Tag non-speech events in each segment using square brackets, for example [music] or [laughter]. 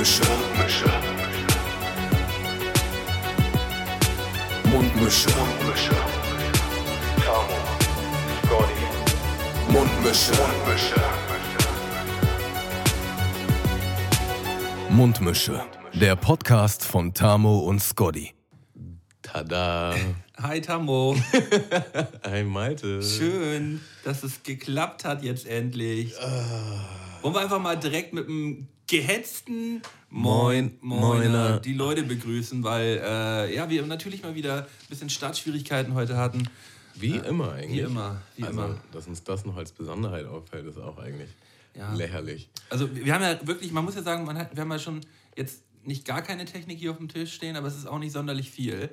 Mundmische. Mundmische. Mundmische. Tamo. Scotty. Mundmische. Mundmische. Mundmische. Der Podcast von Tamo und Scotty. Tada. Hi Tammo. [laughs] Hi Malte. Schön, dass es geklappt hat jetzt endlich. Wollen wir einfach mal direkt mit einem gehetzten Moin, Moin, Moiner die Leute begrüßen, weil äh, ja, wir natürlich mal wieder ein bisschen Startschwierigkeiten heute hatten. Wie immer eigentlich. Wie immer, wie also, immer. dass uns das noch als Besonderheit auffällt, ist auch eigentlich Ja. lächerlich. Also wir haben ja wirklich, man muss ja sagen, man hat, wir haben ja schon jetzt nicht gar keine Technik hier auf dem Tisch stehen, aber es ist auch nicht sonderlich viel.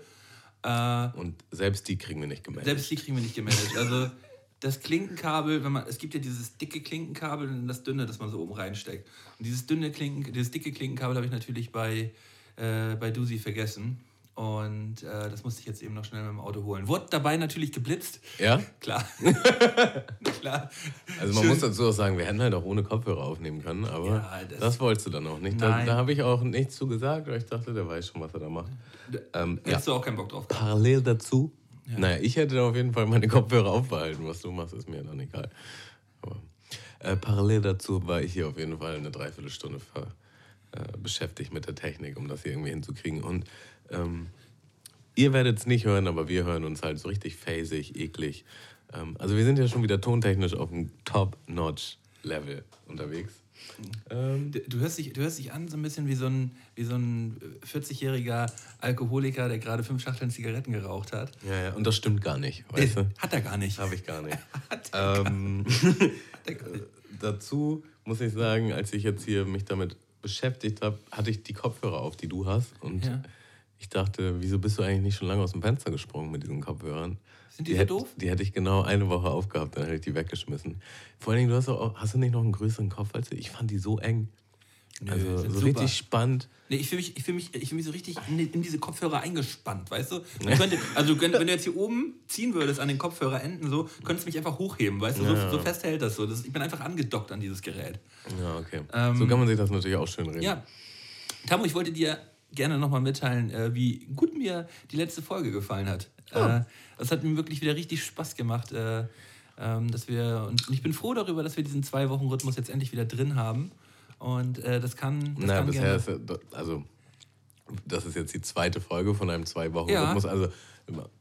Äh, Und selbst die kriegen wir nicht gemeldet. Selbst die kriegen wir nicht gemanagt. Also [laughs] das Klinkenkabel, wenn man, es gibt ja dieses dicke Klinkenkabel und das dünne, das man so oben reinsteckt. Und dieses dünne Klinken, dieses dicke Klinkenkabel habe ich natürlich bei, äh, bei Dusi vergessen. Und äh, das musste ich jetzt eben noch schnell mit dem Auto holen. Wurde dabei natürlich geblitzt. ja? [laughs] Klar. [laughs] Klar. Also man Schön. muss dazu auch sagen, wir hätten halt auch ohne Kopfhörer aufnehmen können, aber Ja, das, das- wolltest du dann auch nicht. Da, Nein. da habe ich auch nichts zu gesagt, weil ich dachte, der weiß schon, was er da macht. Ähm, ja. Hättest du auch keinen Bock drauf gehabt. Parallel dazu, naja, ich hätte auf jeden Fall meine Kopfhörer aufbehalten. Was du machst, ist mir dann egal. Aber, äh, parallel dazu war ich hier auf jeden Fall eine Dreiviertelstunde ver, äh, beschäftigt mit der Technik, um das hier irgendwie hinzukriegen. Und ähm, ihr werdet es nicht hören, aber wir hören uns halt so richtig phasig, eklig. Ähm, also wir sind ja schon wieder tontechnisch auf einem Top-Notch-Level unterwegs. Ähm, Du hörst, dich, du hörst dich an so ein bisschen wie so ein, wie so ein 40-jähriger Alkoholiker, der gerade fünf Schachteln Zigaretten geraucht hat. ja, ja, und das stimmt gar nicht, weißt du? Hat er gar nicht. Habe ich gar nicht. [laughs] Hat er Ähm, [laughs] gar nicht. dazu muss ich sagen, als ich jetzt hier mich damit beschäftigt habe, hatte ich die Kopfhörer auf, die du hast. Und Ja. ich dachte, wieso bist du eigentlich nicht schon lange aus dem Fenster gesprungen mit diesen Kopfhörern? Sind die so hätt- doof? Die hätte ich genau eine Woche aufgehabt, dann hätte ich die weggeschmissen. Vor allen Dingen, du hast, auch, hast du nicht noch einen größeren Kopf als ich? Ich fand die so eng. also sind so super. richtig spannend. Nee, ich fühle mich, ich fühl mich, ich fühl mich so richtig in, die- in diese Kopfhörer eingespannt, weißt du? Man [laughs] könnte, also du könnt- wenn du jetzt hier oben ziehen würdest an den Kopfhörerenden so, könntest du mich einfach hochheben, weißt du? So, Ja. so fest hält das so. Das, ich bin einfach angedockt an dieses Gerät. Ja, okay. Ähm, so kann man sich das natürlich auch schön reden. Ja. Tamu, ich wollte dir gerne nochmal mitteilen, äh, wie gut mir die letzte Folge gefallen hat. Äh, das hat mir wirklich wieder richtig Spaß gemacht. Äh, ähm, dass wir, und ich bin froh darüber, dass wir diesen Zwei-Wochen-Rhythmus jetzt endlich wieder drin haben. Und äh, das kann. Das Na, kann bisher ist, also das ist jetzt die zweite Folge von einem zwei Wochen Ja. Also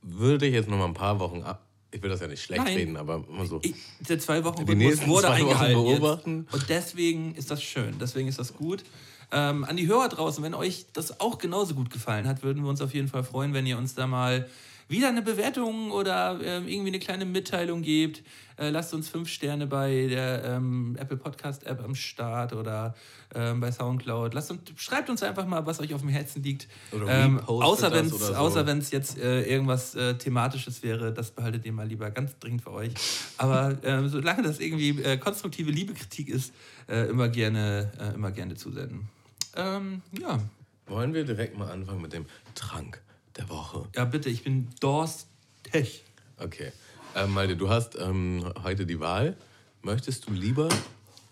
würde ich jetzt noch mal ein paar Wochen ab. Ich will das ja nicht schlecht Nein. reden, aber immer so. Ich, der zwei Wochen Die Rhythmus nächsten wurde zwei Wochen eingehalten beobachten. Jetzt. Und deswegen ist das schön. Deswegen ist das gut. Ähm, an die Hörer draußen, wenn euch das auch genauso gut gefallen hat, würden wir uns auf jeden Fall freuen, wenn ihr uns da mal wieder eine Bewertung oder ähm, irgendwie eine kleine Mitteilung gebt. Äh, lasst uns fünf Sterne bei der ähm, Apple Podcast App am Start oder ähm, bei Soundcloud. Lasst uns, schreibt uns einfach mal, was euch auf dem Herzen liegt. Oder ähm, außer wenn es so. außer wenn's jetzt äh, irgendwas äh, Thematisches wäre, das behaltet ihr mal lieber ganz dringend für euch. Aber ähm, solange das irgendwie äh, konstruktive Liebekritik ist, äh, immer, gerne, äh, immer gerne zusenden. Ähm, ja. Wollen wir direkt mal anfangen mit dem Trank der Woche? ja, bitte, ich bin durstig. Okay. Ähm, Malte, du hast ähm, heute die Wahl. Möchtest du lieber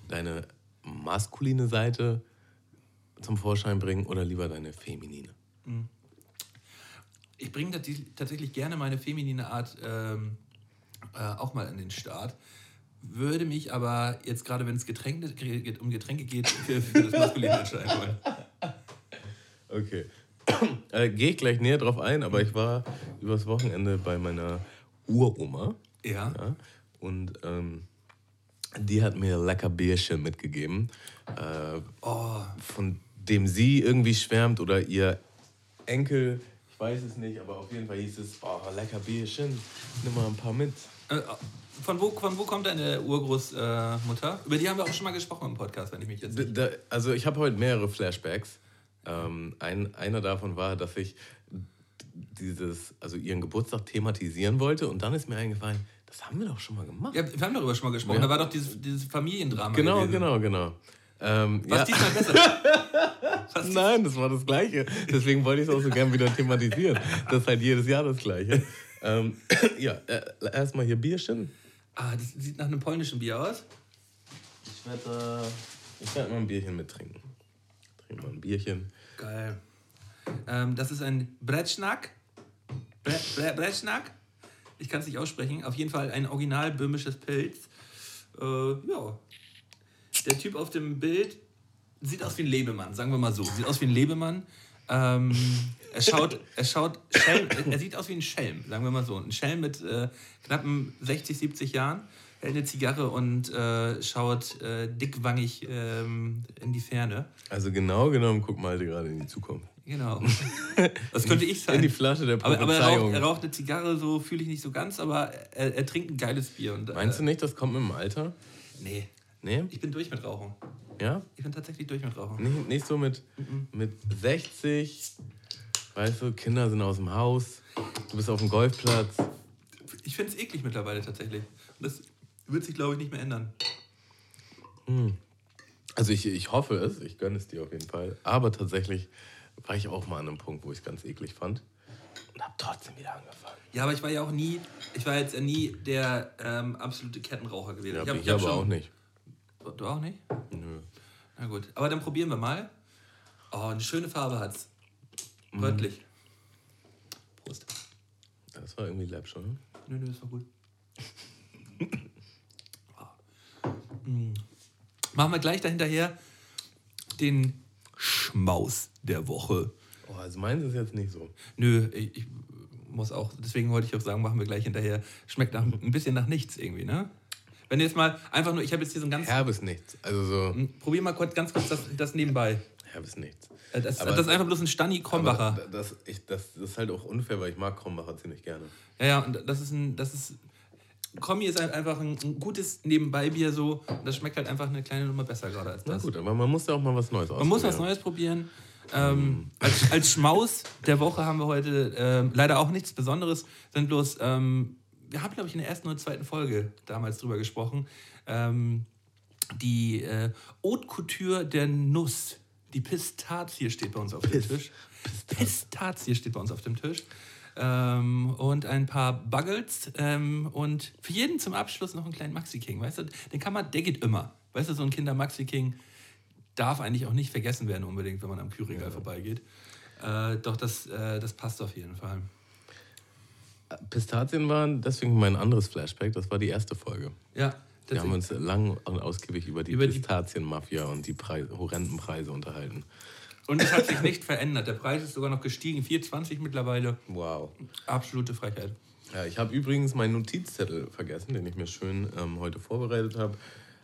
deine maskuline Seite zum Vorschein bringen oder lieber deine feminine? Ich bringe tats- tatsächlich gerne meine feminine Art ähm, äh, auch mal an den Start. Würde mich aber jetzt gerade, wenn es Getränke, geht- um Getränke geht, für, für das Maskuline entscheiden wollen. [laughs] Okay. Äh, Gehe ich gleich näher drauf ein, aber ich war übers Wochenende bei meiner Uroma. Ja. Ja, und ähm, die hat mir lecker Bierchen mitgegeben, äh, Oh, von dem sie irgendwie schwärmt oder ihr Enkel. Ich weiß es nicht, aber auf jeden Fall hieß es, oh, lecker Bierchen, nimm mal ein paar mit. Äh, von, wo, von wo kommt deine Urgroßmutter? Äh? Über die haben wir auch schon mal gesprochen im Podcast, wenn ich mich jetzt da, also ich habe heute mehrere Flashbacks. Ähm, ein, einer davon war, dass ich dieses, also ihren Geburtstag thematisieren wollte und dann ist mir eingefallen, das haben wir doch schon mal gemacht. Ja, wir haben darüber schon mal gesprochen. Ja. Da war doch dieses, dieses Familiendrama. genau, gewesen. genau, genau. Ähm, Was ja. diesmal besser? [laughs] Was Nein, das war das Gleiche. Deswegen wollte ich es auch so gern wieder thematisieren. Das ist halt jedes Jahr das Gleiche. Ähm, [clears throat] ja, äh, erstmal hier Bierchen. Ah, das sieht nach einem polnischen Bier aus. Ich werde äh, ich werd mal ein Bierchen mittrinken. trinken mal ein Bierchen. Geil. Ähm, das ist ein Bretschnack. Bre Bre Bretschnack. Ich kann es nicht aussprechen. Auf jeden Fall ein original böhmisches Pilz. Äh, ja. Der Typ auf dem Bild sieht aus wie ein Lebemann, sagen wir mal so. Sieht aus wie ein Lebemann. Ähm, er schaut, er schaut, Schelm, er sieht aus wie ein Schelm, sagen wir mal so. Ein Schelm mit äh, knappen 60, 70 Jahren, hält eine Zigarre und äh, schaut äh, dickwangig ähm, in die Ferne. Also genau genommen guckt Malte gerade in die Zukunft. Genau. [laughs] Das könnte ich sein. In die Flasche der aber, aber er, raucht, Prophezeiung. er raucht eine Zigarre, so fühle ich nicht so ganz, aber er, er trinkt ein geiles Bier. Und, Meinst äh, du nicht, das kommt mit dem Alter? Nee, Nee? ich bin durch mit Rauchen. Ja? Ich bin tatsächlich durch mit Rauchen. Nicht, nicht so mit, mit 60, weißt du, Kinder sind aus dem Haus, du bist auf dem Golfplatz. Ich finde es eklig mittlerweile tatsächlich. Und das wird sich, glaube ich, nicht mehr ändern. Also ich, ich hoffe es, ich gönne es dir auf jeden Fall. Aber tatsächlich war ich auch mal an einem Punkt, wo ich es ganz eklig fand. Und habe trotzdem wieder angefangen. Ja, aber ich war ja auch nie, ich war jetzt ja nie der ähm, absolute Kettenraucher gewesen. Ja, ich ich, hab- ich hab aber schon- auch nicht. Du auch nicht? Nö. Na gut. Aber dann probieren wir mal. Oh, eine schöne Farbe hat's. Rötlich. Prost. Das war irgendwie Lab schon. Ne? Nö, nö, das war gut. [laughs] Mm. Machen wir gleich dahinterher den Schmaus der Woche. Oh, also meins ist jetzt nicht so. Nö, ich, ich muss auch, deswegen wollte ich auch sagen, machen wir gleich hinterher. Schmeckt nach, ein bisschen nach nichts irgendwie, ne? Wenn du jetzt mal einfach nur, ich habe jetzt hier so ein ganz. Herbes nichts. Also so, Probier mal kurz, ganz kurz das, das nebenbei. herbes nichts. Äh, Das, Aber- das ist einfach bloß ein Stani Krombacher. Aber das, ich, das, das ist halt auch unfair, weil ich mag Krombacher ziemlich gerne. Ja, ja, und das ist ein, das ist, Kommi ist halt einfach ein, ein gutes Nebenbeibier so. Das schmeckt halt einfach eine kleine Nummer besser gerade als Na das. gut, aber man muss ja auch mal was Neues Man muss was ausprobieren. Neues probieren. Ähm, als, als Schmaus der Woche haben wir heute ähm, leider auch nichts Besonderes, sind bloß, ähm, wir haben, glaube ich, in der ersten oder zweiten Folge damals drüber gesprochen, ähm, die äh, Haute Couture der Nuss, die Pistazie steht bei uns auf dem Tisch. Pistazie steht bei uns auf dem Tisch. Ähm, und ein paar Buggles ähm, und für jeden zum Abschluss noch einen kleinen Maxi King, weißt du, den kann man, der geht immer. Weißt du, so ein Kinder Maxi King darf eigentlich auch nicht vergessen werden unbedingt, wenn man am Kühlregal vorbeigeht. Äh, doch das, äh, das passt auf jeden Fall. Pistazien waren deswegen mein anderes Flashback. Das war die erste Folge. Ja, Wir haben uns lang und ausgiebig über die, Über Pistazienmafia und die Preis, horrenden Preise unterhalten. Und es hat sich nicht verändert. Der Preis ist sogar noch gestiegen. 4,20 mittlerweile. Wow. Absolute Frechheit. Ja, ich habe übrigens meinen Notizzettel vergessen, den ich mir schön ähm, heute vorbereitet habe.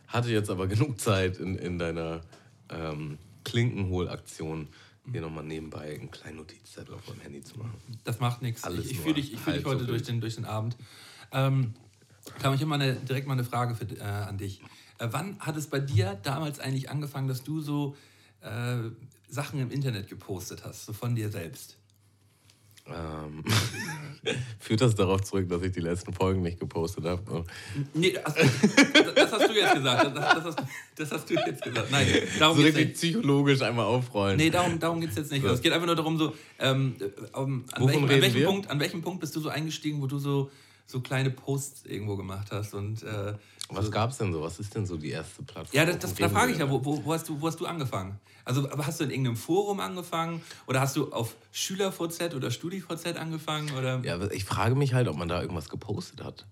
Hatte jetzt aber [laughs] genug Zeit in, in deiner ähm, Klinkenholaktion, dir nochmal nebenbei einen kleinen Notizzettel auf meinem Handy zu machen. Das macht nichts. Alles Ich, ich fühle dich, ich fühl dich heute so durch den, durch den Abend. Ähm, Tom, ich habe mal eine, direkt mal eine Frage für, äh, an dich. Äh, wann hat es bei dir damals eigentlich angefangen, dass du so äh, Sachen im Internet gepostet hast, so von dir selbst? Ähm, [laughs] führt das darauf zurück, dass ich die letzten Folgen nicht gepostet habe? Nee, das, das hast du jetzt gesagt. Das, das, hast, das hast du jetzt gesagt. Nein, darum So geht's richtig nicht. psychologisch einmal aufrollen. Nee, darum, darum geht es jetzt nicht. So. Es geht einfach nur darum, so, ähm, äh, um, an, welchem, an, welchem? Punkt, an welchem Punkt bist du so eingestiegen, wo du so, so kleine Posts irgendwo gemacht hast? Und, äh, Was gab's denn so? Was ist denn so die erste Plattform? ja, das, das, da frage ich ja, wo, wo, hast du, wo hast du angefangen? Also hast du in irgendeinem Forum angefangen? Oder hast du auf SchülerVZ oder StudiVZ angefangen? Oder? Ja, ich frage mich halt, ob man da irgendwas gepostet hat.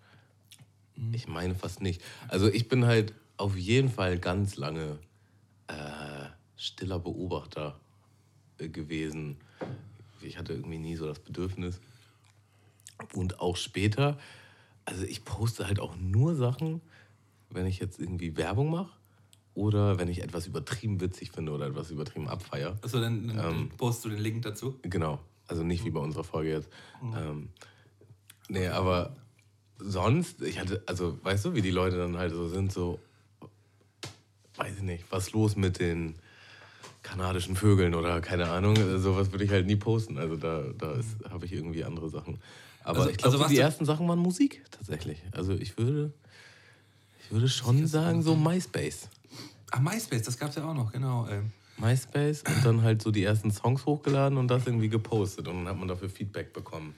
Mhm. Ich meine fast nicht. Also ich bin halt auf jeden Fall ganz lange äh, stiller Beobachter äh, gewesen. Ich hatte irgendwie nie so das Bedürfnis. Und auch später, also ich poste halt auch nur Sachen, wenn ich jetzt irgendwie Werbung mache oder wenn ich etwas übertrieben witzig finde oder etwas übertrieben abfeier. Also dann, dann Ähm. postest du den Link dazu. Genau. Also nicht wie bei unserer Folge jetzt. Ähm, nee, aber sonst, ich hatte, also weißt du, wie die Leute dann halt so sind, so, weiß ich nicht, was los mit den kanadischen Vögeln oder keine Ahnung, sowas würde ich halt nie posten. Also da, da habe ich irgendwie andere Sachen. Aber Also- ich glaube, also die ersten Sachen waren Musik tatsächlich. Also ich würde, ich würde schon sagen, so MySpace. Ach, MySpace, das gab es ja auch noch, genau. Ähm. MySpace und dann halt so die ersten Songs hochgeladen und das irgendwie gepostet und dann hat man dafür Feedback bekommen.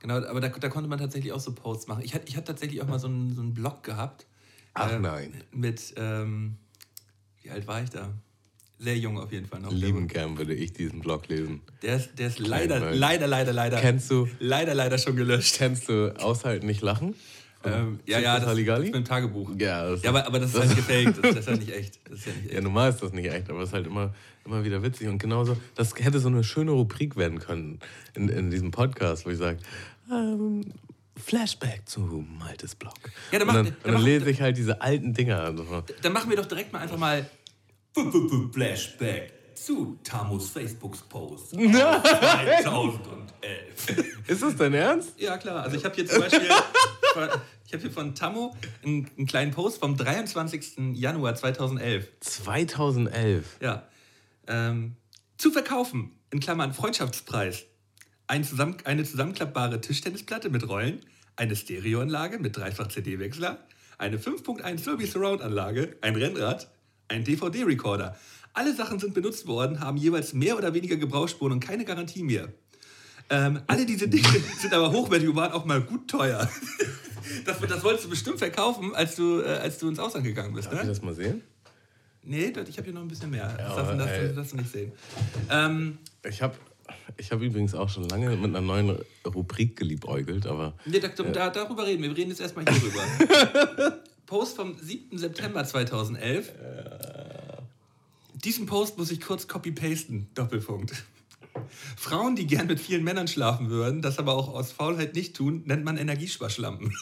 Genau, aber da, da konnte man tatsächlich auch so Posts machen. Ich hatte ich tatsächlich auch mal so einen, so einen Blog gehabt. Ach ähm, nein. Mit, ähm, wie alt war ich da? Sehr jung auf jeden Fall noch. Lieben gern würde ich diesen Blog lesen. Der ist, der ist leider, leider, leider, leider. Kennst du? Leider, leider schon gelöscht. Kennst du Aushalten, nicht lachen? Ähm, ja, ja, das, das ist mit dem Tagebuch. Ja, ja aber, aber das ist halt [laughs] gefaked. Das ist ja nicht echt. Das ist ja, nicht echt. ja, normal ist das nicht echt, aber es ist halt immer, immer wieder witzig. Und genauso, das hätte so eine schöne Rubrik werden können in, in diesem Podcast, wo ich sage, ähm, Flashback zu Maltes Blog. Ja, dann, mach, und dann, dann, dann lese ich halt diese alten Dinger. Also. Dann machen wir doch direkt mal einfach mal Flashback zu Tamus Facebook-Post 2011. [laughs] Ist das dein Ernst? Ja, klar. Also ich habe hier zum Beispiel ich habe hier von Tammo einen, einen, kleinen Post vom 23. Januar 2011. 2011? Ja. Ähm, zu verkaufen, in Klammern Freundschaftspreis. Ein zusammen, eine zusammenklappbare Tischtennisplatte mit Rollen, eine Stereoanlage mit Dreifach-CD-Wechsler, eine 5.1 Dolby Surround-Anlage, ein Rennrad, ein DVD-Recorder. Alle Sachen sind benutzt worden, haben jeweils mehr oder weniger Gebrauchsspuren und keine Garantie mehr. Ähm, alle diese Dinge [laughs] sind aber hochwertig und waren auch mal gut teuer. [laughs] Das, das wolltest du bestimmt verkaufen, als du, äh, als du ins Ausland gegangen bist. Darf ne? ich das mal sehen? Nee, ich habe hier noch ein bisschen mehr. Ja, das, darfst, das, das du nicht sehen. Ähm, ich habe ich hab übrigens auch schon lange mit einer neuen Rubrik geliebäugelt, aber. Nee, da, äh, da, darüber reden wir. Wir reden jetzt erstmal hier drüber. [laughs] Post vom 7. September 2011. Diesen Post muss ich kurz copy-pasten. Doppelpunkt. [laughs] Frauen, die gern mit vielen Männern schlafen würden, das aber auch aus Faulheit nicht tun, nennt man Energiesparschlampen.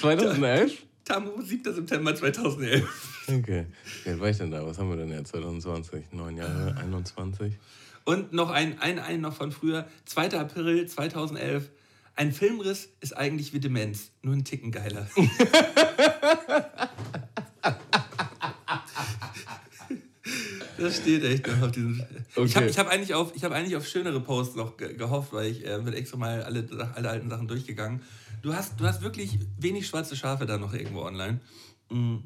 2011? [laughs] Tamu, 7. September 2011. Okay. Wie alt war ich denn da? Was haben wir denn jetzt? 2020? Neun Jahre? 21? Und noch ein, ein, ein noch von früher. 2. April 2011. Ein Filmriss ist eigentlich wie Demenz, nur ein Ticken geiler. [laughs] Das steht echt noch auf diesem. Okay. Ich habe ich hab eigentlich, auf, hab eigentlich auf schönere Posts noch ge gehofft, weil ich äh, bin extra mal alle, alle alten Sachen durchgegangen. Du hast, du hast wirklich wenig schwarze Schafe da noch irgendwo online. Mhm.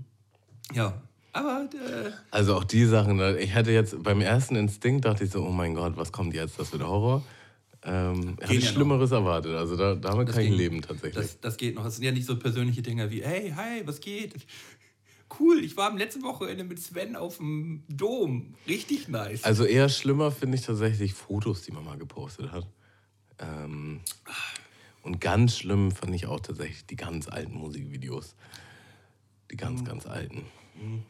Ja, aber. Äh also auch die Sachen, ich hatte jetzt beim ersten Instinkt, dachte ich so, oh mein Gott, was kommt jetzt? Das wird Horror. Ähm, hatte ich ja Schlimmeres noch. erwartet. Also da, damit das kann ich leben tatsächlich. Das, das geht noch. Es sind ja nicht so persönliche Dinge wie, hey, hi, was geht? Cool, ich war am letzten Wochenende mit Sven auf dem Dom. Richtig nice. Also eher schlimmer finde ich tatsächlich Fotos, die man mal gepostet hat. Ähm, und ganz schlimm fand ich auch tatsächlich die ganz alten Musikvideos. Die ganz, mhm. ganz alten. Mhm.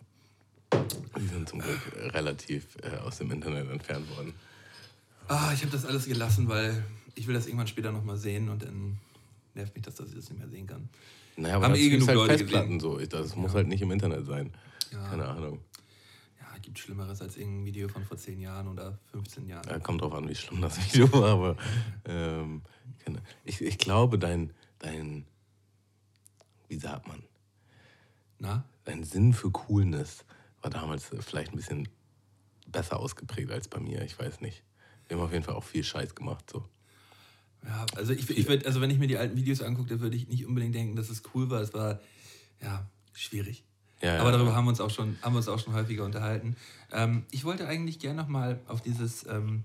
Die sind zum Glück relativ äh, aus dem Internet entfernt worden. Ah, ich habe das alles gelassen, weil ich will das irgendwann später nochmal sehen und dann nervt mich, dass ich das nicht mehr sehen kann. Naja, aber haben eh genug halt Leute Festplatten so. Das ja. muss halt nicht im Internet sein. Ja. Keine Ahnung. Ja, gibt Schlimmeres als irgendein Video von vor 10 Jahren oder 15 Jahren. Ja, kommt drauf an, wie schlimm das [laughs] Video war, aber ähm, ich, ich glaube, dein, dein, wie sagt man? Na? Dein Sinn für Coolness war damals vielleicht ein bisschen besser ausgeprägt als bei mir, ich weiß nicht. Wir haben auf jeden Fall auch viel Scheiß gemacht, so. Ja, also ich, ich würd, also wenn ich mir die alten Videos angucke, dann würde ich nicht unbedingt denken, dass es cool war. Es war ja schwierig. Ja, Aber darüber haben wir uns auch schon, haben wir uns auch schon häufiger unterhalten. Ähm, ich wollte eigentlich gerne nochmal auf dieses ähm,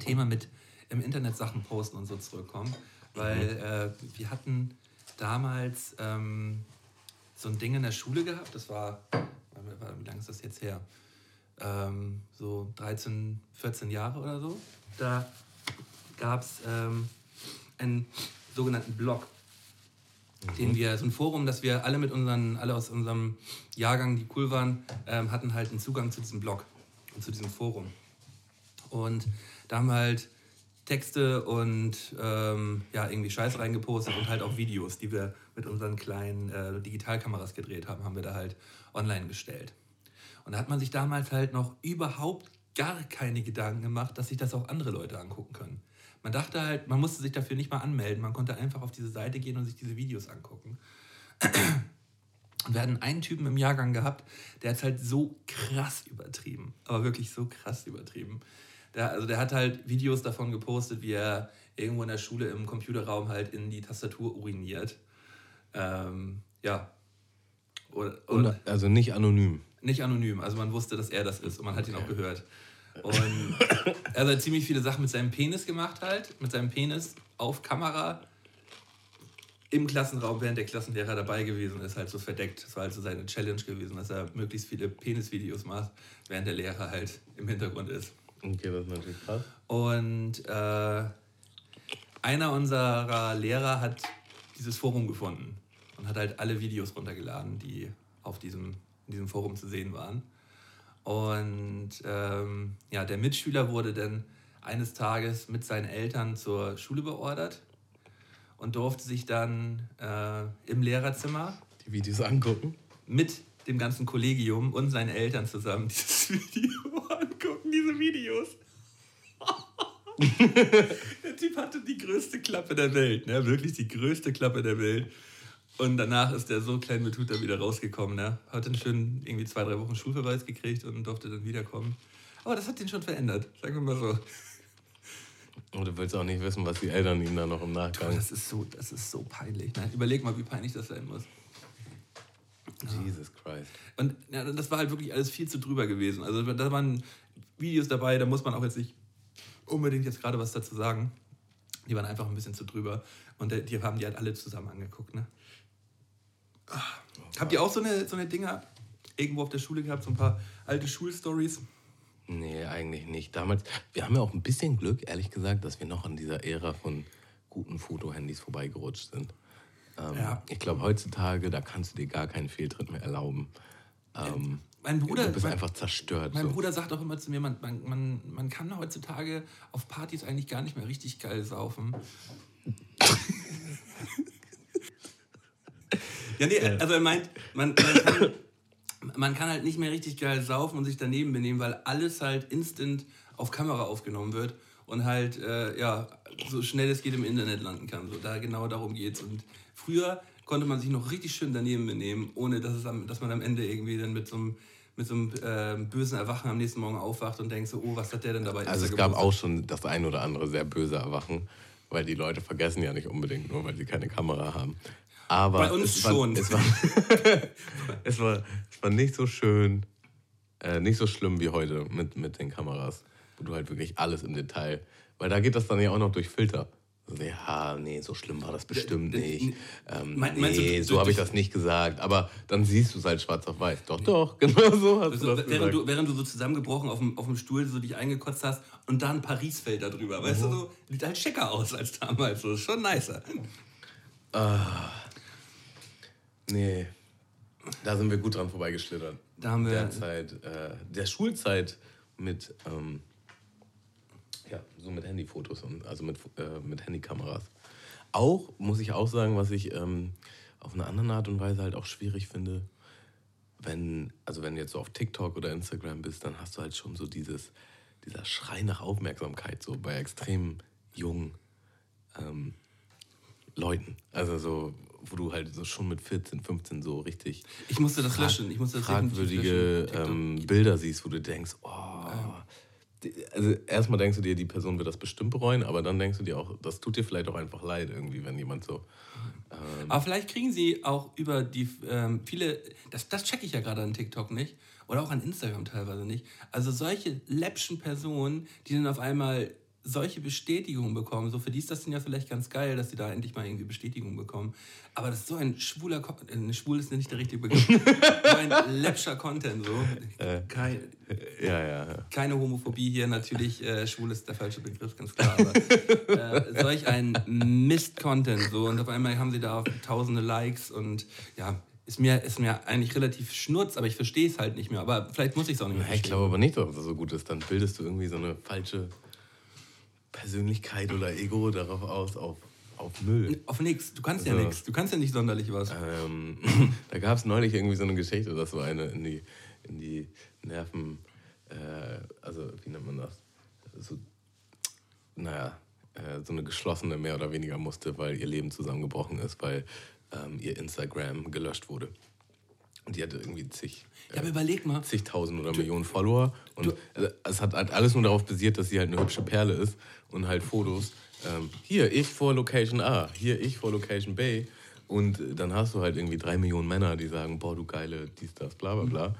Thema mit im Internet Sachen posten und so zurückkommen, weil mhm. äh, wir hatten damals ähm, so ein Ding in der Schule gehabt. Das war, wie lange ist das jetzt her? Ähm, so 13, 14 Jahre oder so. Da gab es ähm, einen sogenannten Blog, mhm. den wir, so ein Forum, dass wir alle mit unseren, alle aus unserem Jahrgang, die cool waren, ähm, hatten halt einen Zugang zu diesem Blog und zu diesem Forum. Und da haben wir halt Texte und ähm, ja, irgendwie Scheiß reingepostet und halt auch Videos, die wir mit unseren kleinen äh, Digitalkameras gedreht haben, haben wir da halt online gestellt. Und da hat man sich damals halt noch überhaupt gar keine Gedanken gemacht, dass sich das auch andere Leute angucken können. Man dachte halt, man musste sich dafür nicht mal anmelden. Man konnte einfach auf diese Seite gehen und sich diese Videos angucken. [clears throat] Und wir hatten einen Typen im Jahrgang gehabt, der hat halt so krass übertrieben. Aber wirklich so krass übertrieben. Der, also der hat halt Videos davon gepostet, wie er irgendwo in der Schule im Computerraum halt in die Tastatur uriniert. Ähm, ja. Oder, oder, also nicht anonym. Nicht anonym. Also man wusste, dass er das ist und man hat ihn auch gehört. Und [coughs] er hat halt ziemlich viele Sachen mit seinem Penis gemacht halt, mit seinem Penis auf Kamera im Klassenraum, während der Klassenlehrer dabei gewesen ist, halt so verdeckt. Das war halt so seine Challenge gewesen, dass er möglichst viele Penisvideos macht, während der Lehrer halt im Hintergrund ist. Okay, das ist natürlich krass. Und äh, einer unserer Lehrer hat dieses Forum gefunden und hat halt alle Videos runtergeladen, die auf diesem, in diesem Forum zu sehen waren. Und ähm, ja, der Mitschüler wurde dann eines Tages mit seinen Eltern zur Schule beordert und durfte sich dann äh, im Lehrerzimmer die Videos angucken. Mit dem ganzen Kollegium und seinen Eltern zusammen dieses [laughs] Video angucken, diese Videos. [laughs] der Typ hatte die größte Klappe der Welt, ne? wirklich die größte Klappe der Welt. Und danach ist der so klein mit Hut da wieder rausgekommen. Ne? Hat dann schön irgendwie zwei, drei Wochen Schulverweis gekriegt und durfte dann wiederkommen. Aber das hat ihn schon verändert, sagen wir mal so. Und du willst auch nicht wissen, was die Eltern ihm da noch im Nachgang. Das ist so, das ist so peinlich. Ne? Überleg mal, wie peinlich das sein muss. Jesus Christ. Und ja, das war halt wirklich alles viel zu drüber gewesen. Also da waren Videos dabei, da muss man auch jetzt nicht unbedingt jetzt gerade was dazu sagen. Die waren einfach ein bisschen zu drüber. Und die haben die halt alle zusammen angeguckt. Ne? Habt ihr auch so eine, so eine Dinger irgendwo auf der Schule gehabt, so ein paar alte Schulstories? Nee, eigentlich nicht. Damals, wir haben ja auch ein bisschen Glück, ehrlich gesagt, dass wir noch an dieser Ära von guten Fotohandys vorbeigerutscht sind. Ähm, ja. Ich glaube, heutzutage, da kannst du dir gar keinen Fehltritt mehr erlauben. Ähm, mein Bruder, du bist mein, einfach zerstört. Mein so. Bruder sagt auch immer zu mir, man, man, man, man kann heutzutage auf Partys eigentlich gar nicht mehr richtig geil saufen. [laughs] ja, nee, also er meint, man, man kann man kann halt nicht mehr richtig geil saufen und sich daneben benehmen, weil alles halt instant auf Kamera aufgenommen wird und halt, äh, ja, so schnell es geht im Internet landen kann. So, da genau darum geht's. Und früher konnte man sich noch richtig schön daneben benehmen, ohne dass, es am, dass man am Ende irgendwie dann mit so einem mit so einem äh, bösen Erwachen am nächsten Morgen aufwacht und denkt so, oh, was hat der denn dabei? Also es gab auch schon das ein oder andere sehr böse Erwachen, weil die Leute vergessen ja nicht unbedingt nur, weil sie keine Kamera haben. Aber Bei uns es schon. War, es, war, [laughs] es, war, es war nicht so schön, äh, nicht so schlimm wie heute mit, mit den Kameras, wo du halt wirklich alles im Detail, weil da geht das dann ja auch noch durch Filter. Ja, nee, so schlimm war das bestimmt nicht. Ähm, nee, du, so habe ich das nicht gesagt. Aber dann siehst du es halt schwarz auf weiß. Doch, doch, [laughs] genau so hast also, du das während Du, während du so zusammengebrochen auf dem, auf dem Stuhl so dich eingekotzt hast und dann Paris-Feld drüber. Weißt mhm. du, so sieht halt schicker aus als damals. So, ist schon nicer. Ah. Nee, da sind wir gut dran vorbeigeschlittert. Da haben wir. Der Zeit, äh, der Schulzeit mit, ähm, ja, so mit Handyfotos und also mit, äh, mit Handykameras. Auch, muss ich auch sagen, was ich ähm, auf eine andere Art und Weise halt auch schwierig finde, wenn, also wenn du jetzt so auf TikTok oder Instagram bist, dann hast du halt schon so dieses, dieser Schrei nach Aufmerksamkeit, so bei extrem jungen ähm, Leuten. Also so, wo du halt so schon mit 14, 15 so richtig. Ich musste das löschen. Ich musste das fragwürdige ähm, Bilder siehst, wo du denkst, oh. Also erstmal denkst du dir, die Person wird das bestimmt bereuen, aber dann denkst du dir auch, das tut dir vielleicht auch einfach leid irgendwie, wenn jemand so. Ähm aber vielleicht kriegen sie auch über die ähm, viele, das, das checke ich ja gerade an TikTok nicht oder auch an Instagram teilweise nicht. Also solche läppschen Personen, die dann auf einmal solche Bestätigungen bekommen. So für die ist das dann ja vielleicht ganz geil, dass sie da endlich mal irgendwie Bestätigung bekommen. Aber das ist so ein schwuler, äh, schwul ist nicht der richtige Begriff, [laughs] so ein läppscher Content so. Äh, Kein, ja, ja, ja, Keine Homophobie hier natürlich. Äh, schwul ist der falsche Begriff, ganz klar. Aber äh, solch ein Mist-Content so und auf einmal haben sie da tausende Likes und ja, ist mir, ist mir eigentlich relativ schnurz, aber ich verstehe es halt nicht mehr. Aber vielleicht muss ich es auch nicht mehr. Ja, ich glaube aber nicht, dass das so gut ist. Dann bildest du irgendwie so eine falsche Persönlichkeit oder Ego darauf aus, auf, auf Müll. Auf nichts. Du kannst also, ja nichts. Du kannst ja nicht sonderlich was. Ähm, [laughs] da gab es neulich irgendwie so eine Geschichte, dass so eine in die, in die Nerven, äh, also wie nennt man das? So, naja, äh, so eine geschlossene mehr oder weniger musste, weil ihr Leben zusammengebrochen ist, weil ähm, ihr Instagram gelöscht wurde. Und die hatte irgendwie zig, ja, aber überleg mal. zigtausend oder du, Millionen Follower. Und du, äh, es hat halt alles nur darauf basiert, dass sie halt eine hübsche Perle ist und halt Fotos. Ähm, hier, ich vor Location A, hier, ich vor Location B. Und dann hast du halt irgendwie drei Millionen Männer, die sagen, boah, du geile, dies, das, bla bla bla.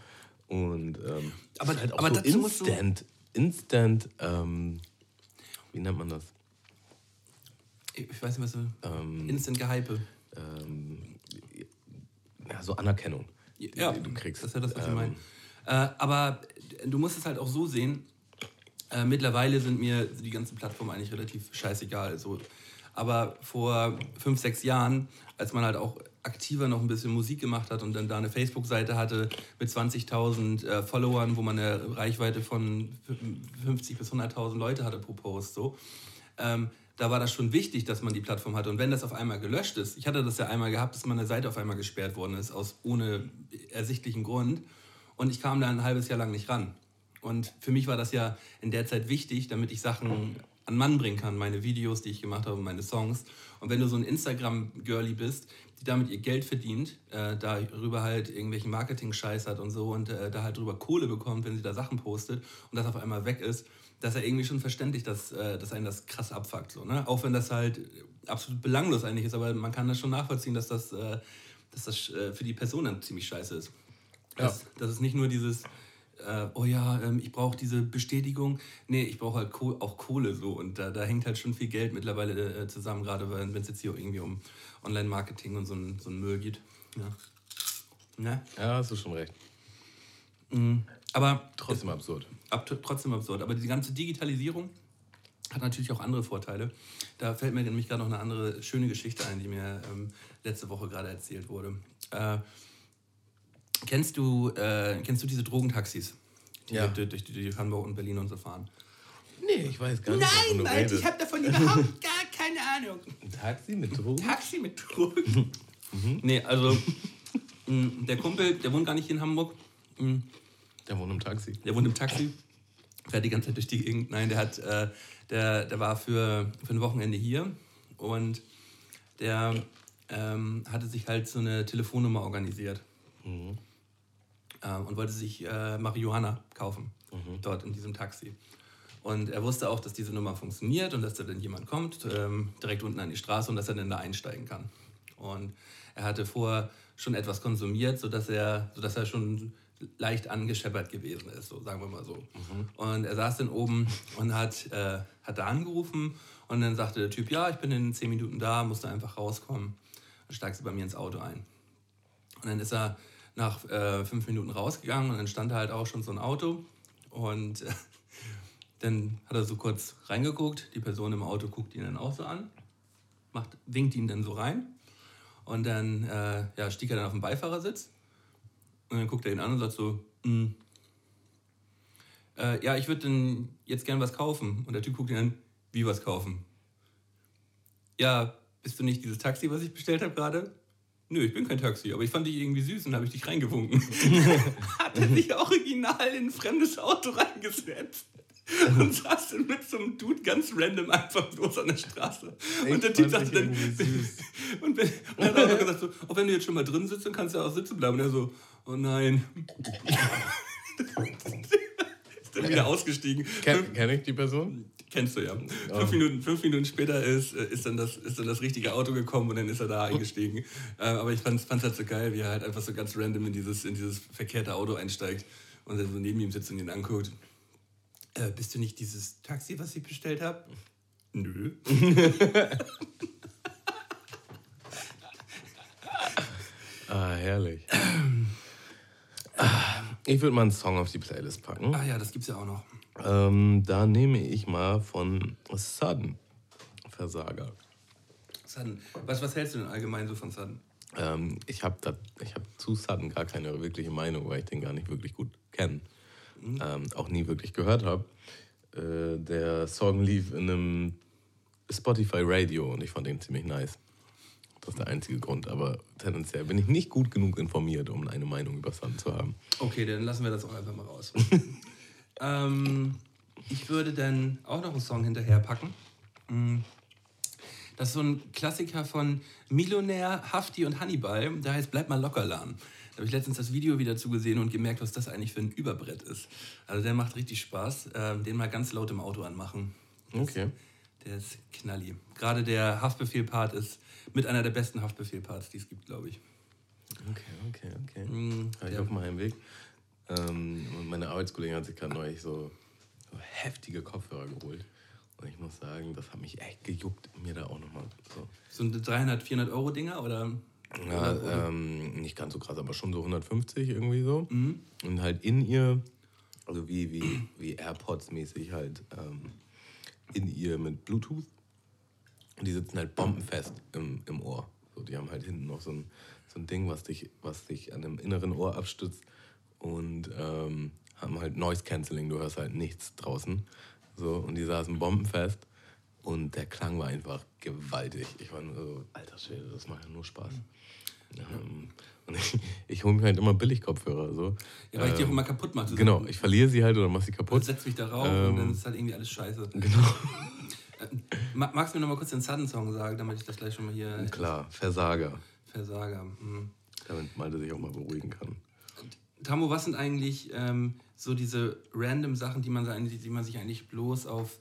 Und ähm, aber, halt auch aber so instant, instant, ähm, wie nennt man das? Ich weiß nicht, was so. Ähm, instant Gehype. Äh, so Anerkennung, ja, du kriegst. Das ist ja das, was ich Ähm, meine. Äh, aber du musst es halt auch so sehen. Äh, mittlerweile sind mir die ganzen Plattformen eigentlich relativ scheißegal. So. Aber vor fünf, sechs Jahren, als man halt auch aktiver noch ein bisschen Musik gemacht hat und dann da eine Facebook-Seite hatte mit 20.000 äh, Followern, wo man eine Reichweite von 50 bis 100.000 Leute hatte pro Post, so, ähm, da war das schon wichtig, dass man die Plattform hatte. Und wenn das auf einmal gelöscht ist, ich hatte das ja einmal gehabt, dass meine Seite auf einmal gesperrt worden ist, aus ohne ersichtlichen Grund. Und ich kam da ein halbes Jahr lang nicht ran. Und für mich war das ja in der Zeit wichtig, damit ich Sachen an Mann bringen kann, meine Videos, die ich gemacht habe, meine Songs. Und wenn du so ein Instagram-Girlie bist, die damit ihr Geld verdient, äh, darüber halt irgendwelchen Marketing-Scheiß hat und so und äh, da halt drüber Kohle bekommt, wenn sie da Sachen postet und das auf einmal weg ist, das ist ja irgendwie schon verständlich, dass, äh, dass einen das krass abfuckt. So, ne? Auch wenn das halt absolut belanglos eigentlich ist, aber man kann das schon nachvollziehen, dass das, äh, dass das äh, für die Person dann ziemlich scheiße ist. Das, das ist nicht nur dieses, oh ja, ähm, ich brauche diese Bestätigung. Nee, ich brauche halt Koh auch Kohle so. Und da, da hängt halt schon viel Geld mittlerweile zusammen, gerade wenn es jetzt hier irgendwie um Online-Marketing und so ein, so ein Müll geht. Ja. Ne? Ja, hast du schon recht. Aber Trotzdem absurd. ab, trotzdem absurd. Aber die ganze Digitalisierung hat natürlich auch andere Vorteile. Da fällt mir nämlich gerade noch eine andere schöne Geschichte ein, die mir ähm, letzte Woche gerade erzählt wurde. Äh, kennst, du, äh, kennst du diese Drogentaxis, die Ja. durch, durch, durch Hamburg und Berlin und so fahren? Nee, ich weiß gar nicht, wovon du redest. habe davon überhaupt [laughs] gar keine Ahnung. Ein Taxi mit Drogen? Taxi mit Drogen. Nee, also mh, der Kumpel, der wohnt gar nicht in Hamburg. Der wohnt im Taxi. Der wohnt im Taxi, fährt die ganze Zeit durch die Gegend. Nein, der, hat, äh, der, der war für, für ein Wochenende hier und der ähm, hatte sich halt so eine Telefonnummer organisiert ähm, und wollte sich äh, Marihuana kaufen, dort in diesem Taxi. Und er wusste auch, dass diese Nummer funktioniert und dass da dann jemand kommt, ähm, direkt unten an die Straße und dass er dann da einsteigen kann. Und er hatte vorher schon etwas konsumiert, sodass er, sodass er schon leicht angescheppert gewesen ist, so sagen wir mal so. Und er saß dann oben und hat, äh, hat da angerufen und dann sagte der Typ, ja, ich bin in zehn Minuten da, musste einfach rauskommen. Dann steigst du bei mir ins Auto ein. Und dann ist er nach äh, fünf Minuten rausgegangen und dann stand da halt auch schon so ein Auto. Und äh, dann hat er so kurz reingeguckt. Die Person im Auto guckt ihn dann auch so an, macht, winkt ihn dann so rein. Und dann äh, ja, stieg er dann auf den Beifahrersitz. Und dann guckt er ihn an und sagt so, "Mm, äh, ja, ich würde dann jetzt gern was kaufen. Und der Typ guckt ihn an, wie was kaufen? Ja, bist du nicht dieses Taxi, was ich bestellt habe gerade? Nö, ich bin kein Taxi, aber ich fand dich irgendwie süß und habe ich dich reingewunken. [laughs] Hat er sich original in ein fremdes Auto reingesetzt und saß dann mit so einem Dude ganz random einfach bloß an der Straße. und der Typ sagte dann, [laughs] und, wenn, und er hat auch noch gesagt, so, auch wenn du jetzt schon mal drin sitzt, dann kannst du ja auch sitzen bleiben. Und er so, oh nein. ist dann wieder ausgestiegen. Kenn, kenn ich die Person? Kennst du ja. Fünf, Minuten, fünf Minuten später ist, äh, ist, dann das, ist dann das richtige Auto gekommen und dann ist er da eingestiegen. Äh, aber ich fand es halt so geil, wie er halt einfach so ganz random in dieses, in dieses verkehrte Auto einsteigt und dann so neben ihm sitzt und ihn anguckt. Äh, bist du nicht dieses Taxi, was ich bestellt habe? Nö. [laughs] Ah, herrlich. [clears throat] Ich würde mal einen Song auf die Playlist packen. Ah ja, das gibt's ja auch noch. Ähm, da nehme ich mal von Sudden Versager. Sudden. Was, was hältst du denn allgemein so von Sudden? Ähm, ich habe hab zu Sudden gar keine wirkliche Meinung, weil ich den gar nicht wirklich gut kenne. Ähm, auch nie wirklich gehört habe. Äh, der Song lief in einem Spotify Radio und ich fand den ziemlich nice. Das ist der einzige Grund, aber tendenziell bin ich nicht gut genug informiert, um eine Meinung über Sudden zu haben. Okay, dann lassen wir das auch einfach mal raus. [laughs] ähm, ich würde dann auch noch einen Song hinterherpacken. Mm. Das ist so ein Klassiker von Millionär, Hafti und Hannibal. Der heißt Bleib mal locker lahm. Da habe ich letztens das Video wieder zugesehen und gemerkt, was das eigentlich für ein Überbrett ist. Also der macht richtig Spaß. Ähm, den mal ganz laut im Auto anmachen. Das, Okay. Der ist knalli. Gerade der Haftbefehl-Part ist mit einer der besten Haftbefehl-Parts, die es gibt, glaube ich. Okay, okay, okay. War ich der- auf meinem Weg. Ähm, und meine Arbeitskollegin hat sich gerade neulich so, so heftige Kopfhörer geholt. Und ich muss sagen, das hat mich echt gejuckt, mir da auch nochmal so. So ein 300, 400 Euro Dinger oder? Ja, ähm, nicht ganz so krass, aber schon so 150 irgendwie so. Mhm. Und halt in ihr, also wie, wie, wie AirPods-mäßig halt ähm, in ihr mit Bluetooth. Und die sitzen halt bombenfest im, im Ohr. So, die haben halt hinten noch so ein, so ein Ding, was dich, was dich an dem inneren Ohr abstützt und ähm, haben halt Noise Cancelling, du hörst halt nichts draußen. So, und die saßen bombenfest und der Klang war einfach gewaltig. Ich war nur so, alter Schwede, das macht ja nur Spaß. Ähm, und ich, ich hole mir halt immer Billig-Kopfhörer. So. Ja, weil ähm, ich die auch ähm, immer kaputt mache. Genau, ich verliere sie halt oder mache sie kaputt. Setz mich darauf ähm, und dann ist halt irgendwie alles scheiße. Genau. [laughs] Magst du mir noch mal kurz den Sudden-Song sagen, damit ich das gleich schon mal hier. Klar, Versager. Versager. Hm. Damit Malte sich auch mal beruhigen kann. Tamu, was sind eigentlich ähm, so diese random Sachen, die man, die man sich eigentlich bloß auf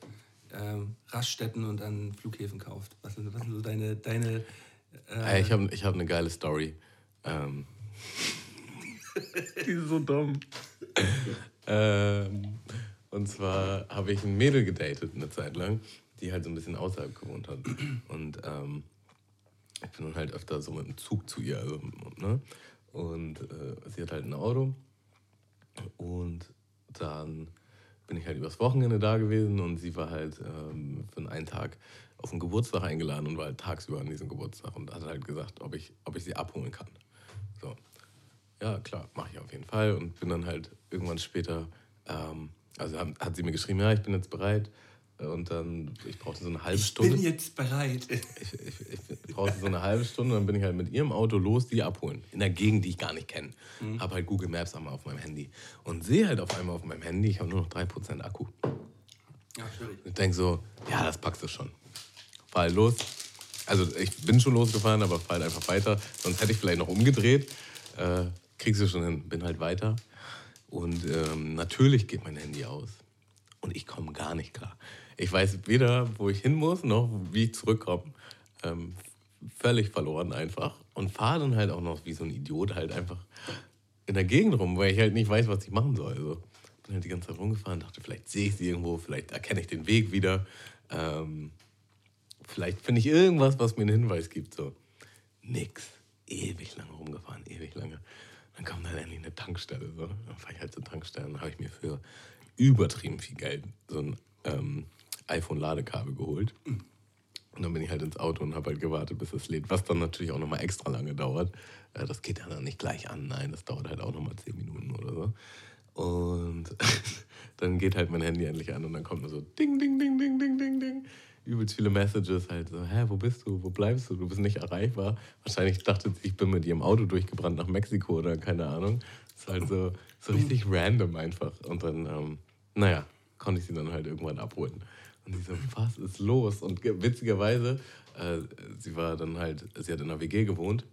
ähm, Raststätten und an Flughäfen kauft? Was sind, was sind so deine. deine äh ich habe ich hab eine geile Story. Ähm. die ist so dumm. ähm, und zwar habe ich ein Mädel gedatet eine Zeit lang, die halt so ein bisschen außerhalb gewohnt hat. Und ähm, ich bin dann halt öfter so mit dem Zug zu ihr. Also, ne? Und äh, sie hat halt ein Auto. Und dann bin ich halt übers Wochenende da gewesen und sie war halt ähm, für einen Tag auf einen Geburtstag eingeladen und war halt tagsüber an diesem Geburtstag und hat halt gesagt, ob ich, ob ich sie abholen kann. So. Ja, klar, mache ich auf jeden Fall und bin dann halt irgendwann später, ähm, also hat, hat sie mir geschrieben, ja, ich bin jetzt bereit, und dann, ich brauchte so eine halbe Stunde. Ich bin jetzt bereit. Ich, ich, ich, brauchte so eine halbe Stunde, dann bin ich halt mit ihrem Auto los, die abholen. In der Gegend, die ich gar nicht kenne. Mhm. Habe halt Google Maps einmal auf meinem Handy. Und sehe halt auf einmal auf meinem Handy, ich habe nur noch 3% Akku. Ja, schwierig. Ich denke so, ja, das packst du schon. Fahr halt los. Also ich bin schon losgefahren, aber fahr halt einfach weiter. Sonst hätte ich vielleicht noch umgedreht. Äh, kriegst du schon hin. Bin halt weiter. Und ähm, natürlich geht mein Handy aus. Und ich komme gar nicht klar. Ich weiß weder, wo ich hin muss, noch wie ich zurückkomme. Ähm, völlig verloren einfach. Und fahre dann halt auch noch wie so ein Idiot halt einfach in der Gegend rum, weil ich halt nicht weiß, was ich machen soll. Also bin halt die ganze Zeit rumgefahren, dachte, vielleicht sehe ich sie irgendwo, vielleicht erkenne ich den Weg wieder. Ähm, vielleicht finde ich irgendwas, was mir einen Hinweis gibt. So. Nix. Ewig lange rumgefahren, ewig lange. Dann kam dann endlich eine Tankstelle. So. Dann fahre ich halt zur Tankstelle und habe ich mir für übertrieben viel Geld so ein ähm, iPhone-Ladekabel geholt. Und dann bin ich halt ins Auto und habe halt gewartet, bis es lädt, was dann natürlich auch nochmal extra lange dauert. Äh, das geht ja dann nicht gleich an, nein, das dauert halt auch nochmal 10 Minuten oder so. Und [laughs] dann geht halt mein Handy endlich an und dann kommt nur so Ding, Ding, Ding, Ding, Ding, Ding, Ding. Übelst viele Messages halt so, hä, wo bist du, wo bleibst du, du bist nicht erreichbar. Wahrscheinlich dachte sie, ich bin mit ihrem Auto durchgebrannt nach Mexiko oder keine Ahnung. Das ist halt so, so richtig random einfach. Und dann, ähm, naja, konnte ich sie dann halt irgendwann abholen. Und sie so, was ist los? Und witzigerweise, äh, sie war dann halt, sie hat in einer WG gewohnt.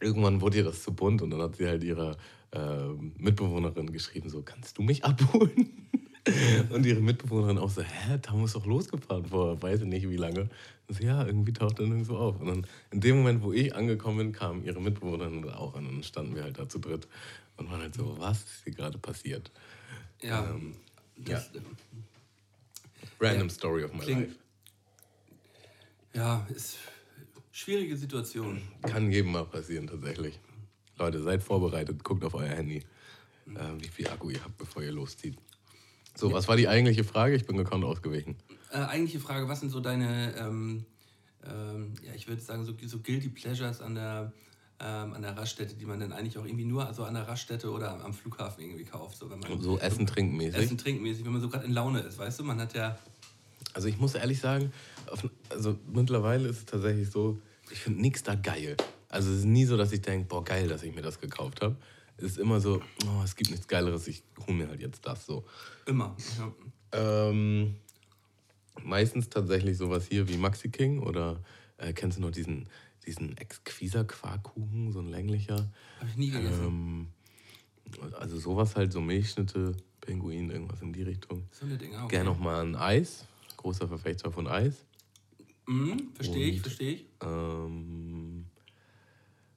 Irgendwann wurde ihr das zu bunt und dann hat sie halt ihrer äh, Mitbewohnerin geschrieben, so, kannst du mich abholen? [laughs] und ihre Mitbewohnerin auch so, hä, da muss doch losgefahren vor, weiß ich nicht wie lange. Und so, ja, irgendwie taucht er nirgendwo auf. Und dann in dem Moment, wo ich angekommen bin, kam ihre Mitbewohnerin auch an und dann standen wir halt da zu dritt und waren halt so, was ist hier gerade passiert? Ja, ähm, das, ja. Random ja, Story of my klingt, life. Ja, ist schwierige Situation. Kann jedem mal passieren, tatsächlich. Leute, seid vorbereitet, guckt auf euer Handy, äh, wie viel Akku ihr habt, bevor ihr loszieht. So, ja. was war die eigentliche Frage? Ich bin gekonnt ausgewichen. Äh, eigentliche Frage, was sind so deine, ähm, ähm, ja, ich würde sagen, so, so Guilty Pleasures an der, ähm, an der Raststätte, die man dann eigentlich auch irgendwie nur also an der Raststätte oder am Flughafen irgendwie kauft. So, wenn man, so Essen, Trinkmäßig? Essen, Trinkmäßig, wenn man so gerade in Laune ist, weißt du? Man hat ja... Also ich muss ehrlich sagen, auf, also mittlerweile ist es tatsächlich so, ich finde nichts da geil. Also es ist nie so, dass ich denke, boah, geil, dass ich mir das gekauft habe. Es ist immer so, oh, es gibt nichts Geileres, ich hole mir halt jetzt das so. Immer, ja. Ähm, meistens tatsächlich sowas hier wie Maxi King oder äh, kennst du noch diesen diesen exquiser Quarkkuchen, so ein länglicher. Habe ich nie gegessen. Ähm, also sowas halt, so Milchschnitte, Pinguin, irgendwas in die Richtung. So eine Dinger, okay. Gerne nochmal ein Eis, großer Verfechter von Eis. Mhm, verstehe ich, verstehe ich. Ähm,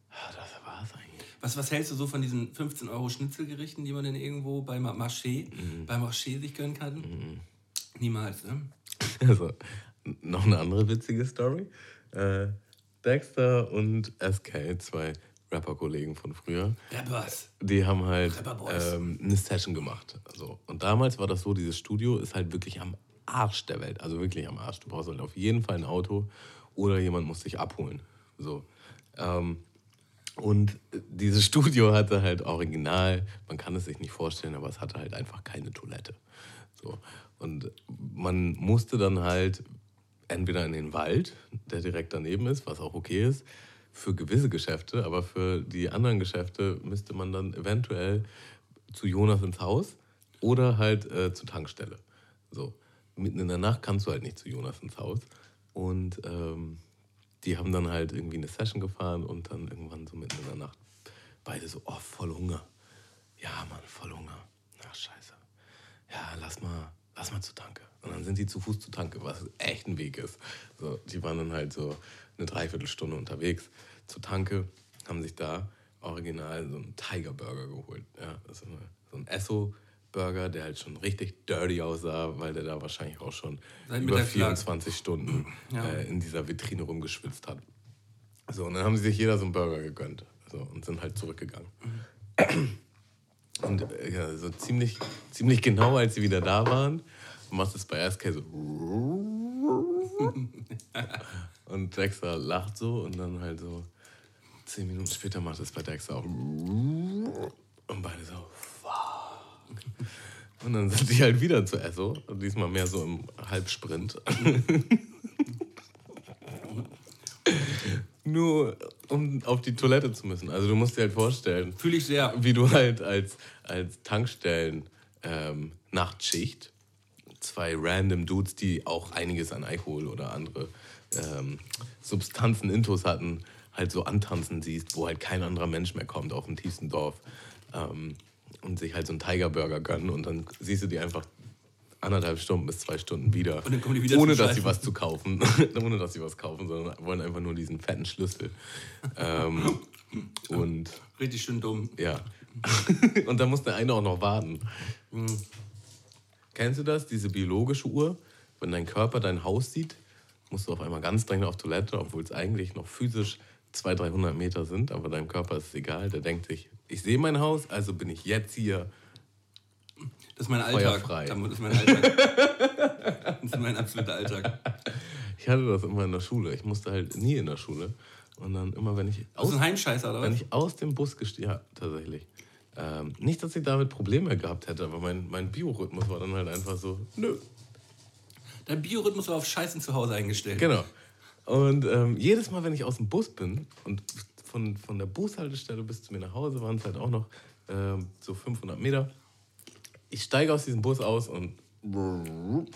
das war's eigentlich. Was, was hältst du so von diesen 15 Euro Schnitzelgerichten, die man denn irgendwo bei Marché, mhm. beim Marché sich gönnen kann? Mhm. Niemals, ne? [laughs] Also, noch eine andere witzige Story. Äh, Dexter und SK, zwei Rapper-Kollegen von früher. Rappers. Die haben halt ähm, eine Session gemacht. Also, und damals war das so, dieses Studio ist halt wirklich am Arsch der Welt. Also wirklich am Arsch. Du brauchst halt auf jeden Fall ein Auto oder jemand muss dich abholen. So. Ähm, und dieses Studio hatte halt original, man kann es sich nicht vorstellen, aber es hatte halt einfach keine Toilette. So. Und man musste dann halt entweder in den Wald, der direkt daneben ist, was auch okay ist, für gewisse Geschäfte, aber für die anderen Geschäfte müsste man dann eventuell zu Jonas ins Haus oder halt äh, zur Tankstelle. So. Mitten in der Nacht kannst du halt nicht zu Jonas ins Haus. Und ähm, die haben dann halt irgendwie eine Session gefahren und dann irgendwann so mitten in der Nacht beide so, oh, voll Hunger. Ja, Mann, voll Hunger. Ach, scheiße. Ja, lass mal, lass mal zur Tanke. Und dann sind die zu Fuß zur Tanke, was echt ein Weg ist. So, die waren dann halt so eine Dreiviertelstunde unterwegs zur Tanke, haben sich da original so einen Tiger Burger geholt. Ja, so ein Esso-Burger, der halt schon richtig dirty aussah, weil der da wahrscheinlich auch schon Seit über 24 Stunden [clears throat] ja. äh, in dieser Vitrine rumgeschwitzt hat. So, und dann haben sie sich jeder so einen Burger gegönnt so, und sind halt zurückgegangen. Mhm. Und äh, ja, so ziemlich, ziemlich genau, als sie wieder da waren, macht es bei SK so. [laughs] und Dexter lacht so und dann halt so zehn Minuten später macht es bei Dexter auch. Und beide so. Und dann sind die halt wieder zu Esso. Und diesmal mehr so im Halbsprint. Nur um auf die Toilette zu müssen. Also du musst dir halt vorstellen. Fühle ich sehr. Wie du halt als, als Tankstellen ähm, Nachtschicht zwei random Dudes, die auch einiges an Alkohol oder andere ähm, Substanzen intus hatten, halt so antanzen siehst, wo halt kein anderer Mensch mehr kommt auf dem tiefsten Dorf ähm, und sich halt so einen Tiger Burger gönnen und dann siehst du die einfach anderthalb Stunden bis zwei Stunden wieder, wieder ohne dass sie was zu kaufen, [laughs] ohne dass sie was kaufen, sondern wollen einfach nur diesen fetten Schlüssel. ähm, und richtig schön dumm. Ja. [laughs] und dann muss der eine auch noch warten. Mhm. Kennst du das, diese biologische Uhr? Wenn dein Körper dein Haus sieht, musst du auf einmal ganz dringend auf Toilette, obwohl es eigentlich noch physisch 200, 300 Meter sind, aber deinem Körper ist es egal. Der denkt sich, ich sehe mein Haus, also bin ich jetzt hier. Das ist mein Alltag. Das ist mein Alltag. [laughs] das ist mein absoluter Alltag. Ich hatte das immer in der Schule. Ich musste halt nie in der Schule. Und dann immer, wenn ich aus, ein Heimscheißer, oder Wenn ich aus dem Bus gestiegen ja, tatsächlich. Ähm, nicht, dass ich damit Probleme gehabt hätte, aber mein, mein Biorhythmus war dann halt einfach so, nö. Dein Biorhythmus war auf Scheißen zu Hause eingestellt. Genau. Und ähm, jedes Mal, wenn ich aus dem Bus bin und von, von der Bushaltestelle bis zu mir nach Hause waren es halt auch noch ähm, so 500 Meter, ich steige aus diesem Bus aus und und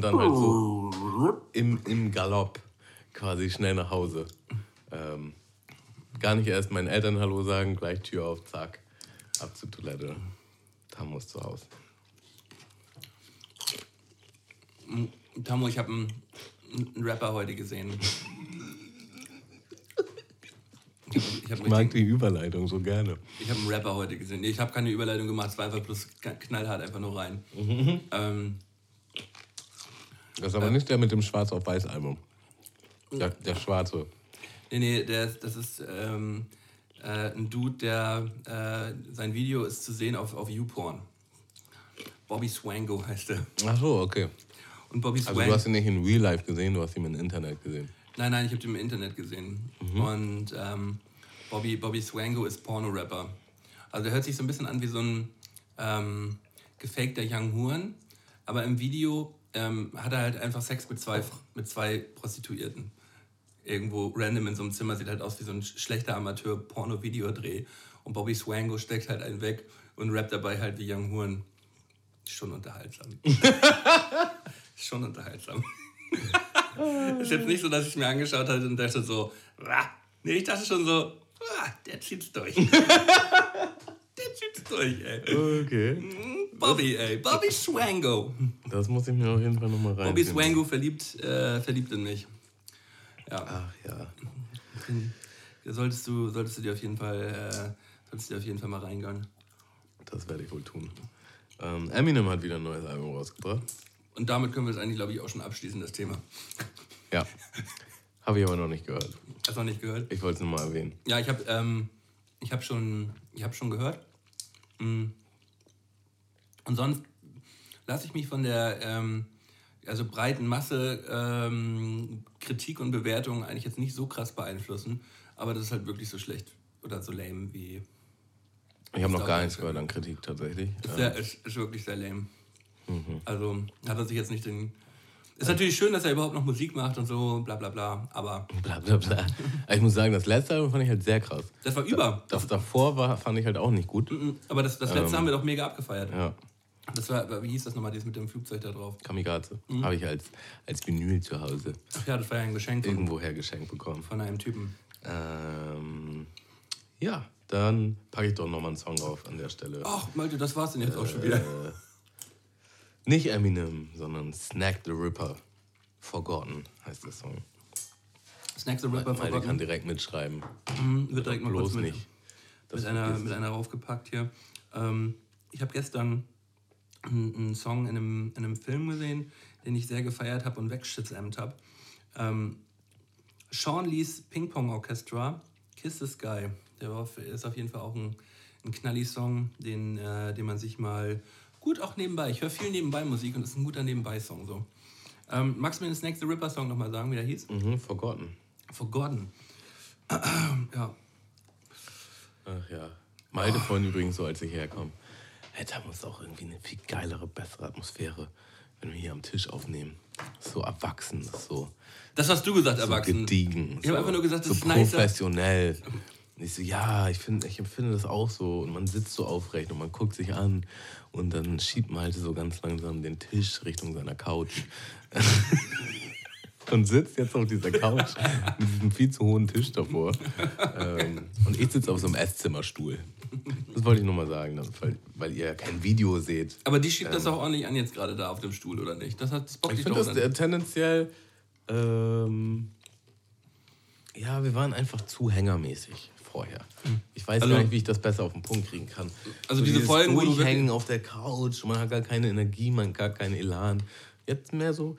dann halt so im, im Galopp quasi schnell nach Hause. Ähm, gar nicht erst meinen Eltern Hallo sagen, gleich Tür auf, zack, ab zur Toilette. Da muss zu Hause. Tamo, ich habe einen Rapper heute gesehen. Ich, ich, ich mag die Überleitung so gerne. Ich habe einen Rapper heute gesehen. Nee, ich habe keine Überleitung gemacht, es war einfach bloß knallhart einfach nur rein. Mhm. Ähm, das ist aber äh, nicht der mit dem Schwarz auf Weiß Album. Der, der schwarze. Nee, nee, der, das ist ähm, äh, ein Dude, der äh, sein Video ist zu sehen auf, auf YouPorn. Bobby Swango heißt er. Ach so, okay. Und Bobby Swango. Also du hast ihn nicht in Real Life gesehen, du hast ihn im Internet gesehen. Nein, nein, ich habe ihn im Internet gesehen. Mhm. Und ähm, Bobby, Bobby Swango ist Porno-Rapper. Also der hört sich so ein bisschen an wie so ein ähm, gefakter Young Huren, aber im Video ähm, hat er halt einfach Sex mit zwei, mit zwei Prostituierten. Irgendwo random in so einem Zimmer, sieht halt aus wie so ein schlechter Amateur-Porno-Videodreh. Und Bobby Swango steckt halt einen weg und rappt dabei halt wie Young Huren. Schon unterhaltsam. [laughs] Schon unterhaltsam. [laughs] [laughs] ist jetzt nicht so, dass ich es mir angeschaut hatte und dachte so, Rah. nee, ich dachte schon so, der zieht's durch. [laughs] der zieht's durch, ey. Okay. Mm, Bobby, ey. Bobby Swango. Das muss ich mir auf jeden Fall nochmal rein. Bobby Swango verliebt, äh, verliebt in mich. Ja. Ach ja. Solltest du, solltest du dir auf jeden Fall, äh, solltest du dir auf jeden Fall mal reingehen. Das werde ich wohl tun. Ähm, Eminem hat wieder ein neues Album rausgebracht. Und damit können wir es eigentlich, glaube ich, auch schon abschließen, das Thema. [laughs] Ja. Habe ich aber noch nicht gehört. Hast du noch nicht gehört? Ich wollte es nur mal erwähnen. Ja, ich habe ähm, ich hab schon, ich hab schon gehört. Mm. Und sonst lasse ich mich von der ähm, also breiten Masse ähm, Kritik und Bewertung eigentlich jetzt nicht so krass beeinflussen. Aber das ist halt wirklich so schlecht oder so lame wie. Ich habe noch gar nichts gehört an Kritik tatsächlich. Ist, sehr, ist, ist wirklich sehr lame. Also hat er sich jetzt nicht den. Ist natürlich schön, dass er überhaupt noch Musik macht und so, bla bla bla, aber Bla bla bla. Ich muss sagen, das letzte Album fand ich halt sehr krass. das war über. Das davor war, fand ich halt auch nicht gut. Aber das, das letzte haben wir doch mega abgefeiert. Ja, Das war, wie hieß das nochmal, dieses mit dem Flugzeug da drauf? Kamikaze. Habe ich als, als Vinyl zu Hause Ach ja, das war ja ein Geschenk irgendwoher geschenkt bekommen. von einem Typen. Ähm, ja, dann packe ich doch nochmal einen Song drauf an der Stelle. Ach, Malte, das war's denn jetzt auch schon wieder. Nicht Eminem, sondern Snack the Ripper. Forgotten heißt der Song. Snacks the Ripper Malte kann verpacken. direkt mitschreiben. Mhm, Wird direkt mal Bloß kurz mit, nicht. Das mit, einer, mit einer raufgepackt hier. Ähm, ich habe gestern einen, Song in einem, in einem Film gesehen, den ich sehr gefeiert habe und wegschützämt habe. Ähm, Sean Lees Ping Pong Orchestra, Kiss the Sky. Der auf- ist auf jeden Fall auch ein, ein Knalli-Song, den, äh, den man sich mal gut auch nebenbei. Ich höre viel nebenbei Musik und das ist ein guter Nebenbei-Song. So. Ähm, magst du mir den Snake the Ripper Song nochmal sagen, wie der hieß? Mhm, Forgotten. Forgotten. [clears throat] ja. Ach ja. Malte vorhin übrigens so, als ich herkomme. Hey, da muss auch irgendwie eine viel geilere, bessere Atmosphäre, wenn wir hier am Tisch aufnehmen. So erwachsen, so, Das hast du gesagt, so erwachsen. gediegen. Ich habe so, einfach nur gesagt, das so ist nicer. professionell. Und ich so, ja, ich, find, ich empfinde das auch so. Und man sitzt so aufrecht und man guckt sich an. Und dann schiebt Malte so ganz langsam den Tisch Richtung seiner Couch. [laughs] und sitzt jetzt auf dieser Couch mit diesem viel zu hohen Tisch davor. ähm, und ich sitze auf so einem Esszimmerstuhl. Das wollte ich nur mal sagen, weil, weil ihr ja kein Video seht. Aber die schiebt das auch ordentlich an jetzt gerade da auf dem Stuhl, oder nicht? Das, hat, das bockt Ich finde das oder äh, tendenziell. Ähm, ja, wir waren einfach zu hängermäßig vorher. Ich weiß Also- gar nicht, wie ich das besser auf den Punkt kriegen kann. Also diese Folgen, wo du Durchhängen auf der Couch, man hat gar keine Energie, man hat gar keinen Elan. Jetzt mehr so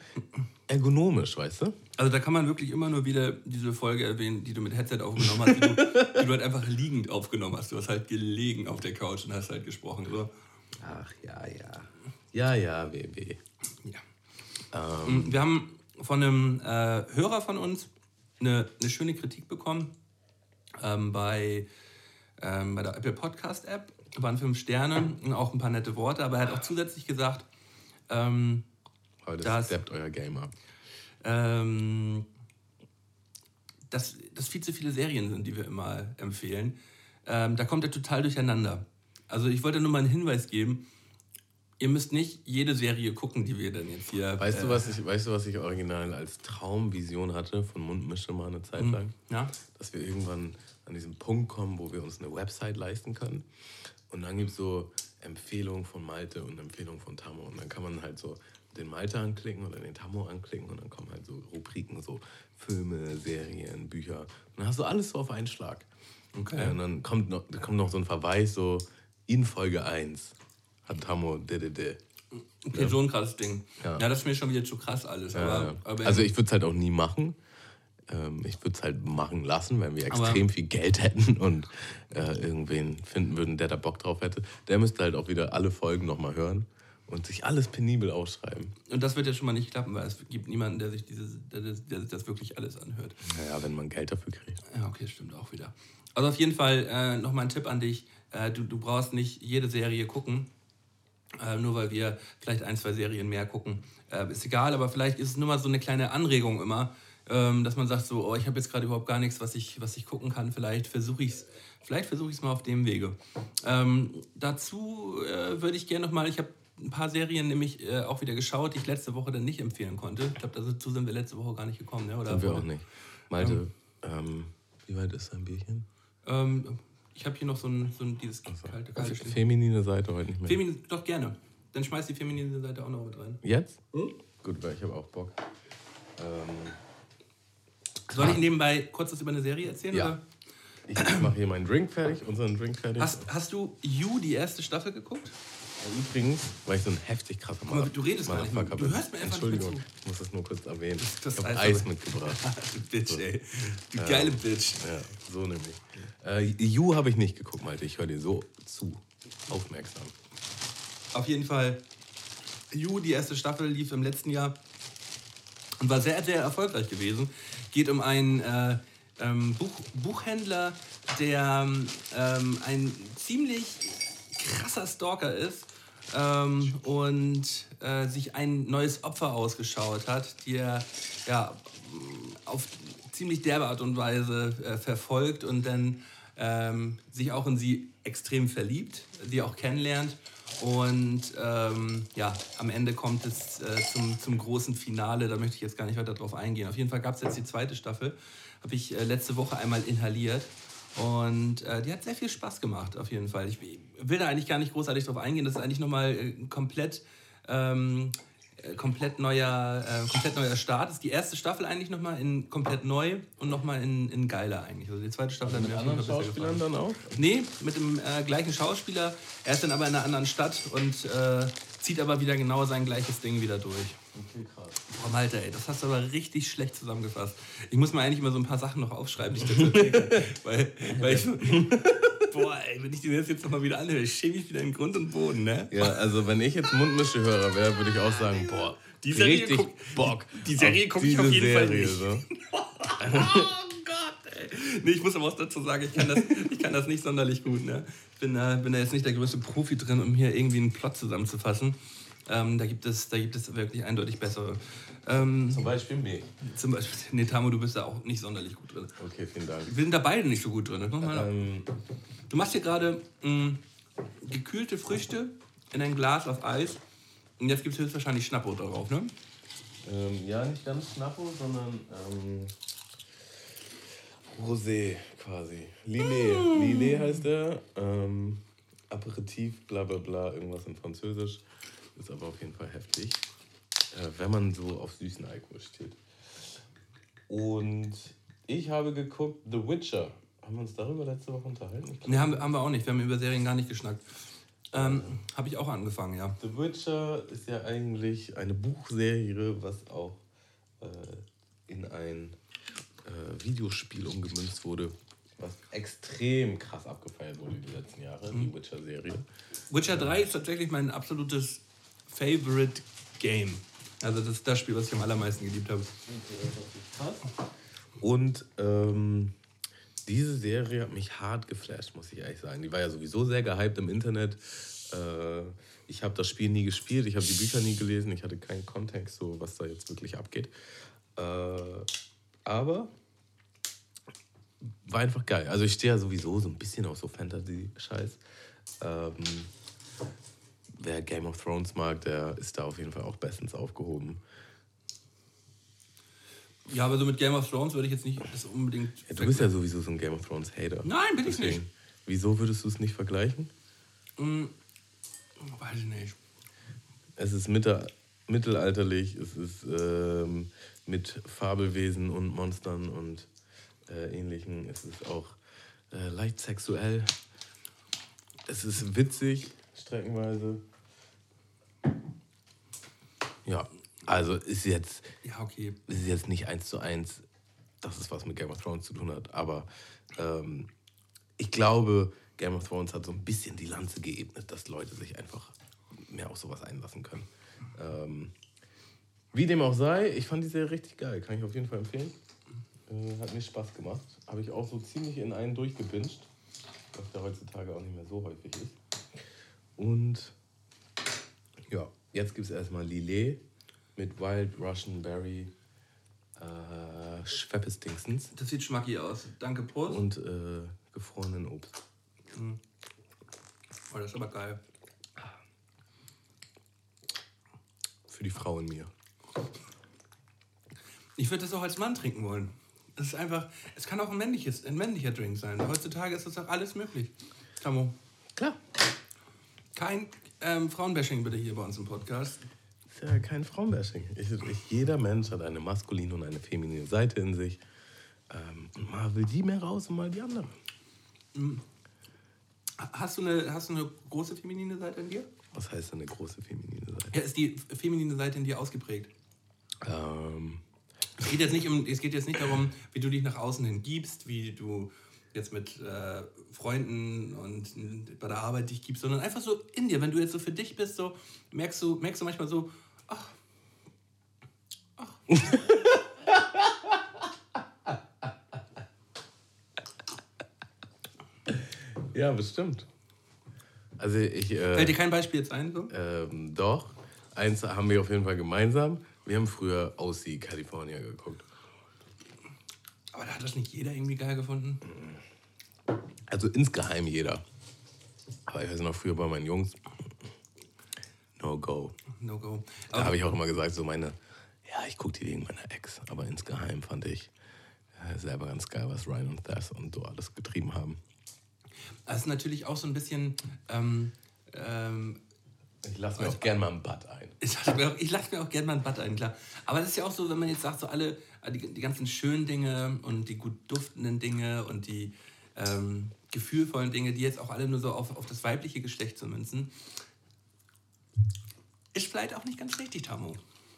ergonomisch, weißt du? Also da kann man wirklich immer nur wieder diese Folge erwähnen, die du mit Headset aufgenommen hast, die du, die du halt einfach liegend aufgenommen hast. Du hast halt gelegen auf der Couch und hast halt gesprochen. So. Ach ja, ja. Ja, ja, WW. Ja. Mm, Wir haben von einem äh, Hörer von uns eine, eine schöne Kritik bekommen ähm, bei, ähm, bei der Apple Podcast App. Waren fünf Sterne und auch ein paar nette Worte, aber er hat auch zusätzlich gesagt, ähm, Heute Das- steppt euer Game up. ähm, dass das viel zu viele Serien sind, die wir immer empfehlen. Ähm, da kommt er total durcheinander. Also ich wollte nur mal einen Hinweis geben. Ihr müsst nicht jede Serie gucken, die wir dann jetzt hier. Weißt, äh, du, was ich, weißt du, was ich original als Traumvision hatte von Mundmische mal eine Zeit lang? Ja? dass wir irgendwann an diesen Punkt kommen, wo wir uns eine Website leisten können. Und dann gibt es so Empfehlungen von Malte und Empfehlungen von Tammo. Und dann kann man halt so den Malte anklicken oder den Tammo anklicken und dann kommen halt so Rubriken, so Filme, Serien, Bücher. Und dann hast du alles so auf einen Schlag. Okay. Und dann kommt noch, kommt noch so ein Verweis, so in Folge 1 hat Tammo DDD. Okay, so ein krasses Ding. Ja. Ja. das ist mir schon wieder zu krass alles. Aber, aber also ich würde es halt auch nie machen. Ähm, ich würde es halt machen lassen, wenn wir Aber- extrem viel Geld hätten und äh, irgendwen finden würden, der da Bock drauf hätte. Der müsste halt auch wieder alle Folgen nochmal hören und sich alles penibel aufschreiben. und das wird ja schon mal nicht klappen, weil es gibt niemanden, der sich, dieses, der, der, der sich das wirklich alles anhört. Naja, wenn man Geld dafür kriegt. Ja, okay, stimmt auch wieder. Also auf jeden Fall äh, nochmal ein Tipp an dich. Äh, du, du brauchst nicht jede Serie gucken, äh, nur weil wir vielleicht ein, zwei Serien mehr gucken. Äh, ist egal, aber vielleicht ist es nur mal so eine kleine Anregung immer, ähm, dass man sagt so, oh, ich habe jetzt gerade überhaupt gar nichts, was ich, was ich gucken kann. Vielleicht versuche ich es vielleicht versuche ich es mal auf dem Wege. Ähm, dazu äh, würde ich gerne nochmal, ich habe ein paar Serien nämlich äh, auch wieder geschaut, die ich letzte Woche dann nicht empfehlen konnte. Ich glaube, dazu sind wir letzte Woche gar nicht gekommen. Ne? Oder Sind wir auch nicht. Malte, ähm, wie weit ist dein Bierchen? Ähm, ich habe hier noch so ein, so ein dieses kalte, kalte Stück. Feminine Seite heute nicht mehr. Feminin, doch gerne. Dann schmeiß die feminine Seite auch noch mit rein. Jetzt? Gut, weil ich habe auch Bock. Ähm, Soll ich nebenbei kurz was über eine Serie erzählen? Ja. Oder? ich mache hier meinen Drink fertig, unseren Drink fertig. Hast, hast du You, die erste Staffel, geguckt? Übrigens, weil ich so ein heftig krasser Guck mal, du redest gar nicht. Motherfucker Du bin. hörst mir einfach nicht Entschuldigung, mehr ich muss das nur kurz erwähnen. das ich habe Eis mitgebracht. du [laughs] Bitch, ey. Du geile Bitch. Ja, so nämlich. Äh, You habe ich nicht geguckt, Malte. Ich höre dir so zu. Aufmerksam. Auf jeden Fall, You, die erste Staffel lief im letzten Jahr und war sehr, sehr erfolgreich gewesen. Geht um einen äh, ähm, Buch, Buchhändler, der ähm, ein ziemlich krasser Stalker ist ähm, und äh, sich ein neues Opfer ausgeschaut hat, die er ja, auf ziemlich derbe Art und Weise äh, verfolgt und dann ähm, sich auch in sie extrem verliebt, sie auch kennenlernt. Und ähm, ja, am Ende kommt es äh, zum, zum großen Finale. Da möchte ich jetzt gar nicht weiter drauf eingehen. Auf jeden Fall gab es jetzt die zweite Staffel. Habe ich äh, letzte Woche einmal inhaliert. Und äh, die hat sehr viel Spaß gemacht, auf jeden Fall. Ich will da eigentlich gar nicht großartig drauf eingehen. Das ist eigentlich nochmal äh, komplett, ähm, äh, komplett, neuer, äh, komplett neuer Start. Ist die erste Staffel eigentlich nochmal in komplett neu und nochmal in, in geiler eigentlich. Also die zweite Staffel jeden Fall besser gefallen. dann auch? Nee, mit dem äh, gleichen Schauspieler. Er ist dann aber in einer anderen Stadt und äh, zieht aber wieder genau sein gleiches Ding wieder durch. Okay, krass. Boah, Malte, ey, das hast du aber richtig schlecht zusammengefasst. Ich muss mir eigentlich immer so ein paar Sachen noch aufschreiben, die ich dazu [laughs] weil, weil ich boah, ey, wenn ich dir das jetzt nochmal wieder anhöre, schäme ich wieder in Grund und Boden, ne? Ja, also wenn ich jetzt Mundmischehörer wäre, würde ich auch sagen, boah, Die Serie richtig guck- Bock. die Serie guck ich auf jeden Fall Serie, nicht. So. [laughs] Oh Gott, ey. Nee, ich muss aber auch dazu sagen, ich kann das, ich kann das nicht sonderlich gut. Ne? Ich bin, äh, bin da jetzt nicht der größte Profi drin, um hier irgendwie einen Plot zusammenzufassen. Ähm, da, gibt es, da gibt es wirklich eindeutig bessere. Ähm, Zum Beispiel mich. zum Beispiel, [laughs] nee, Tamo, du bist da auch nicht sonderlich gut drin. Okay, vielen Dank. Wir sind da beide nicht so gut drin. Ähm, Du machst hier gerade mh, gekühlte Früchte in ein Glas auf Eis. Und jetzt gibt es höchstwahrscheinlich Schnappo darauf, ne? ähm, ja, nicht ganz Schnappo, sondern ähm, Rosé quasi. Lillet. Mm. Lillet heißt der. Ähm, Aperitif, bla bla bla, irgendwas in Französisch. Ist aber auf jeden Fall heftig. Äh, wenn man so auf süßen Alkohol steht. Und ich habe geguckt The Witcher. Haben wir uns darüber letzte Woche unterhalten? Ne, haben, haben wir auch nicht. Wir haben über Serien gar nicht geschnackt. Ähm, Habe ich auch angefangen, ja. The Witcher ist ja eigentlich eine Buchserie, was auch äh, in ein äh, Videospiel umgemünzt wurde, was extrem krass abgefeiert wurde die letzten Jahre, die Witcher-Serie. Witcher 3 ist tatsächlich mein absolutes Favorite Game. Also das ist das Spiel, was ich am allermeisten geliebt habe. Und ähm, diese Serie hat mich hart geflasht, muss ich ehrlich sagen. Die war ja sowieso sehr gehypt im Internet. Äh, ich habe das Spiel nie gespielt, ich habe die Bücher nie gelesen, ich hatte keinen Kontext, so was da jetzt wirklich abgeht. Äh, aber war einfach geil. Also ich stehe ja sowieso so ein bisschen auf so Fantasy-Scheiß. Ähm, wer Game of Thrones mag, der ist da auf jeden Fall auch bestens aufgehoben. Ja, aber so mit Game of Thrones würde ich jetzt nicht das unbedingt. Ja, du bist ja sowieso so ein Game of Thrones Hater. Nein, bin ich Deswegen, nicht. Wieso würdest du es nicht vergleichen? Hm, weiß ich nicht. Es ist mitte, mittelalterlich, es ist ähm, mit Fabelwesen und Monstern und äh, ähnlichen. Es ist auch äh, leicht sexuell. Es ist witzig, streckenweise. Ja, also ist jetzt, Ja, okay. ist jetzt nicht eins zu eins, dass es was mit Game of Thrones zu tun hat, aber ähm, ich glaube, Game of Thrones hat so ein bisschen die Lanze geebnet, dass Leute sich einfach mehr auf sowas einlassen können. Ähm, wie dem auch sei, ich fand die Serie richtig geil, kann ich auf jeden Fall empfehlen. Äh, hat mir Spaß gemacht. Habe ich auch so ziemlich in einen durchgebinscht, was ja heutzutage auch nicht mehr so häufig ist. Und ja, jetzt gibt es erstmal Lillet mit Wild Russian Berry äh, Schweppesdingsens Das sieht schmackig aus. Danke, Prost. und äh, gefrorenen Obst. Oh, das ist aber geil. Für die Frau in mir. Ich würde das auch als Mann trinken wollen. Es ist einfach, es kann auch ein, männliches, ein männlicher Drink sein. Heutzutage ist das auch alles möglich. Tamo, Klar. kein ähm, Frauenbashing bitte hier bei uns im Podcast. Ist ja kein Frauenbashing. Ich, ich, jeder Mensch hat eine maskuline und eine feminine Seite in sich. Ähm, und mal will die mehr raus und mal die andere. Hast du eine, hast du eine große feminine Seite in dir? Was heißt eine große feminine Seite? Ja, ist die feminine Seite in dir ausgeprägt? Ähm, Es geht, jetzt nicht um, es geht jetzt nicht darum, wie du dich nach außen hin gibst, wie du jetzt mit äh, Freunden und bei der Arbeit dich gibst, sondern einfach so in dir. Wenn du jetzt so für dich bist, so merkst du, merkst du manchmal so, ach, ja, bestimmt. Also ich. Äh, fällt dir kein Beispiel jetzt ein? So? Ähm, doch. Eins haben wir auf jeden Fall gemeinsam. Wir haben früher Aussie California geguckt. Aber da hat das nicht jeder irgendwie geil gefunden. Also insgeheim jeder. Aber ich weiß noch, früher bei meinen Jungs, no go. No go. Da habe ich auch immer gesagt, so meine, ja, ich gucke die wegen meiner Ex. Aber insgeheim fand ich äh, selber ganz geil, was Ryan und Thess und so alles getrieben haben. Das ist natürlich auch so ein bisschen. Ähm, ähm, Ich lasse mir auch gern mal einen Butt ein. ich lasse mir, mir auch gerne mal ein Bad ein, klar. Aber das ist ja auch so, wenn man jetzt sagt, so alle, die, die ganzen schönen Dinge und die gut duftenden Dinge und die ähm, gefühlvollen Dinge, die jetzt auch alle nur so auf, auf das weibliche Geschlecht zu münzen, ist vielleicht auch nicht ganz richtig, Tamo.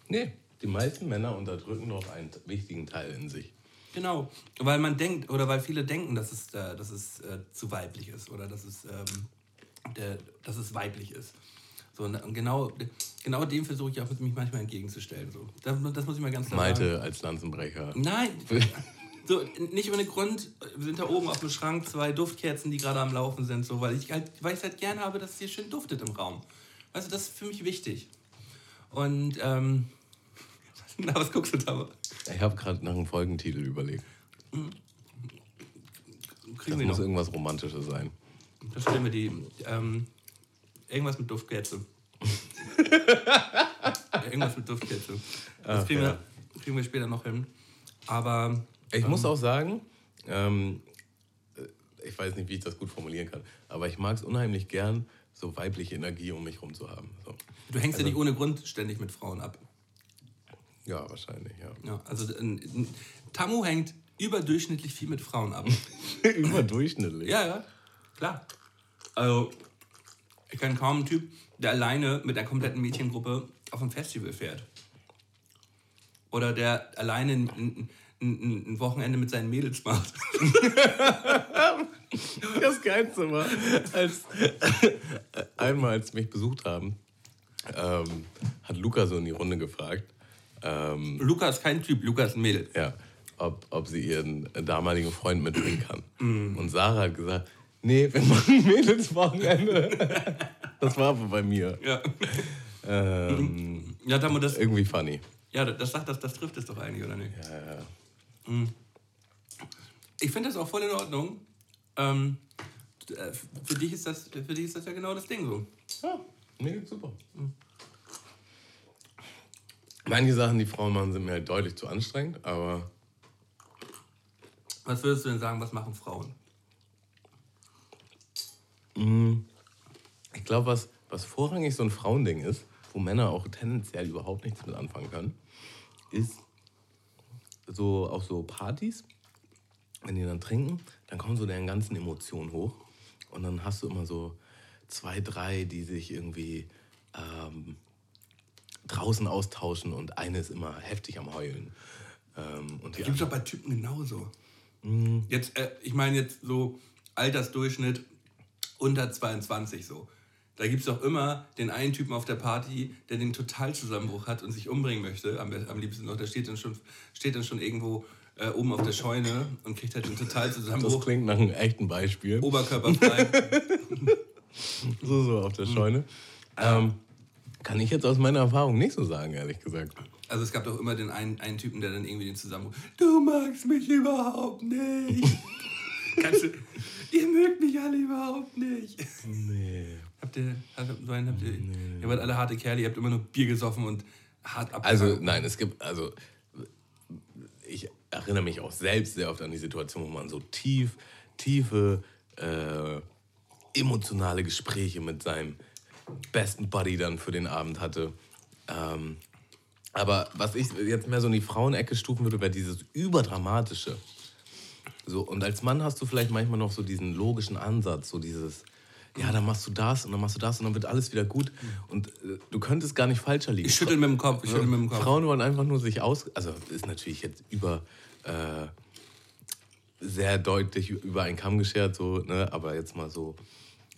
Nee, die meisten Männer unterdrücken noch einen wichtigen Teil in sich. Genau, weil man denkt, oder weil viele denken, dass es, äh, dass es äh, zu weiblich ist oder dass es, ähm, der, dass es weiblich ist. So, genau, genau dem versuche ich auch mich manchmal entgegenzustellen. So. Das, das muss ich mal ganz klar sagen. Malte als Lanzenbrecher. Nein, [laughs] so, nicht ohne Grund sind da oben auf dem Schrank zwei Duftkerzen, die gerade am Laufen sind, so, weil ich halt, weil ich halt gerne habe, dass es hier schön duftet im Raum. Also das ist für mich wichtig. Und ähm, [laughs] na, was guckst du da? Ich habe gerade nach einem Folgentitel überlegt. Kriegen Das muss noch. irgendwas Romantisches sein. Das stellen wir die. Ähm, irgendwas mit Duftkerze. [laughs] irgendwas mit Duftkerze. Das Ach, kriegen, ja. wir, kriegen wir später noch hin. Aber Ich muss auch sagen, ähm, äh, ich weiß nicht, wie ich das gut formulieren kann, aber ich mag es unheimlich gern, so weibliche Energie um mich herum zu haben. So. du hängst ja nicht ohne Grund ständig mit Frauen ab. Ja, wahrscheinlich, ja. Ja, also ein, ein, Tamu hängt überdurchschnittlich viel mit Frauen ab. [laughs] Überdurchschnittlich. ja, ja, klar. Also, ich kenne kaum einen Typ, der alleine mit einer kompletten Mädchengruppe auf ein Festival fährt. Oder der alleine ein, ein, ein, Wochenende mit seinen Mädels macht. [laughs] Das Geilste war, als einmal, als sie mich besucht haben, ähm, hat Luca so in die Runde gefragt, ähm, Luca ist kein Typ, Luca ist ein Mädel. ja, ob, ob sie ihren damaligen Freund mitbringen kann. Und Sarah hat gesagt, nee, wir machen [laughs] Mädelswochenende. Das war aber bei mir. Ja, Ähm, ja Tamu, das, irgendwie funny. ja, das sagt das, das trifft es doch eigentlich, oder nicht? Ja, ja. Ich finde das auch voll in Ordnung. Ähm, äh, für, dich ist das, für dich ist das ja genau das Ding so. Ja, mir geht's super. Manche Sachen, die Frauen machen, sind mir halt deutlich zu anstrengend, aber Was würdest du denn sagen, was machen Frauen? Ich glaube, was, was vorrangig so ein Frauending ist, wo Männer auch tendenziell überhaupt nichts mit anfangen können, ist so auf so Partys, wenn die dann trinken, dann kommen so deren ganzen Emotionen hoch und dann hast du immer so zwei, drei, die sich irgendwie ähm, draußen austauschen und eine ist immer heftig am Heulen. Ähm, und die Gibt es doch bei Typen genauso. Mhm. Jetzt, äh, ich meine jetzt so Altersdurchschnitt unter 22 so. Da gibt es doch immer den einen Typen auf der Party, der den Totalzusammenbruch hat und sich umbringen möchte. Am, am liebsten noch. Der steht dann schon, steht dann schon irgendwo äh, oben auf der Scheune und kriegt halt den das Totalzusammenbruch. klingt nach einem echten Beispiel. Oberkörperfrei. [laughs] So, so auf der Scheune. Ähm, kann ich jetzt aus meiner Erfahrung nicht so sagen, ehrlich gesagt. Also es gab doch immer den einen, einen Typen, der dann irgendwie den Zusammenbruch. Du magst mich überhaupt nicht. Kannst du, ihr mögt mich alle überhaupt nicht. Nee. Habt ihr, habt, einen habt ihr, ihr wart alle harte Kerle, ihr habt immer nur Bier gesoffen und hart ab. Also, nein, es gibt, also, ich erinnere mich auch selbst sehr oft an die Situation, wo man so tief, tiefe, äh, emotionale Gespräche mit seinem besten Buddy dann für den Abend hatte. Ähm, aber was ich jetzt mehr so in die Frauenecke stufen würde, wäre dieses Überdramatische. So, und als Mann hast du vielleicht manchmal noch so diesen logischen Ansatz, so dieses, ja, dann machst du das und dann machst du das und dann wird alles wieder gut. Und äh, du könntest gar nicht falscher liegen. Ich schüttel mit dem Kopf, ich schüttel mit dem Kopf. Frauen wollen einfach nur sich aus. Also ist natürlich jetzt über äh, sehr deutlich über einen Kamm geschert, so, ne? aber jetzt mal so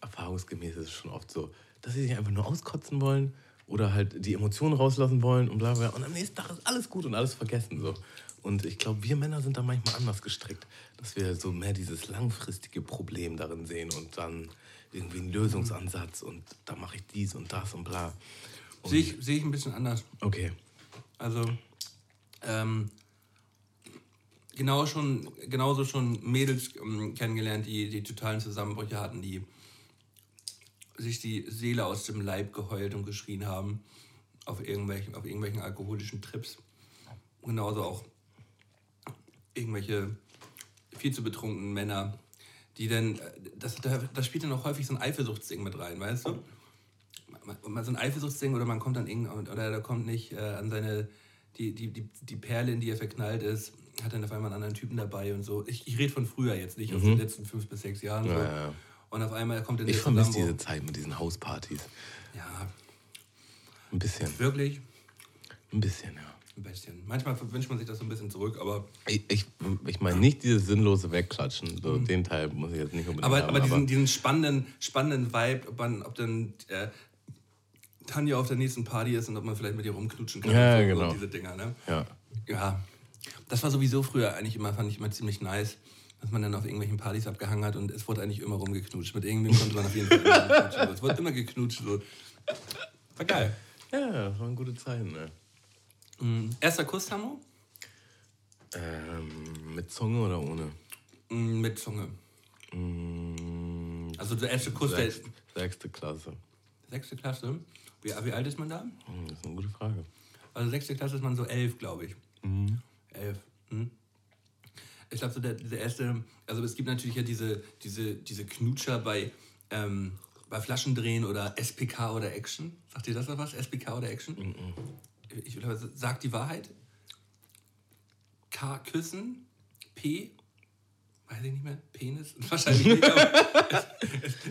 erfahrungsgemäß ist es schon oft so, dass sie sich einfach nur auskotzen wollen oder halt die Emotionen rauslassen wollen und bla bla. Und am nächsten Tag ist alles gut und alles vergessen. So. Und ich glaube, wir Männer sind da manchmal anders gestrickt, dass wir so mehr dieses langfristige Problem darin sehen und dann irgendwie einen Lösungsansatz und da mache ich dies und das und bla. Sehe ich, sehe ich ein bisschen anders. Okay. Also, ähm, genau schon, genauso schon Mädels ähm, kennengelernt, die, die totalen Zusammenbrüche hatten, die sich die Seele aus dem Leib geheult und geschrien haben auf irgendwelchen, auf irgendwelchen alkoholischen Trips. Genauso auch irgendwelche viel zu betrunkenen Männer, die dann, äh, das, da, da spielt dann auch häufig so ein Eifersuchtsding mit rein, weißt du? Man- man- So ein Eifersuchtsding oder man kommt dann irgend, oder da kommt nicht äh, an seine, die, die, die, die Perle, in die er verknallt ist, hat dann auf einmal einen anderen Typen dabei und so. Ich, ich rede von früher jetzt, nicht aus den letzten fünf bis sechs Jahren. So. Mhm. Ja, ja. Und auf einmal kommt dann Ich vermisse diese Zeit mit diesen Hauspartys. Ja, Ein bisschen. wirklich Ein bisschen, ja. Ein bisschen. Manchmal wünscht man sich das so ein bisschen zurück, aber Ich, ich, ich meine nicht dieses sinnlose Wegklatschen. So, Den Teil muss ich jetzt nicht unbedingt Aber, haben. aber diesen, diesen spannenden, spannenden Vibe, ob, man, ob dann äh, Tanja auf der nächsten Party ist und ob man vielleicht mit ihr rumknutschen kann. Ja, so, genau. So diese Dinger, ne? ja. Ja. Das war sowieso früher eigentlich immer, fand ich immer ziemlich nice, dass man dann auf irgendwelchen Partys abgehangen hat und es wurde eigentlich immer rumgeknutscht. Mit irgendwem konnte man auf jeden Fall immer. Es wurde immer geknutscht. So. War geil. ja, das waren gute Zeiten. Ne? Mhm. Erster Kuss, Tammo? Ähm, mit Zunge oder ohne? Mhm, Mit Zunge. Mm, Also der erste Kuss der sechs, sechste Klasse. sechste Klasse. Wie, wie alt ist man da? Hm, Das ist eine gute Frage. Also sechste Klasse ist man so elf, glaube ich. Elf. Hm? Ich glaube, so der, der erste, also es gibt natürlich ja diese, diese, diese Knutscher bei, ähm, bei Flaschendrehen oder SPK oder Action. Sagt ihr das noch was? SPK oder Action? Ich sagt die Wahrheit. K küssen. P. Weiß ich nicht mehr. Penis? [laughs] Wahrscheinlich nicht. [laughs]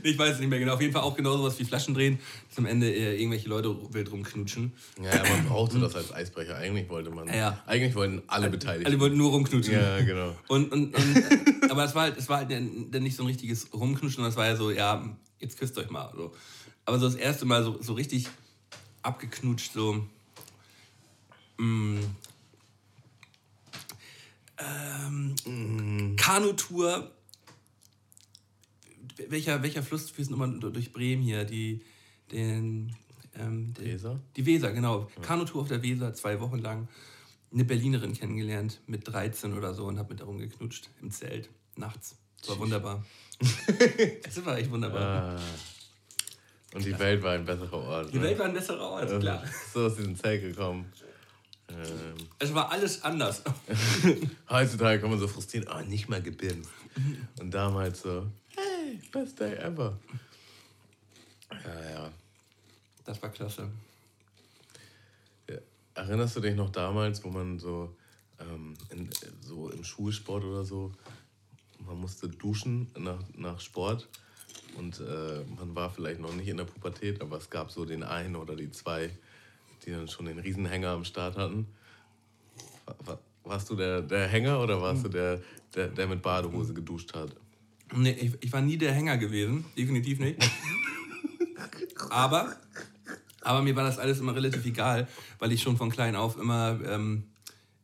Ich weiß es nicht mehr genau. Auf jeden Fall auch genau sowas wie Flaschendrehen, dass am Ende äh, irgendwelche Leute wild rumknutschen. Ja, ja, man brauchte das als Eisbrecher. Eigentlich wollte man. Ja. Eigentlich wollten alle beteiligt. Alle wollten nur rumknutschen. ja, genau. Und, und, und aber es war halt, es war halt dann dann nicht so ein richtiges Rumknutschen, sondern es war ja so, ja, jetzt küsst euch mal. So. Aber so das erste Mal so, so richtig abgeknutscht, so. Ähm, Kanutour. Welcher, welcher Fluss fließt nochmal durch Bremen hier? Die, den, ähm, die, Weser? Die Weser, genau. Kanutour auf der Weser, zwei Wochen lang. Eine Berlinerin kennengelernt mit 13 oder so und habe mit darum geknutscht im Zelt nachts. Das war wunderbar. [laughs] das war echt wunderbar. Ah. Und die Welt war ein besserer Ort. Die ne? Welt war ein besserer Ort, klar. So aus diesem Zelt gekommen. Ähm, Es war alles anders. [laughs] heutzutage kann man so frustrieren, oh, nicht mal gebimst. Und damals so, hey, best day ever. Ja, ja. Das war klasse. Erinnerst du dich noch damals, wo man so, ähm, in, so im Schulsport oder so, man musste duschen nach, nach Sport und äh, man war vielleicht noch nicht in der Pubertät, aber es gab so den einen oder die zwei, die dann schon den Riesenhänger am Start hatten. Wa- wa- Warst du der, der Hänger oder warst du der, der, der mit Badehose geduscht hat? Nee, ich, ich war nie der Hänger gewesen. Definitiv nicht. aber, aber mir war das alles immer relativ egal, weil ich schon von klein auf immer, ähm,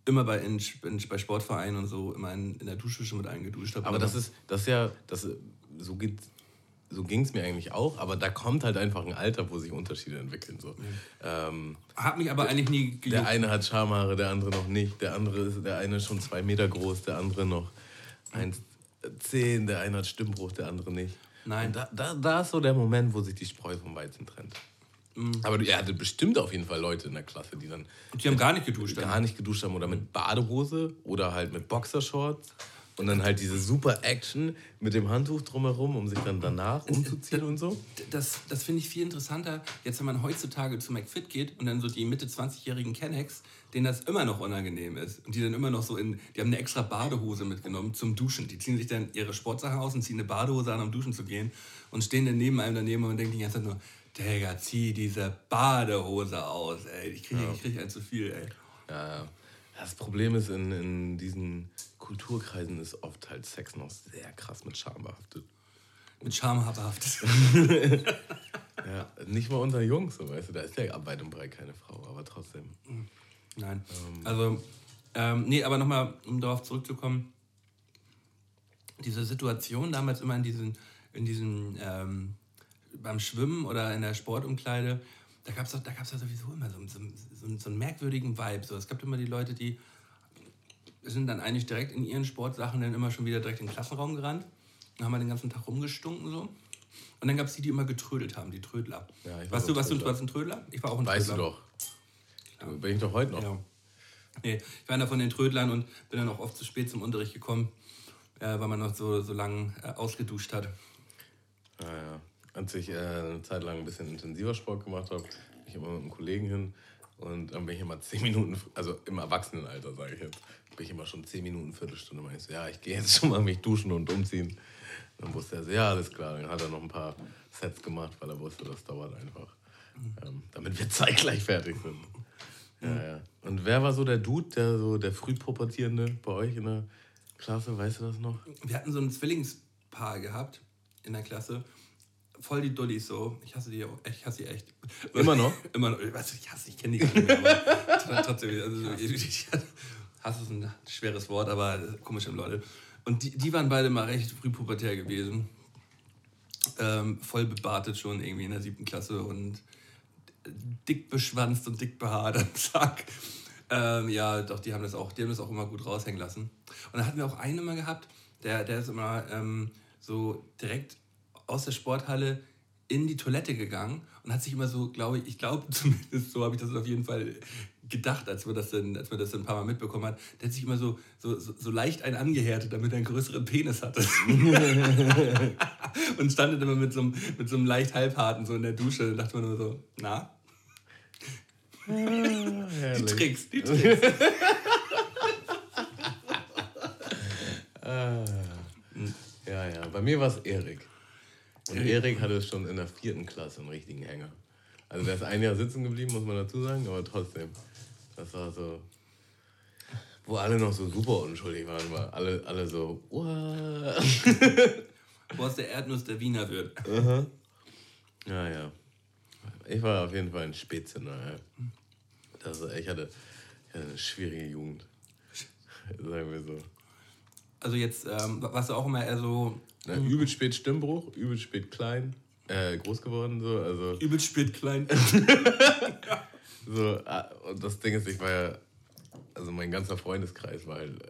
immer bei, in, in, bei Sportvereinen und so immer in, in der Dusche schon mit eingeduscht habe. Aber das ist, das ist ja, das, so geht so ging es mir eigentlich auch, aber da kommt halt einfach ein Alter, wo sich Unterschiede entwickeln. So. Ähm, Hat mich aber eigentlich nie gejuckt. der eine hat Schamhaare, der andere noch nicht. Der andere ist, der eine ist schon zwei Meter groß, der andere noch 1,10, der eine hat Stimmbruch, der andere nicht. Nein. Und Da, da, da ist so der Moment, wo sich die Spreu vom Weizen trennt. Aber er hatte bestimmt auf jeden Fall Leute in der Klasse, die dann Die haben gar nicht geduscht. gar nicht geduscht haben oder mit Badehose oder halt mit Boxershorts. Und dann halt diese super Action mit dem Handtuch drumherum, um sich dann danach umzuziehen und so. Das, das finde ich viel interessanter, jetzt wenn man heutzutage zu McFit geht und dann so die Mitte 20-jährigen Kennex, denen das immer noch unangenehm ist. Und die dann immer noch so in, die haben eine extra Badehose mitgenommen zum Duschen. Die ziehen sich dann ihre Sportsachen aus und ziehen eine Badehose an, um duschen zu gehen. Und stehen dann neben einem daneben und denken die ganze Zeit nur, Digga, zieh diese Badehose aus, ey. Ich kriege ja. krieg ein zu viel, ey. Ja, ja. Das Problem ist, in, in diesen Kulturkreisen ist oft halt Sex noch sehr krass mit Scham behaftet. Mit Scham behaftet. [laughs] ja, nicht mal unter Jungs, so, weißt du, da ist ja weit und breit keine Frau, aber trotzdem. Nein. Ähm. Also, ähm, nee, aber nochmal, um darauf zurückzukommen, diese Situation damals immer in diesen, in diesen ähm, beim Schwimmen oder in der Sportumkleide, da gab es da gab's ja sowieso immer so, so, so, so einen merkwürdigen Vibe. So, es gab immer die Leute, die sind dann eigentlich direkt in ihren Sportsachen dann immer schon wieder direkt in den Klassenraum gerannt und haben halt den ganzen Tag rumgestunken so. Und dann gab es die, die immer getrödelt haben, die Trödler. Ja, ich weißt du, was du, warst ein Trödler? Ich war auch ein weißt Trödler. Weißt du doch. Ja. Bin ich doch heute noch. Ja. Nee, ich war einer von den Trödlern und bin dann auch oft zu spät zum Unterricht gekommen, äh, weil man noch so, so lange äh, ausgeduscht hat. Ah, ja als ich äh, eine Zeit lang ein bisschen intensiver Sport gemacht habe, bin ich immer mit einem Kollegen hin und dann bin ich immer zehn Minuten, also im Erwachsenenalter sage ich jetzt, bin ich immer schon zehn Minuten, Viertelstunde. Meine ich so, ja, ich gehe jetzt schon mal mich duschen und umziehen. Dann wusste er so, ja, alles klar. Dann hat er noch ein paar Sets gemacht, weil er wusste, das dauert einfach, ähm, damit wir [laughs] zeitgleich fertig sind. Ja, ja. Und wer war so der Dude, der so der Frühpubertierende bei euch in der Klasse? Weißt du das noch? Wir hatten so ein Zwillingspaar gehabt in der Klasse voll die Dullis so. Ich hasse die auch. Ich hasse die echt. Immer noch? [laughs] Immer noch. Ich, ich hasse, ich kenne die gar nicht mehr. [laughs] Trotzdem, also, ich, hasse ist ein schweres Wort, aber komische Leute. Und die, die waren beide mal recht früh pubertär gewesen. Ähm, voll bebartet schon irgendwie in der siebten Klasse und dick beschwanzt und dick behaart am Sack. Ähm, ja, doch, die haben das auch, die haben das auch immer gut raushängen lassen. Und dann hatten wir auch einen immer gehabt, der, der ist immer ähm, so direkt aus der Sporthalle in die Toilette gegangen und hat sich immer so, glaube ich, ich glaube [laughs] zumindest so habe ich das auf jeden Fall gedacht, als man das dann, als man das dann ein paar Mal mitbekommen hat, der hat sich immer so, so, so, leicht einen angehärtet, damit er einen größeren Penis hatte. [laughs] und stand dann immer mit so, einem, mit so einem leicht halbharten so in der Dusche und dachte man nur so, na? Ah, die Tricks, die Tricks. ah, ja, ja, bei mir war es Erik. Und Erik hatte schon in der vierten Klasse einen richtigen Hänger. Also der ist ein Jahr sitzen geblieben, muss man dazu sagen, aber trotzdem. Das war so. Wo alle noch so super unschuldig waren, war alle, alle so. Wo aus der Erdnuss der Wiener wird. Uh -huh. Ja, ja. Ich war auf jeden Fall ein Spätzünder. Ja. Das, ich, hatte, ich hatte eine schwierige Jugend. Sagen wir so. Also jetzt ähm, warst du auch immer eher so Ne? Übel spät Stimmbruch, übel spät klein, äh, groß geworden so. Also. Übel spät klein. [laughs] [laughs] so, ah, und das Ding ist, ich war ja, also mein ganzer Freundeskreis war halt äh,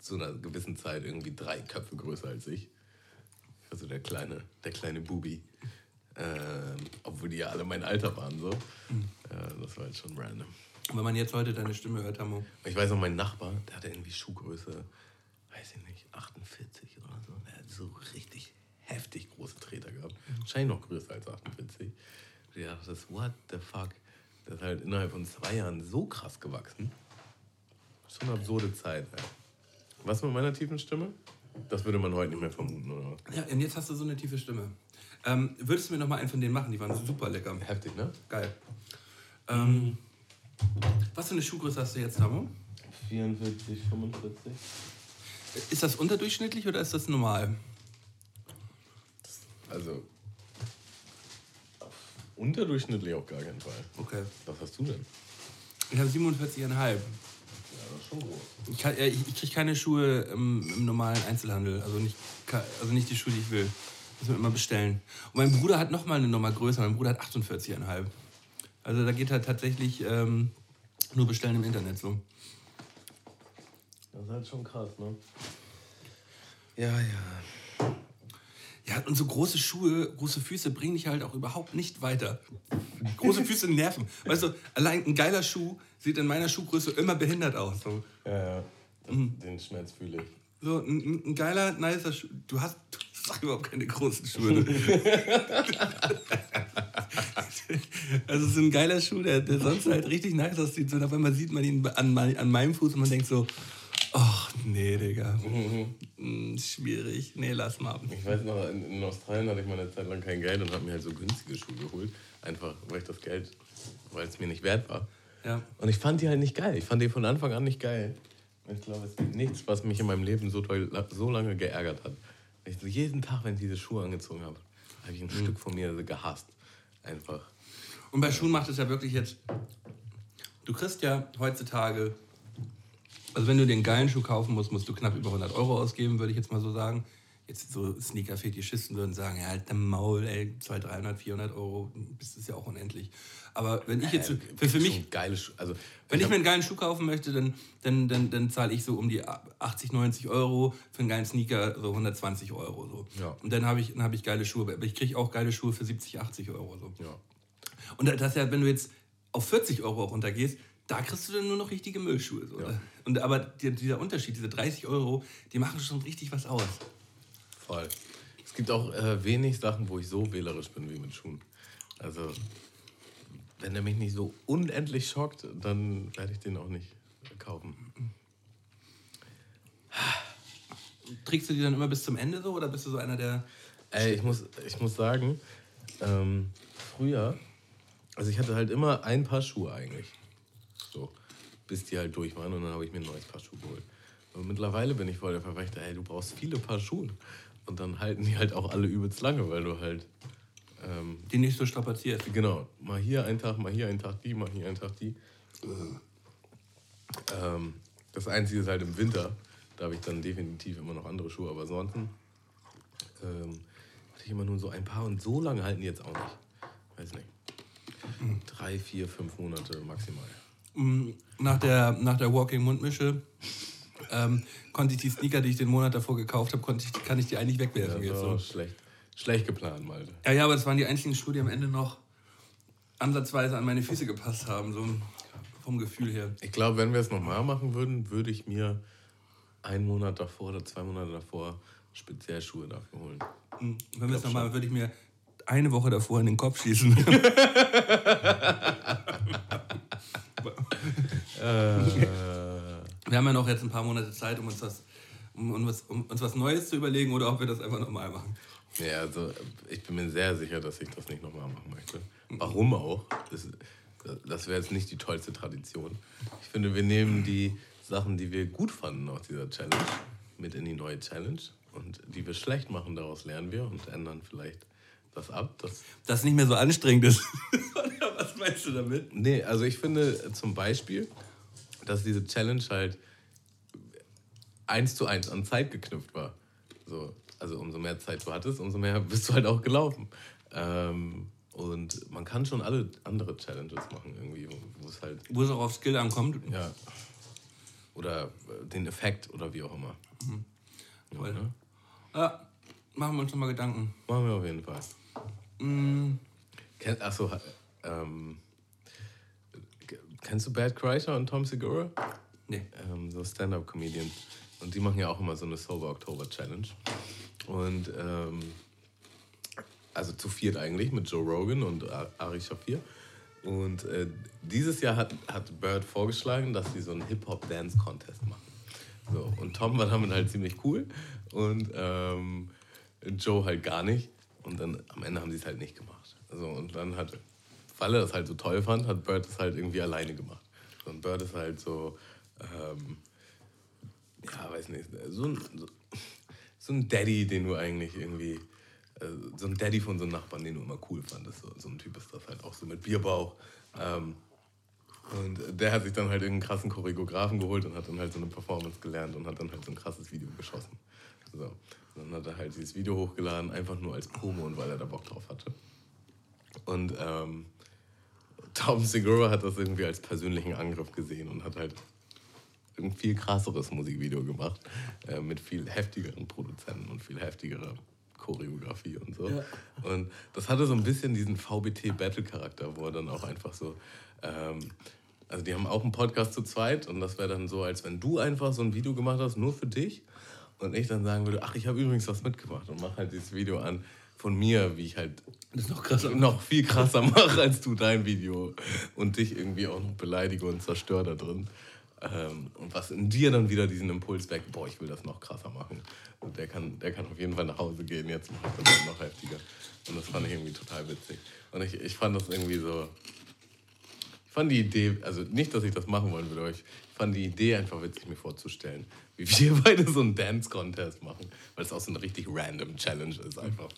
zu einer gewissen Zeit irgendwie drei Köpfe größer als ich. Also der kleine, der kleine Bubi. Ähm, obwohl die ja alle mein Alter waren so. Mhm. Äh, das war halt schon random. Und wenn man jetzt heute deine Stimme hört, Hamo. Ich weiß noch, mein Nachbar, der hatte irgendwie Schuhgröße, weiß ich nicht, 48 so richtig heftig große Treter gehabt. Mhm. Wahrscheinlich noch größer als 48. Ja, das ist what the fuck. Das ist halt innerhalb von zwei Jahren so krass gewachsen. Schon eine absurde Zeit, ey. Was mit meiner tiefen Stimme? Das würde man heute nicht mehr vermuten, oder? Ja, und jetzt hast du so eine tiefe Stimme. Ähm, würdest du mir noch mal einen von denen machen? Die waren super lecker. Heftig, ne? Geil. Ähm, was für eine Schuhgröße hast du jetzt, Tamo? 44, 45. Ist das unterdurchschnittlich oder ist das normal? Also unterdurchschnittlich auf gar keinen Fall. Okay. Was hast du denn? Ich habe 47,5. Ja, das ist schon groß. Ich, kann, ich, ich kriege keine Schuhe im, im, normalen Einzelhandel. Also nicht, also nicht die Schuhe, die ich will. Muss man immer bestellen. Und mein Bruder hat noch mal eine Nummer größer. Mein Bruder hat 48,5. Also da geht halt tatsächlich ähm, nur bestellen im Internet so. Das ist halt schon krass, ne? Ja, ja. Ja, und so große Schuhe, große Füße bringen dich halt auch überhaupt nicht weiter. Große [laughs] Füße nerven. Weißt du, allein ein geiler Schuh sieht in meiner Schuhgröße immer behindert aus. So. Ja, ja. Mhm. Den Schmerz fühle ich. So ein, ein geiler, nicer Schuh. Du hast, du hast überhaupt keine großen Schuhe. [laughs] also so ein geiler Schuh, der, der sonst halt richtig nice aussieht. So, auf einmal sieht man ihn an, an meinem Fuß und man denkt so, ach nee, Digga. Mhm. Schwierig. Nee, lass mal. Ich weiß noch, in, in Australien hatte ich mal eine Zeit lang kein Geld und habe mir halt so günstige Schuhe geholt. Einfach, weil ich das Geld, weil es mir nicht wert war. Ja. Und ich fand die halt nicht geil. Ich fand die von Anfang an nicht geil. Ich glaube, es gibt nichts, was mich in meinem Leben so, toll, so lange geärgert hat. Ich so jeden Tag, wenn ich diese Schuhe angezogen habe, habe ich ein mhm. Stück von mir gehasst. Einfach. Und bei Schuhen macht es ja wirklich jetzt. Du kriegst ja heutzutage, also wenn du den geilen Schuh kaufen musst, musst du knapp über 100 Euro ausgeben, würde ich jetzt mal so sagen jetzt so Sneaker-Fetischisten würden sagen, ja, halt der Maul, ey, 200, 300, 400 Euro, das ist ja auch unendlich. Aber wenn ich jetzt, für, für mich, geile Schu also, wenn ich mir einen geilen Schuh kaufen möchte, dann, dann, dann, dann zahle ich so um die 80, 90 Euro, für einen geilen Sneaker so 120 Euro. So. Ja. Und dann habe ich, hab ich geile Schuhe, aber ich kriege auch geile Schuhe für 70, 80 Euro. So. Ja. Und das ja, wenn du jetzt auf 40 Euro runtergehst, da kriegst du dann nur noch richtige Müllschuhe. So. Ja. Und, aber dieser Unterschied, diese 30 Euro, die machen schon richtig was aus. Voll. Es gibt auch äh, wenig Sachen, wo ich so wählerisch bin wie mit Schuhen. Also, wenn er mich nicht so unendlich schockt, dann werde ich den auch nicht kaufen. Trägst du die dann immer bis zum Ende so oder bist du so einer, der. Ey, ich muss, ich muss sagen, ähm, früher, also ich hatte halt immer ein Paar Schuhe eigentlich. So, bis die halt durch waren und dann habe ich mir ein neues Paar Schuhe geholt. Und mittlerweile bin ich voll der Verfechter, ey, du brauchst viele Paar Schuhe. Und dann halten die halt auch alle übelst lange, weil du halt. Ähm, die nicht so strapaziert. Genau. Mal hier einen Tag, mal hier einen Tag die, mal hier einen Tag die. Ähm, das Einzige ist halt im Winter. Da habe ich dann definitiv immer noch andere Schuhe, aber ansonsten ähm, hatte ich immer nur so ein paar und so lange halten die jetzt auch nicht. Weiß nicht. Drei, vier, fünf Monate maximal. Mm, nach der, nach der Walking Mundmische ähm, konnte ich die Sneaker, die ich den Monat davor gekauft habe, konnte ich, kann ich die eigentlich wegwerfen. Ja, jetzt so. schlecht. Schlecht geplant, Malte. Ja, ja, aber das waren die einzigen Schuhe, die am Ende noch ansatzweise an meine Füße gepasst haben, so vom Gefühl her. Ich glaube, wenn wir es nochmal machen würden, würde ich mir einen Monat davor oder zwei Monate davor speziell Schuhe dafür holen. Mhm. Wenn wir es nochmal, würde ich mir eine Woche davor in den Kopf schießen. [laughs] [laughs] äh. Wir haben ja noch jetzt ein paar Monate Zeit, um uns was, um, um, um uns was Neues zu überlegen oder ob wir das einfach nochmal machen. Ja, also ich bin mir sehr sicher, dass ich das nicht nochmal machen möchte. Warum auch? Das, das wäre jetzt nicht die tollste Tradition. Ich finde, wir nehmen die Sachen, die wir gut fanden aus dieser Challenge, mit in die neue Challenge. Und die wir schlecht machen, daraus lernen wir und ändern vielleicht das ab. Dass das nicht mehr so anstrengend ist. [laughs] Was meinst du damit? Nee, also ich finde zum Beispiel, dass diese Challenge halt eins zu eins an Zeit geknüpft war. So, also umso mehr Zeit du hattest, umso mehr [laughs] bist du halt auch gelaufen. Ähm, und man kann schon alle andere Challenges machen irgendwie, wo es halt... Wo es auch auf Skill ankommt. Ja. Oder äh, den Effekt oder wie auch immer. Mhm. Ja, ne? ja, machen wir uns nochmal Gedanken. Machen wir auf jeden Fall. Mhm. Achso, ähm, Kennst du Bad Kreischer und Tom Segura? Nee. Ähm, so Stand-Up-Comedians. Und die machen ja auch immer so eine Sober Oktober Challenge. Und ähm, also zu viert eigentlich mit Joe Rogan und Ari Shafir. Und äh, dieses Jahr hat, hat Bird vorgeschlagen, dass sie so einen Hip-Hop-Dance-Contest machen. So, und Tom war damit halt ziemlich cool und ähm, Joe halt gar nicht. Und dann am Ende haben sie es halt nicht gemacht. Also, und dann hat weil er das halt so toll fand, hat Bird das halt irgendwie alleine gemacht. Und Bird ist halt so, ähm, ja, weiß nicht, so ein, so, so, ein Daddy, den du eigentlich irgendwie, äh, so ein Daddy von so einem Nachbarn, den du immer cool fandest. So, so ein Typ ist das halt auch so mit Bierbauch. Ähm, und der hat sich dann halt irgendeinen krassen Choreografen geholt und hat dann halt so eine Performance gelernt und hat dann halt so ein krasses Video geschossen. So. Und dann hat er halt dieses Video hochgeladen, einfach nur als Promo und weil er da Bock drauf hatte. Und ähm, Tom Segura hat das irgendwie als persönlichen Angriff gesehen und hat halt ein viel krasseres Musikvideo gemacht, äh, mit viel heftigeren Produzenten und viel heftigerer Choreografie und so. Ja. Und das hatte so ein bisschen diesen VBT-Battle-Charakter, wo er dann auch einfach so. Ähm, also, die haben auch einen Podcast zu zweit und das wäre dann so, als wenn du einfach so ein Video gemacht hast, nur für dich. Und ich dann sagen würde, ach, ich habe übrigens was mitgemacht und mache halt dieses Video an von mir, wie ich halt das noch, krasser noch viel krasser mache als du dein Video und dich irgendwie auch noch beleidige und zerstöre da drin. Ähm, und was in dir dann wieder diesen Impuls weckt, boah, ich will das noch krasser machen. Und der kann, der kann auf jeden Fall nach Hause gehen, jetzt mache ich das noch heftiger. Und das fand ich irgendwie total witzig. Und ich, ich fand das irgendwie so, ich fand die Idee, also nicht, dass ich das machen wollen würde, aber ich fand die Idee einfach witzig, mir vorzustellen, wie wir [laughs] beide so einen Dance-Contest machen, weil es auch so eine richtig random Challenge ist einfach.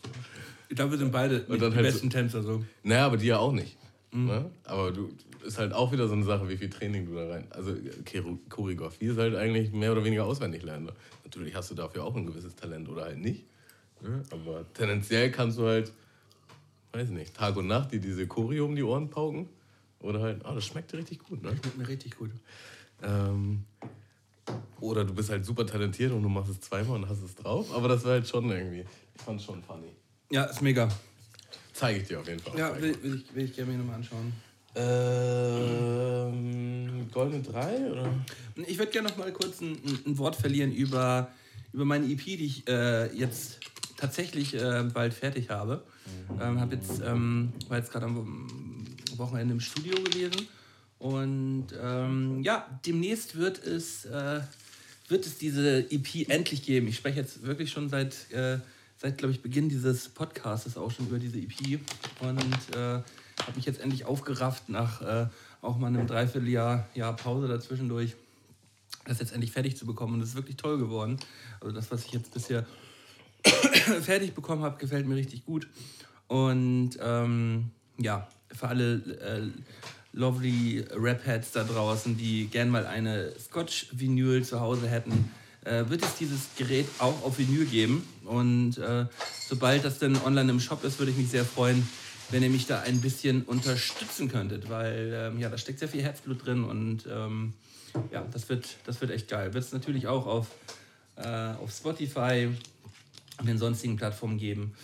Ich glaube, wir sind beide die halt besten so, Tänzer so. Naja, aber die ja auch nicht. Mhm. Ne? Aber du ist halt auch wieder so eine Sache, wie viel Training du da rein. Also Choreografie ist halt eigentlich mehr oder weniger auswendig lernen. Natürlich hast du dafür auch ein gewisses Talent oder halt nicht. Ne? Aber tendenziell kannst du halt, weiß nicht, Tag und Nacht dir diese Choreo um die Ohren pauken. Oder halt, ah, oh, das schmeckt dir richtig gut, ne? Schmeckt mir richtig gut. Ähm, oder du bist halt super talentiert und du machst es zweimal und hast es drauf. Aber das war halt schon irgendwie, ich fand es schon funny. Ja, ist mega. Zeige ich dir auf jeden Fall. Ja, will, will, ich, will ich gerne mir nochmal anschauen. Ähm, Goldene 3 oder? Ich würde gerne noch mal kurz ein, ein, Wort verlieren über, über meine EP, die ich äh, jetzt tatsächlich äh, bald fertig habe. Ähm, hab jetzt, ähm, war jetzt gerade am Wochenende im Studio gewesen und ähm, ja, demnächst wird es, äh, wird es diese EP endlich geben. Ich spreche jetzt wirklich schon seit äh, seit, glaube ich, Beginn dieses Podcasts auch schon über diese EP und äh, habe mich jetzt endlich aufgerafft nach äh, auch mal einem Dreivierteljahr Jahr Pause dazwischendurch, das jetzt endlich fertig zu bekommen. Und es ist wirklich toll geworden. Also das, was ich jetzt bisher [coughs] fertig bekommen habe, gefällt mir richtig gut. Und ähm, ja, für alle äh, lovely Rap-Heads da draußen, die gern mal eine Scotch-Vinyl zu Hause hätten, äh, wird es dieses Gerät auch auf Vinyl geben. Und äh, sobald das dann online im Shop ist, würde ich mich sehr freuen, wenn ihr mich da ein bisschen unterstützen könntet, weil ähm, ja, da steckt sehr viel Herzblut drin und ähm, ja, das wird, das wird echt geil. Wird es natürlich auch auf, äh, auf Spotify und den sonstigen Plattformen geben.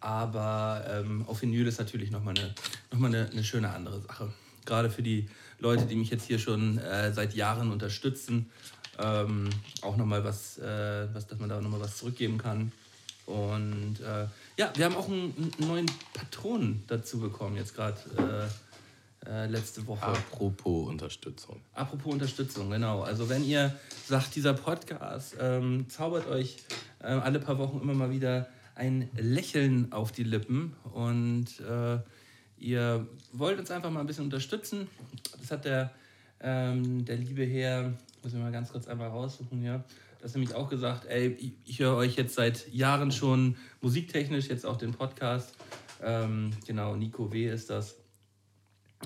Aber ähm, auf Vinyl ist natürlich nochmal eine, noch eine, eine schöne andere Sache. Gerade für die Leute, die mich jetzt hier schon äh, seit Jahren unterstützen ähm, auch nochmal was, äh, was, dass man da nochmal was zurückgeben kann. Und äh, ja, wir haben auch einen, einen, neuen Patron dazu bekommen, jetzt gerade äh, äh, letzte Woche. Apropos Unterstützung. Apropos Unterstützung, genau. Also wenn ihr sagt, dieser Podcast ähm, zaubert euch äh, alle paar Wochen immer mal wieder ein Lächeln auf die Lippen und äh, ihr wollt uns einfach mal ein bisschen unterstützen. Das hat der, ähm, der liebe Herr muss ich mal ganz kurz einmal raussuchen, ja. Das nämlich auch gesagt, ey, ich, höre euch jetzt seit Jahren schon musiktechnisch, jetzt auch den Podcast. Ähm, genau, Nico W. ist das.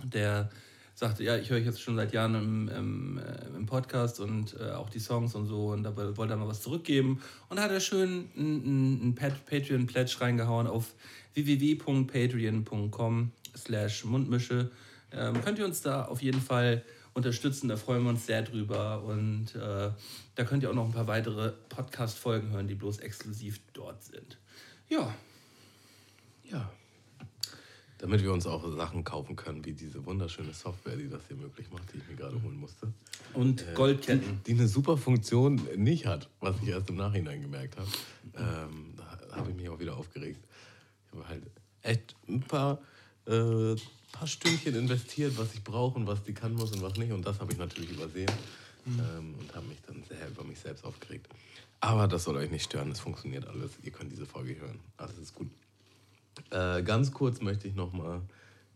Der sagte, ja, ich höre euch jetzt schon seit Jahren im, im, äh, im Podcast und äh, auch die Songs und so und da wollte er mal was zurückgeben. Und hat er schön einen Patreon-Pledge reingehauen auf www.patreon.com slash Mundmische. Ähm, könnt ihr uns da auf jeden Fall unterstützen. Da freuen wir uns sehr drüber. Und äh, da könnt ihr auch noch ein paar weitere Podcast-Folgen hören, die bloß exklusiv dort sind. Ja. Ja. Damit wir uns auch Sachen kaufen können, wie diese wunderschöne Software, die das hier möglich macht, die ich mir gerade holen musste. Und äh, Goldketten. Die, die, eine super Funktion nicht hat, was ich erst im Nachhinein gemerkt habe. Ähm, da habe ich mich auch wieder aufgeregt. Ich habe halt echt ein paar äh, paar Stündchen investiert, was ich brauche und was die kann muss und was nicht. Und das habe ich natürlich übersehen mhm. ähm, und habe mich dann sehr über mich selbst aufgeregt. Aber das soll euch nicht stören, es funktioniert alles. Ihr könnt diese Folge hören. Alles ist gut. Äh, ganz kurz möchte ich nochmal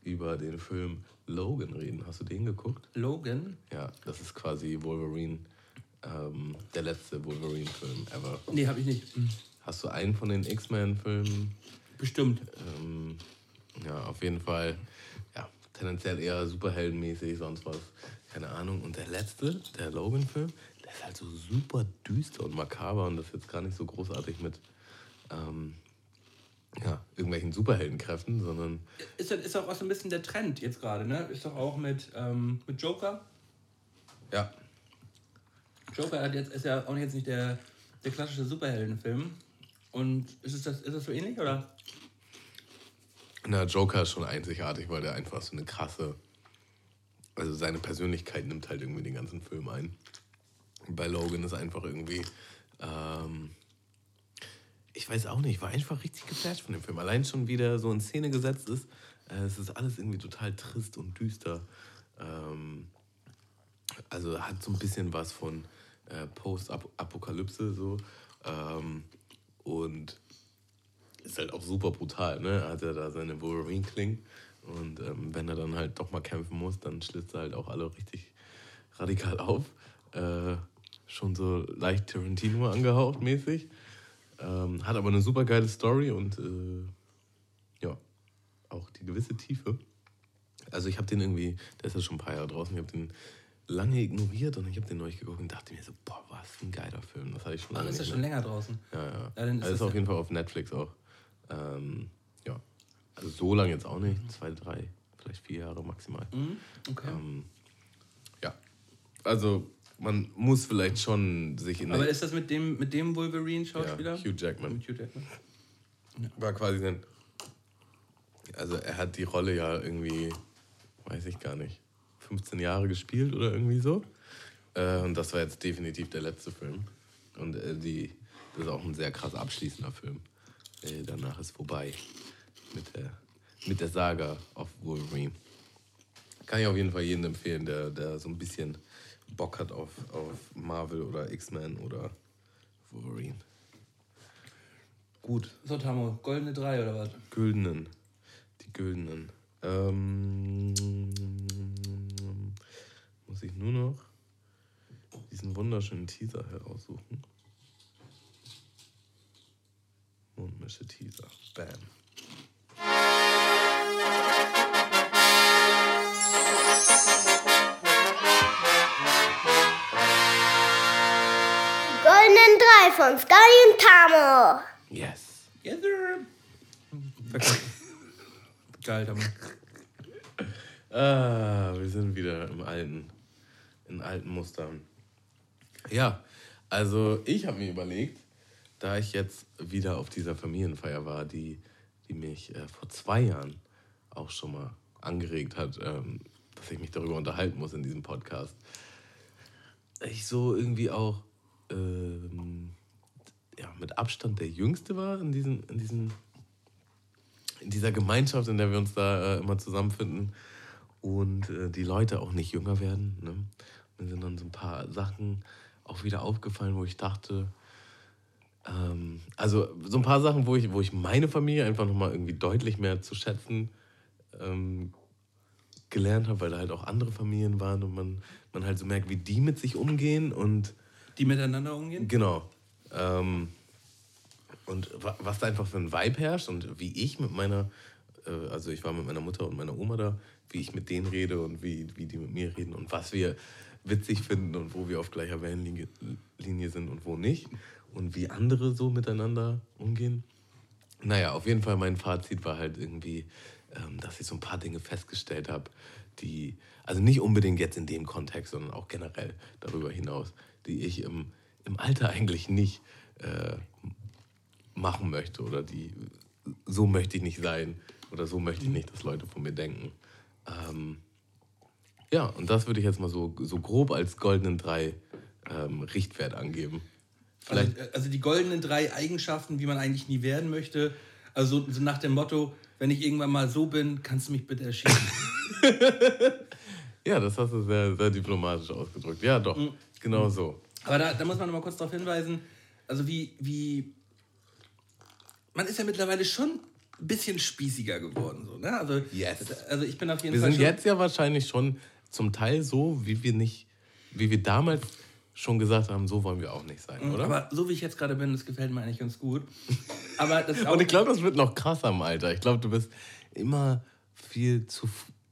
über den Film Logan reden. Hast du den geguckt? Logan? Ja, das ist quasi Wolverine, ähm, der letzte Wolverine-Film ever. Nee, habe ich nicht. Mhm. Hast du einen von den X-Men-Filmen? Bestimmt. Ähm, ja, auf jeden Fall tendenziell eher superheldenmäßig, sonst was. Keine Ahnung. Und der letzte, der Logan-Film, der ist halt so super düster und makaber und das ist jetzt gar nicht so großartig mit ähm, ja, irgendwelchen Superheldenkräften, sondern. Ist, ist auch so ein bisschen der Trend jetzt gerade, ne? Ist doch auch mit, ähm, mit Joker. Ja. Joker hat jetzt, ist ja auch jetzt nicht der, der klassische Superheldenfilm. Und ist, das, ist das so ähnlich, oder? Na, Joker ist schon einzigartig, weil der einfach so eine krasse, also seine Persönlichkeit nimmt halt irgendwie den ganzen Film ein. Bei Logan ist einfach irgendwie, ähm, ich weiß auch nicht, ich war einfach richtig geflasht von dem Film. Allein schon wieder so in Szene gesetzt ist. Äh, es ist alles irgendwie total trist und düster. Ähm, also hat so ein bisschen was von äh, Post-Apokalypse so. Ähm, und ist halt auch super brutal, ne? Er hat ja da seine Wolverine-Kling. Und ähm, wenn er dann halt doch mal kämpfen muss, dann schlitzt er halt auch alle richtig radikal auf. Äh, schon so leicht Tarantino angehaucht mäßig. Ähm, hat aber eine super geile Story und äh, ja, auch die gewisse Tiefe. Also ich habe den irgendwie, der ist ja schon ein paar Jahre draußen, ich habe den lange ignoriert und ich habe den neu geguckt und dachte mir so, boah, was für ein geiler Film. Das hatte ich schon Ach, ist ja schon länger draußen. Ja, ja. Ja, dann ist also ist das auf jeden Fall auf Netflix auch. Ähm, ja, also so lange jetzt auch nicht, zwei, drei, vielleicht vier Jahre maximal. Mhm, okay. Ähm, ja, also man muss vielleicht schon sich in Aber ist das mit dem, mit dem ja, Wolverine-Schauspieler? Hugh Jackman Mit Hugh Jackman. war quasi sein. Also er hat die Rolle ja irgendwie, weiß ich gar nicht, 15 Jahre gespielt oder irgendwie so. Äh, und das war jetzt definitiv der letzte Film. Und äh, die, das ist auch ein sehr krass abschließender Film. Äh, danach ist vorbei mit der, mit der Saga of Wolverine. Kann ich auf jeden Fall jedem empfehlen, der, der so ein bisschen Bock hat auf, auf Marvel oder X-Men oder Wolverine. Gut. So, Tamo, goldene drei oder was? Güldenen. Die Güldenen. Ähm, muss ich nur noch diesen wunderschönen Teaser heraussuchen. Mundmische Teaser. Bam. Goldenen drei von Sky und Tamo. Yes. Yes, sir. Geil, Tamo. Ah, wir sind wieder im alten, in alten Mustern. Ja, also ich habe mir überlegt, da ich jetzt wieder auf dieser Familienfeier war, die, die mich äh, vor zwei Jahren auch schon mal angeregt hat, ähm, dass ich mich darüber unterhalten muss in diesem Podcast. Ich so irgendwie auch ähm, ja, mit Abstand der Jüngste war in, diesen, in, diesen, in dieser Gemeinschaft, in der wir uns da äh, immer zusammenfinden und äh, die Leute auch nicht jünger werden. Ne? Mir sind dann so ein paar Sachen auch wieder aufgefallen, wo ich dachte, ähm, also so ein paar Sachen, wo ich, wo ich meine Familie einfach nochmal irgendwie deutlich mehr zu schätzen ähm, gelernt habe, weil da halt auch andere Familien waren und man, man halt so merkt, wie die mit sich umgehen und Die miteinander umgehen? Genau. Ähm, und wa- was da einfach für ein Vibe herrscht und wie ich mit meiner, äh, also ich war mit meiner Mutter und meiner Oma da, wie ich mit denen rede und wie, wie die mit mir reden und was wir witzig finden und wo wir auf gleicher Wellenlinie Linie sind und wo nicht und wie andere so miteinander umgehen. Naja, auf jeden Fall mein Fazit war halt irgendwie, ähm, dass ich so ein paar Dinge festgestellt habe, die, also nicht unbedingt jetzt in dem Kontext, sondern auch generell darüber hinaus, die ich im, im Alter eigentlich nicht äh, machen möchte oder die, so möchte ich nicht sein oder so möchte ich nicht, dass Leute von mir denken. Ähm, ja, und das würde ich jetzt mal so, so grob als goldenen drei ähm, Richtwert angeben. Vielleicht, Also, also die goldenen drei Eigenschaften, wie man eigentlich nie werden möchte. Also so, so nach dem Motto, wenn ich irgendwann mal so bin, kannst du mich bitte erschießen. [laughs] ja, das hast du sehr, sehr diplomatisch ausgedrückt. Ja, doch, genau so. Aber da, da muss man noch mal kurz darauf hinweisen, also wie, wie. Man ist ja mittlerweile schon ein bisschen spießiger geworden. So, ne? also, Yes. also ich bin auf jeden Wir Fall sind schon, jetzt ja wahrscheinlich schon zum Teil so, wie wir nicht, wie wir damals schon gesagt haben, so wollen wir auch nicht sein, oder? Aber so wie ich jetzt gerade bin, das gefällt mir eigentlich ganz gut. Aber das [laughs] Und ich glaube, das wird noch krasser im Alter. Ich glaube, du bist immer viel zu.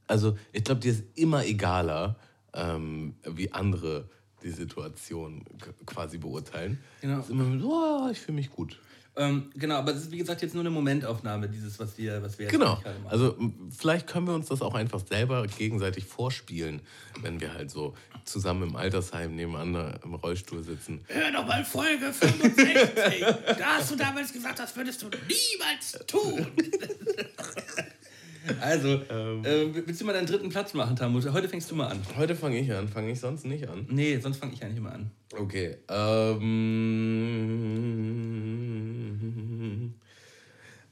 Also, ich glaube, dir ist immer egaler, ähm, wie andere die Situation quasi beurteilen. Genau. Ist immer so, oh, ich fühle mich gut. Ähm, genau, aber es ist wie gesagt jetzt nur eine Momentaufnahme, dieses, was wir, was wir jetzt Genau. gerade machen. Also, vielleicht können wir uns das auch einfach selber gegenseitig vorspielen, wenn wir halt so zusammen im Altersheim nebeneinander im Rollstuhl sitzen. Hör doch mal Folge 65. da hast du damals gesagt, das würdest du niemals tun. [laughs] also, äh, willst du mal deinen dritten Platz machen, Tamu? Heute fängst du mal an. Heute fange ich an, fange ich sonst nicht an. Nee, sonst fange ich eigentlich immer an. Okay. Ähm,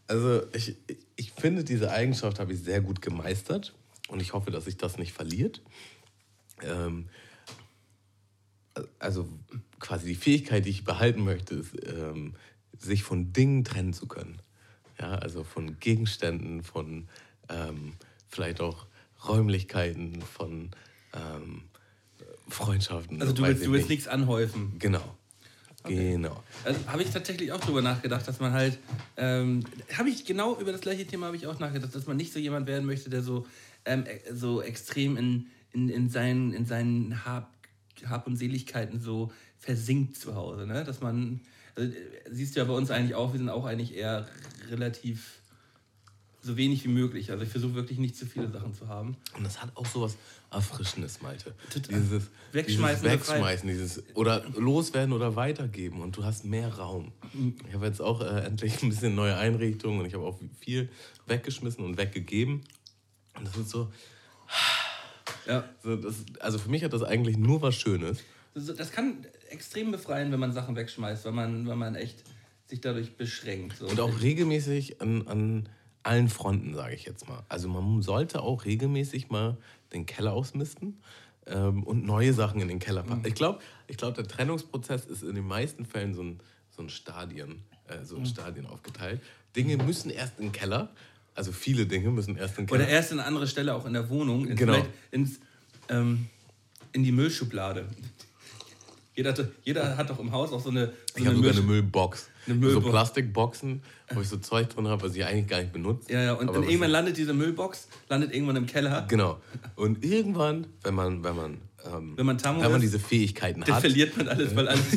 Also ich, ich finde, diese Eigenschaft habe ich sehr gut gemeistert und ich hoffe, dass sich das nicht verliert. Ähm, also quasi die Fähigkeit, die ich behalten möchte, ist, ähm, sich von Dingen trennen zu können. Ja, also von Gegenständen, von ähm, vielleicht auch Räumlichkeiten, von ähm, Freundschaften. Also du willst, du willst nichts anhäufen. Genau. Okay. Genau. Also habe ich tatsächlich auch drüber nachgedacht, dass man halt, ähm, habe ich genau über das gleiche Thema habe ich auch nachgedacht, dass man nicht so jemand werden möchte, der so, ähm, so extrem in, in, in seinen, in seinen Hab, Hab und Seligkeiten so versinkt zu Hause. Ne? Dass man, also, siehst du ja bei uns eigentlich auch, wir sind auch eigentlich eher relativ so wenig wie möglich. Also ich versuche wirklich nicht zu viele Sachen zu haben. Und das hat auch so was Erfrischendes, Malte. Dieses Wegschmeißen dieses Wegschmeißen, dieses oder loswerden oder weitergeben und du hast mehr Raum. Ich habe jetzt auch äh, endlich ein bisschen neue Einrichtungen und ich habe auch viel weggeschmissen und weggegeben. Und das ist so. Ja. So, das, also für mich hat das eigentlich nur was Schönes. Das, kann extrem befreien, wenn man Sachen wegschmeißt, wenn man, wenn man echt sich dadurch beschränkt. So. Und auch regelmäßig an, an allen Fronten, sage ich jetzt mal. Also man sollte auch regelmäßig mal den Keller ausmisten ähm, und neue Sachen in den Keller packen. Mhm. Ich glaube, ich glaub, der Trennungsprozess ist in den meisten Fällen so ein, so ein Stadien, äh, so ein mhm. Stadien aufgeteilt. Dinge müssen erst in den Keller, also viele Dinge müssen erst in den Keller. Oder erst in eine andere Stelle, auch in der Wohnung. In genau. Ins, ähm, in die Müllschublade. Jeder, jeder hat doch im Haus auch so eine, so ich habe sogar eine Müllbox. Eine Müllbox. So Plastikboxen, wo ich so Zeug drin habe, was ich eigentlich gar nicht benutze. Ja, ja, und dann irgendwann landet diese Müllbox, landet irgendwann im Keller. Genau. Und irgendwann, wenn man, wenn man, ähm, wenn man, Tamo wenn man diese Fähigkeiten dann hat. verliert man alles, weil alles. [laughs]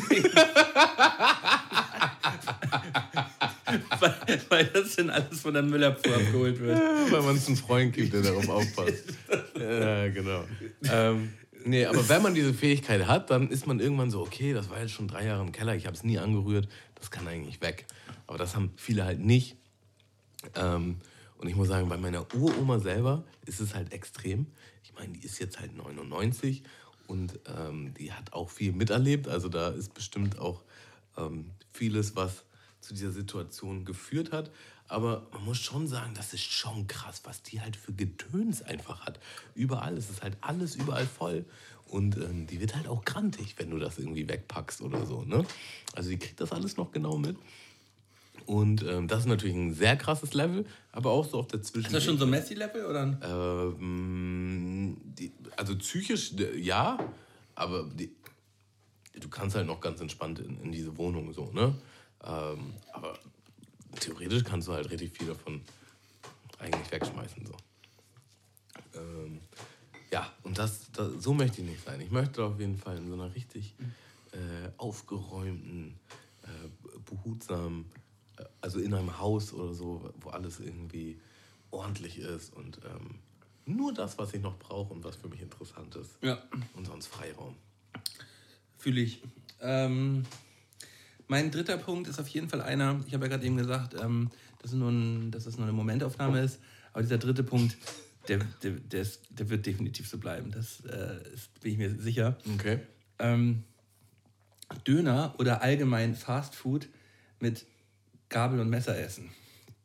weil, weil, das dann alles von der Müllabfuhr abgeholt wird. Ja, weil man es einen Freund gibt, der darauf aufpasst. [laughs] ja, genau. Ähm, Nee, aber wenn man diese Fähigkeit hat, dann ist man irgendwann so, okay, das war jetzt schon drei Jahre im Keller, ich habe es nie angerührt, das kann eigentlich weg. Aber das haben viele halt nicht. Ähm, und ich muss sagen, bei meiner Uroma selber ist es halt extrem. Ich meine, die ist jetzt halt 99 und ähm, die hat auch viel miterlebt. Also da ist bestimmt auch ähm, vieles, was zu dieser Situation geführt hat. Aber man muss schon sagen, das ist schon krass, was die halt für Getöns einfach hat. Überall, es ist halt alles überall voll. Und ähm, die wird halt auch grantig, wenn du das irgendwie wegpackst oder so. Ne? Also die kriegt das alles noch genau mit. Und ähm, das ist natürlich ein sehr krasses Level, aber auch so auf der Zwischen. Ist das schon so Messi-Level oder? Ähm, die, also psychisch ja, aber die, du kannst halt noch ganz entspannt in, in diese Wohnung so, ne? Ähm, aber theoretisch kannst du halt richtig viel davon eigentlich wegschmeißen. So. Ähm, ja, und das, das, so möchte ich nicht sein. Ich möchte auf jeden Fall in so einer richtig äh, aufgeräumten, äh, behutsamen, äh, also in einem Haus oder so, wo alles irgendwie ordentlich ist und ähm, nur das, was ich noch brauche und was für mich interessant ist. Ja. Und sonst Freiraum. Fühle ich. Ähm, mein dritter Punkt ist auf jeden Fall einer, ich habe ja gerade eben gesagt, ähm, dass, es nur ein, dass es nur eine Momentaufnahme ist, aber dieser dritte Punkt, der, der, der, ist, der wird definitiv so bleiben. Das äh, ist, bin ich mir sicher. Okay. Ähm, Döner oder allgemein Fast Food mit Gabel und Messer essen.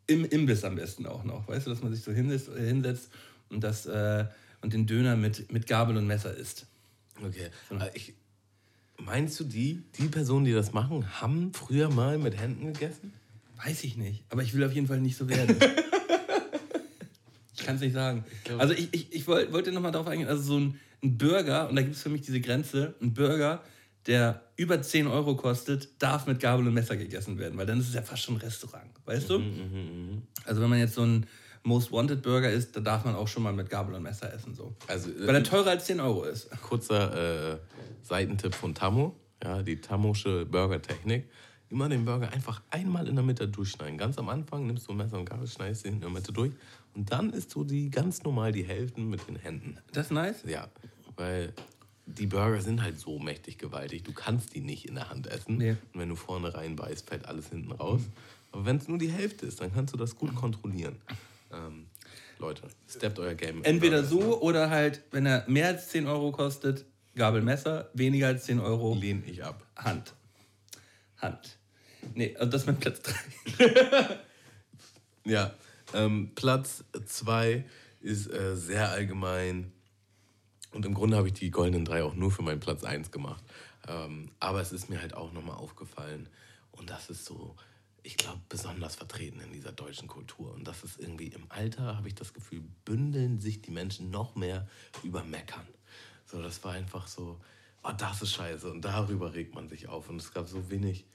Im Imbiss am besten auch noch. Weißt du, dass man sich so hinsetzt, äh, hinsetzt und, das, äh, und den Döner mit, mit Gabel und Messer isst. Okay. So. Ich, Meinst du, die, die Personen, die das machen, haben früher mal mit Händen gegessen? Weiß ich nicht. Aber ich will auf jeden Fall nicht so werden. [laughs] ich kann es nicht sagen. Ich also ich, ich, ich wollte noch mal darauf eingehen, also so ein, ein Burger, und da gibt es für mich diese Grenze, ein Burger, der über 10 Euro kostet, darf mit Gabel und Messer gegessen werden, weil dann ist es ja fast schon ein Restaurant, weißt du? Mhm, mh, mh. Also wenn man jetzt so ein Most Wanted Burger ist, da darf man auch schon mal mit Gabel und Messer essen. So. Also, äh, Weil er teurer als 10 Euro ist. Kurzer äh, Seitentipp von Tammo, ja, die Tammosche Burger-Technik. Immer den Burger einfach einmal in der Mitte durchschneiden. Ganz am Anfang nimmst du Messer und Gabel, schneidest ihn in der Mitte durch. Und dann isst du die ganz normal die Hälften mit den Händen. Das ist nice? Ja, weil die Burger sind halt so mächtig gewaltig. Du kannst die nicht in der Hand essen. Nee. Und wenn du vorne reinbeißt, fällt alles hinten raus. Aber wenn es nur die Hälfte ist, dann kannst du das gut kontrollieren. Ähm, Leute, steppt euer Game. Entweder so oder halt, wenn er mehr als 10 Euro kostet, Gabel, Messer, weniger als 10 Euro. Lehne ich ab. Hand. Hand. Nee, also das ist mein Platz 3. Ja, ähm, Platz 2 ist äh, sehr allgemein. Und im Grunde habe ich die goldenen drei auch nur für meinen Platz 1 gemacht. Ähm, aber es ist mir halt auch nochmal aufgefallen. Und das ist so, ich glaube, besonders vertreten in dieser deutschen Kultur. Und das ist irgendwie im Alter, habe ich das Gefühl, bündeln sich die Menschen noch mehr über Meckern. So, das war einfach so, oh, das ist scheiße. Und darüber regt man sich auf. Und es gab so wenig,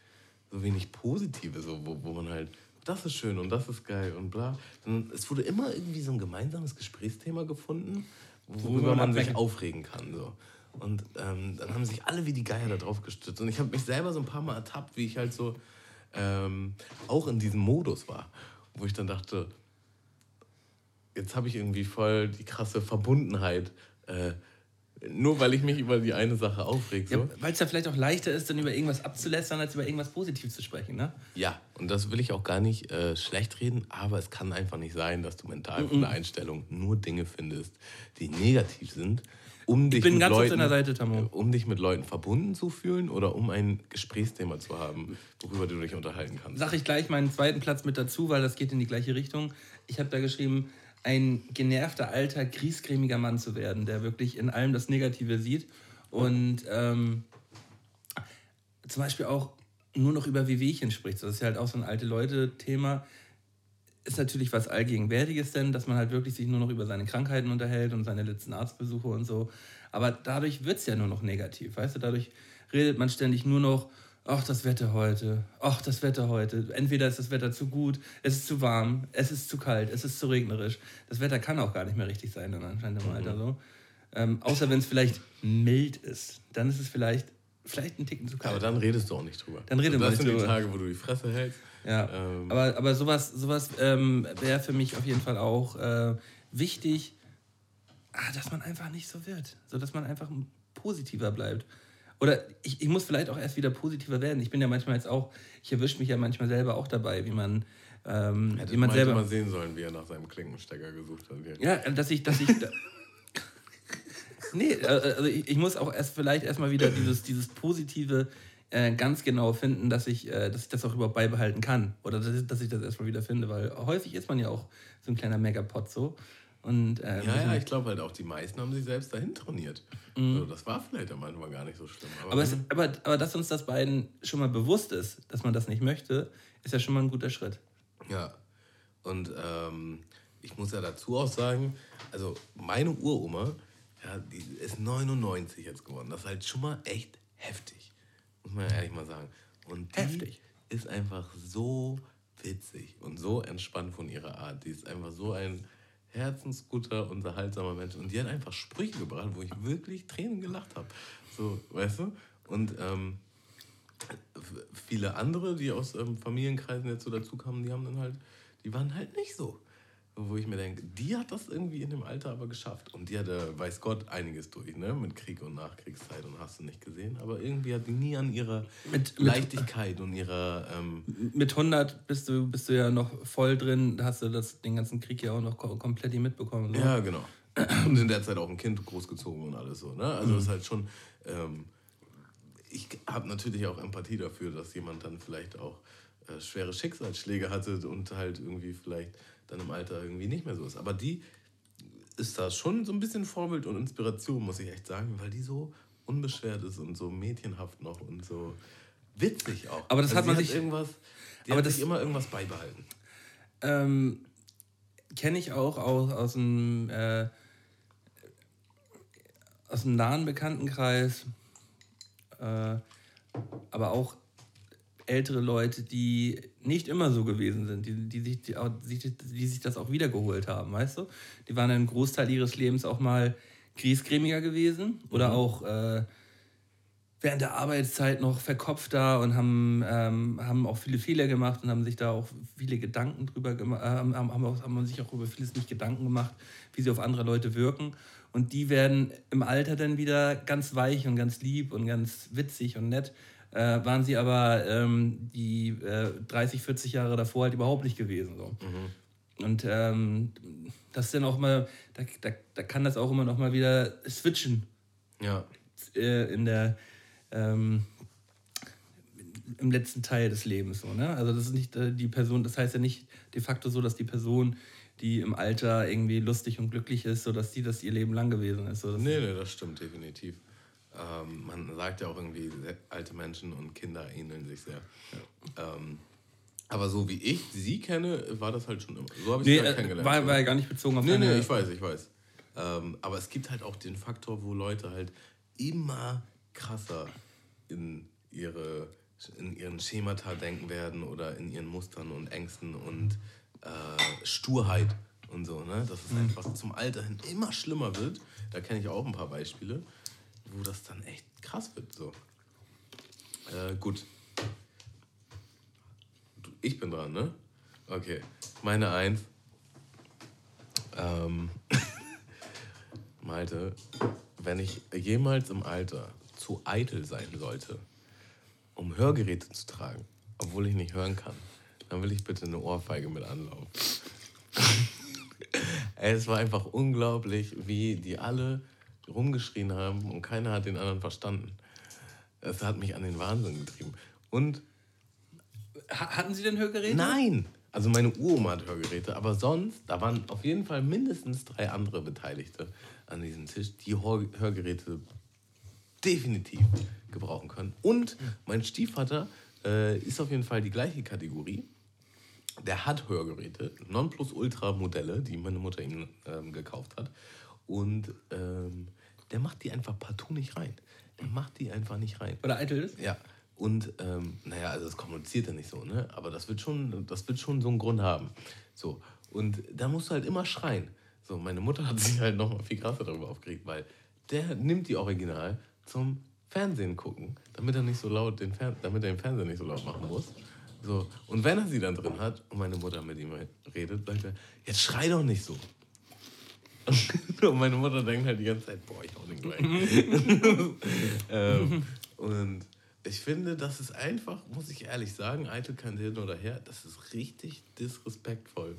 so wenig Positive, so, wo, wo man halt, das ist schön und das ist geil und bla. Und es wurde immer irgendwie so ein gemeinsames Gesprächsthema gefunden, worüber man sich aufregen kann. So. Und ähm, dann haben sich alle wie die Geier da drauf gestützt. Und ich habe mich selber so ein paar Mal ertappt, wie ich halt so ähm, auch in diesem Modus war, wo ich dann dachte, jetzt habe ich irgendwie voll die krasse Verbundenheit. Äh, nur weil ich mich über die eine Sache aufrege. So. Ja, weil es ja vielleicht auch leichter ist, dann über irgendwas abzulästern, als über irgendwas Positives zu sprechen, ne? Ja, und das will ich auch gar nicht äh, schlecht reden, aber es kann einfach nicht sein, dass du mental von der Einstellung nur Dinge findest, die negativ sind, um dich, mit Leuten, Seite, um dich mit Leuten verbunden zu fühlen oder um ein Gesprächsthema zu haben, worüber du dich unterhalten kannst. Sag ich gleich meinen zweiten Platz mit dazu, weil das geht in die gleiche Richtung. Ich habe da geschrieben, ein genervter, alter, griesgrämiger Mann zu werden, der wirklich in allem das Negative sieht und ähm, zum Beispiel auch nur noch über Wehwehchen spricht. Das ist ja halt auch so ein alte Leute-Thema. Ist natürlich was Allgegenwärtiges denn, dass man halt wirklich sich nur noch über seine Krankheiten unterhält und seine letzten Arztbesuche und so. Aber dadurch wird es ja nur noch negativ, weißt du? Dadurch redet man ständig nur noch ach, das Wetter heute, ach, das Wetter heute. Entweder ist das Wetter zu gut, es ist zu warm, es ist zu kalt, es ist zu regnerisch. Das Wetter kann auch gar nicht mehr richtig sein, dann anscheinend im Alter so. Ähm, außer wenn es vielleicht mild ist. Dann ist es vielleicht, vielleicht ein Ticken zu kalt. Aber dann redest du auch nicht drüber. Dann redet man nicht drüber. Das sind die Tage, wo du die Fresse hältst. Ja, ähm. aber, aber sowas, sowas ähm, wäre für mich auf jeden Fall auch äh, wichtig, ah, dass man einfach nicht so wird. So, dass man einfach positiver bleibt. Oder ich, ich muss vielleicht auch erst wieder positiver werden. Ich bin ja manchmal jetzt auch, ich erwische mich ja manchmal selber auch dabei, wie man. Ähm, Hätte wie man selber mal sehen sollen, wie er nach seinem Klinkenstecker gesucht hat. Ja, dass ich, dass ich. [laughs] nee, äh, also ich, ich, muss auch erst vielleicht erstmal wieder dieses, dieses positive äh, ganz genau finden, dass ich, äh, dass ich das auch überhaupt beibehalten kann. Oder dass ich, dass ich das erstmal wieder finde, weil häufig ist man ja auch so ein kleiner Megapod so. Und, äh, ja, ja, ich glaube halt auch, die meisten haben sich selbst dahin trainiert. Mhm. Also das war vielleicht am Anfang gar nicht so schlimm. Aber, aber, es, aber, aber dass uns das beiden schon mal bewusst ist, dass man das nicht möchte, ist ja schon mal ein guter Schritt. Ja, und ähm, ich muss ja dazu auch sagen, also meine Uroma, ja, die ist 99 jetzt geworden. Das ist halt schon mal echt heftig, muss man ja ehrlich mal sagen. Und die heftig. ist einfach so witzig und so entspannt von ihrer Art. Die ist einfach so ein herzensguter, unterhaltsamer Mensch. Und die hat einfach Sprüche gebracht, wo ich wirklich Tränen gelacht habe. So, weißt du? Und ähm, viele andere, die aus ähm, Familienkreisen jetzt so dazu kamen, die haben dann halt, die waren halt nicht so wo ich mir denke, die hat das irgendwie in dem Alter aber geschafft. Und die hatte, weiß Gott, einiges durch, ne? Mit Krieg und Nachkriegszeit und hast du nicht gesehen. Aber irgendwie hat die nie an ihrer mit, Leichtigkeit mit, und ihrer. Ähm mit 100 bist du, bist du ja noch voll drin, hast du das, den ganzen Krieg ja auch noch komplett mitbekommen. So. Ja, genau. Und in der Zeit auch ein Kind großgezogen und alles so, ne? Also, mhm. ist halt schon. Ähm, ich habe natürlich auch Empathie dafür, dass jemand dann vielleicht auch äh, schwere Schicksalsschläge hatte und halt irgendwie vielleicht dann im Alter irgendwie nicht mehr so ist. Aber die ist da schon so ein bisschen Vorbild und Inspiration, muss ich echt sagen, weil die so unbeschwert ist und so mädchenhaft noch und so witzig auch. Aber das also hat man sich irgendwas, die aber hat das sich immer irgendwas beibehalten. Ähm, Kenne ich auch aus, aus dem äh, aus dem nahen Bekanntenkreis, äh, aber auch ältere Leute, die nicht immer so gewesen sind, die, die, sich, die, die, die sich das auch wiedergeholt haben, weißt du? Die waren einen Großteil ihres Lebens auch mal griesgrämiger gewesen oder mhm. auch äh, während der Arbeitszeit noch verkopft da und haben, ähm, haben auch viele Fehler gemacht und haben sich da auch viele Gedanken drüber gemacht, äh, haben, haben, auch, haben sich auch über vieles nicht Gedanken gemacht, wie sie auf andere Leute wirken. Und die werden im Alter dann wieder ganz weich und ganz lieb und ganz witzig und nett äh, waren sie aber ähm, die äh, 30, 40 Jahre davor halt überhaupt nicht gewesen. So. Mhm. Und ähm, das ist dann auch mal, da, da, da kann das auch immer noch mal wieder switchen. Ja. Äh, in der, ähm, im letzten Teil des Lebens. So, ne? Also das ist nicht äh, die Person, das heißt ja nicht de facto so, dass die Person, die im Alter irgendwie lustig und glücklich ist, so dass die das ihr Leben lang gewesen ist. So, nee, nee, das stimmt definitiv. Ähm, man sagt ja auch irgendwie, alte Menschen und Kinder ähneln sich sehr. Ja. Ähm, aber so wie ich sie kenne, war das halt schon immer. So habe ich nee, sie halt kennengelernt. War, war ja gar nicht bezogen auf Nee, nee, ich weiß, ich weiß. Ähm, aber es gibt halt auch den Faktor, wo Leute halt immer krasser in ihre in ihren Schemata denken werden oder in ihren Mustern und Ängsten und äh, Sturheit und so, ne? Dass es mhm. einfach zum Alter hin immer schlimmer wird. Da kenne ich auch ein paar Beispiele, wo das dann echt krass wird. So. Äh, gut. Ich bin dran, ne? Okay. Meine Eins. Ähm, [laughs] Malte, wenn ich jemals im Alter zu eitel sein sollte, um Hörgeräte zu tragen, obwohl ich nicht hören kann, dann will ich bitte eine Ohrfeige mit anlaufen. [laughs] es war einfach unglaublich, wie die alle rumgeschrien haben und keiner hat den anderen verstanden. Es hat mich an den Wahnsinn getrieben. Und. Hatten Sie denn Hörgeräte? Nein! Also meine Uroma hat Hörgeräte, aber sonst, da waren auf jeden Fall mindestens drei andere Beteiligte an diesem Tisch, die Hörgeräte definitiv gebrauchen können. Und mein Stiefvater äh, ist auf jeden Fall die gleiche Kategorie. Der hat Hörgeräte, Nonplusultra-Modelle, die meine Mutter ihm ähm, gekauft hat. Und ähm, der macht die einfach partout nicht rein. Der macht die einfach nicht rein. Oder eitel ist? Ja. Und ähm, naja, also das kommuniziert er nicht so, ne? Aber das wird schon, das wird schon so einen Grund haben. So. Und da musst du halt immer schreien. So, meine Mutter hat sich halt noch mal viel krasser darüber aufgeregt, weil der nimmt die Original zum Fernsehen gucken, damit er nicht so laut den Fer damit er den Fernseher nicht so laut machen muss. So. Und wenn er sie dann drin hat und meine Mutter mit ihm redet, sagt er, jetzt schrei doch nicht so. [laughs] Und meine Mutter denkt halt die ganze Zeit, boah, ich hau den gleich. [laughs] ähm, und ich finde, das ist einfach, muss ich ehrlich sagen, eitel kein hin oder her, das ist richtig disrespektvoll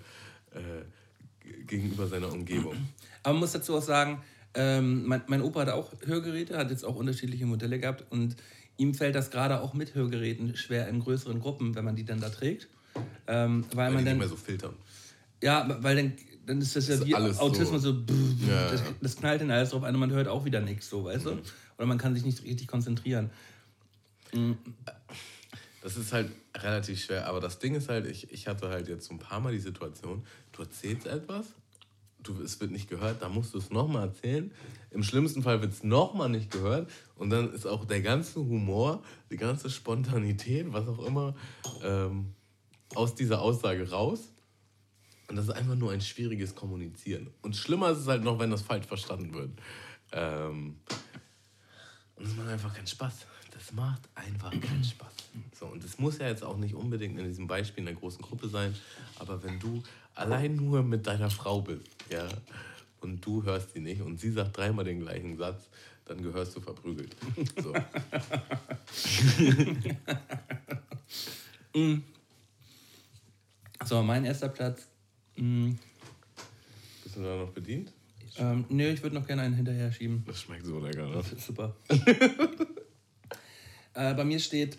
äh, gegenüber seiner Umgebung. Aber man muss dazu auch sagen, ähm, mein, mein Opa hat auch Hörgeräte, hat jetzt auch unterschiedliche Modelle gehabt und ihm fällt das gerade auch mit Hörgeräten schwer in größeren Gruppen, wenn man die dann da trägt. Ähm, weil, weil man dann. Nicht mehr so filtern. Ja, weil dann, dann ist das ja wie Autismus so. so ja, das, das, knallt dann alles drauf ein und man hört auch wieder nichts, so, weißt mhm. du? Oder man kann sich nicht richtig konzentrieren. Mhm. Das ist halt relativ schwer, aber das Ding ist halt, ich, ich hatte halt jetzt so ein paar Mal die Situation, du erzählst etwas du, es wird nicht gehört, da musst du es nochmal erzählen. Im schlimmsten Fall wird es nochmal nicht gehört. Und dann ist auch der ganze Humor, die ganze Spontanität, was auch immer, ähm, aus dieser Aussage raus. Und das ist einfach nur ein schwieriges Kommunizieren. Und schlimmer ist es halt noch, wenn das falsch verstanden wird. Ähm, und das macht einfach keinen Spaß. Das macht einfach keinen Spaß. So, und es muss ja jetzt auch nicht unbedingt in diesem Beispiel in einer großen Gruppe sein, aber wenn du allein nur mit deiner Frau bist, ja, und du hörst sie nicht und sie sagt dreimal den gleichen Satz, dann gehörst du verprügelt. [laughs] So. [laughs] Mm. so, mein erster Platz. Mm. Bist du da noch bedient? Ähm, nö, ich würde noch gerne einen hinterher schieben. Das schmeckt so lecker, ne? Das ist super. [laughs] äh, bei mir steht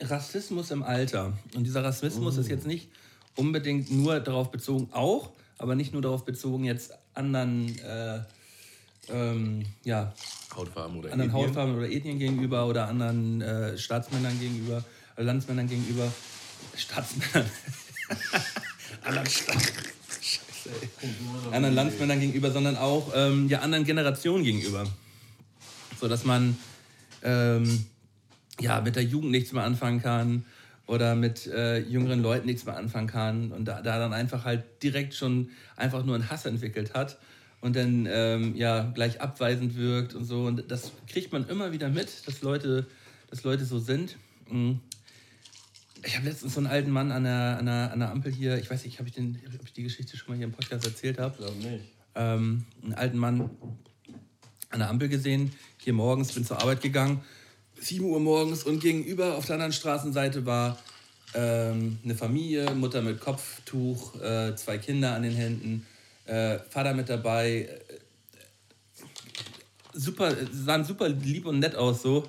Rassismus im Alter. Und dieser Rassismus uh. ist jetzt nicht unbedingt nur darauf bezogen, auch, aber nicht nur darauf bezogen, jetzt anderen, äh, ähm, ja, Hautfarben oder anderen Ethnien. Hautfarben oder Ethnien gegenüber oder anderen äh, Staatsmännern gegenüber, äh, Landsmännern gegenüber, Staatsmännern, [laughs] anderen, Scheiße, anderen Landsmännern gegenüber, sondern auch ähm, ja, anderen Generationen gegenüber. So dass man ähm, ja, mit der Jugend nichts mehr anfangen kann oder mit äh, jüngeren Leuten nichts mehr anfangen kann und da, da, dann einfach halt direkt schon einfach nur einen Hass entwickelt hat und dann ähm, ja gleich abweisend wirkt und so und das kriegt man immer wieder mit, dass Leute, dass Leute so sind. Mhm. Ich habe letztens so einen alten Mann an der, an der, an der Ampel hier, ich weiß nicht, ob ich, den, ob ich die Geschichte schon mal hier im Podcast erzählt habe. Ich glaube nicht. Ähm, einen alten Mann an der Ampel gesehen, hier morgens, bin zur Arbeit gegangen 7 Uhr morgens und gegenüber auf der anderen Straßenseite war ähm, eine Familie, Mutter mit Kopftuch, äh, zwei Kinder an den Händen, äh, Vater mit dabei. Äh, super, sahen super lieb und nett aus so.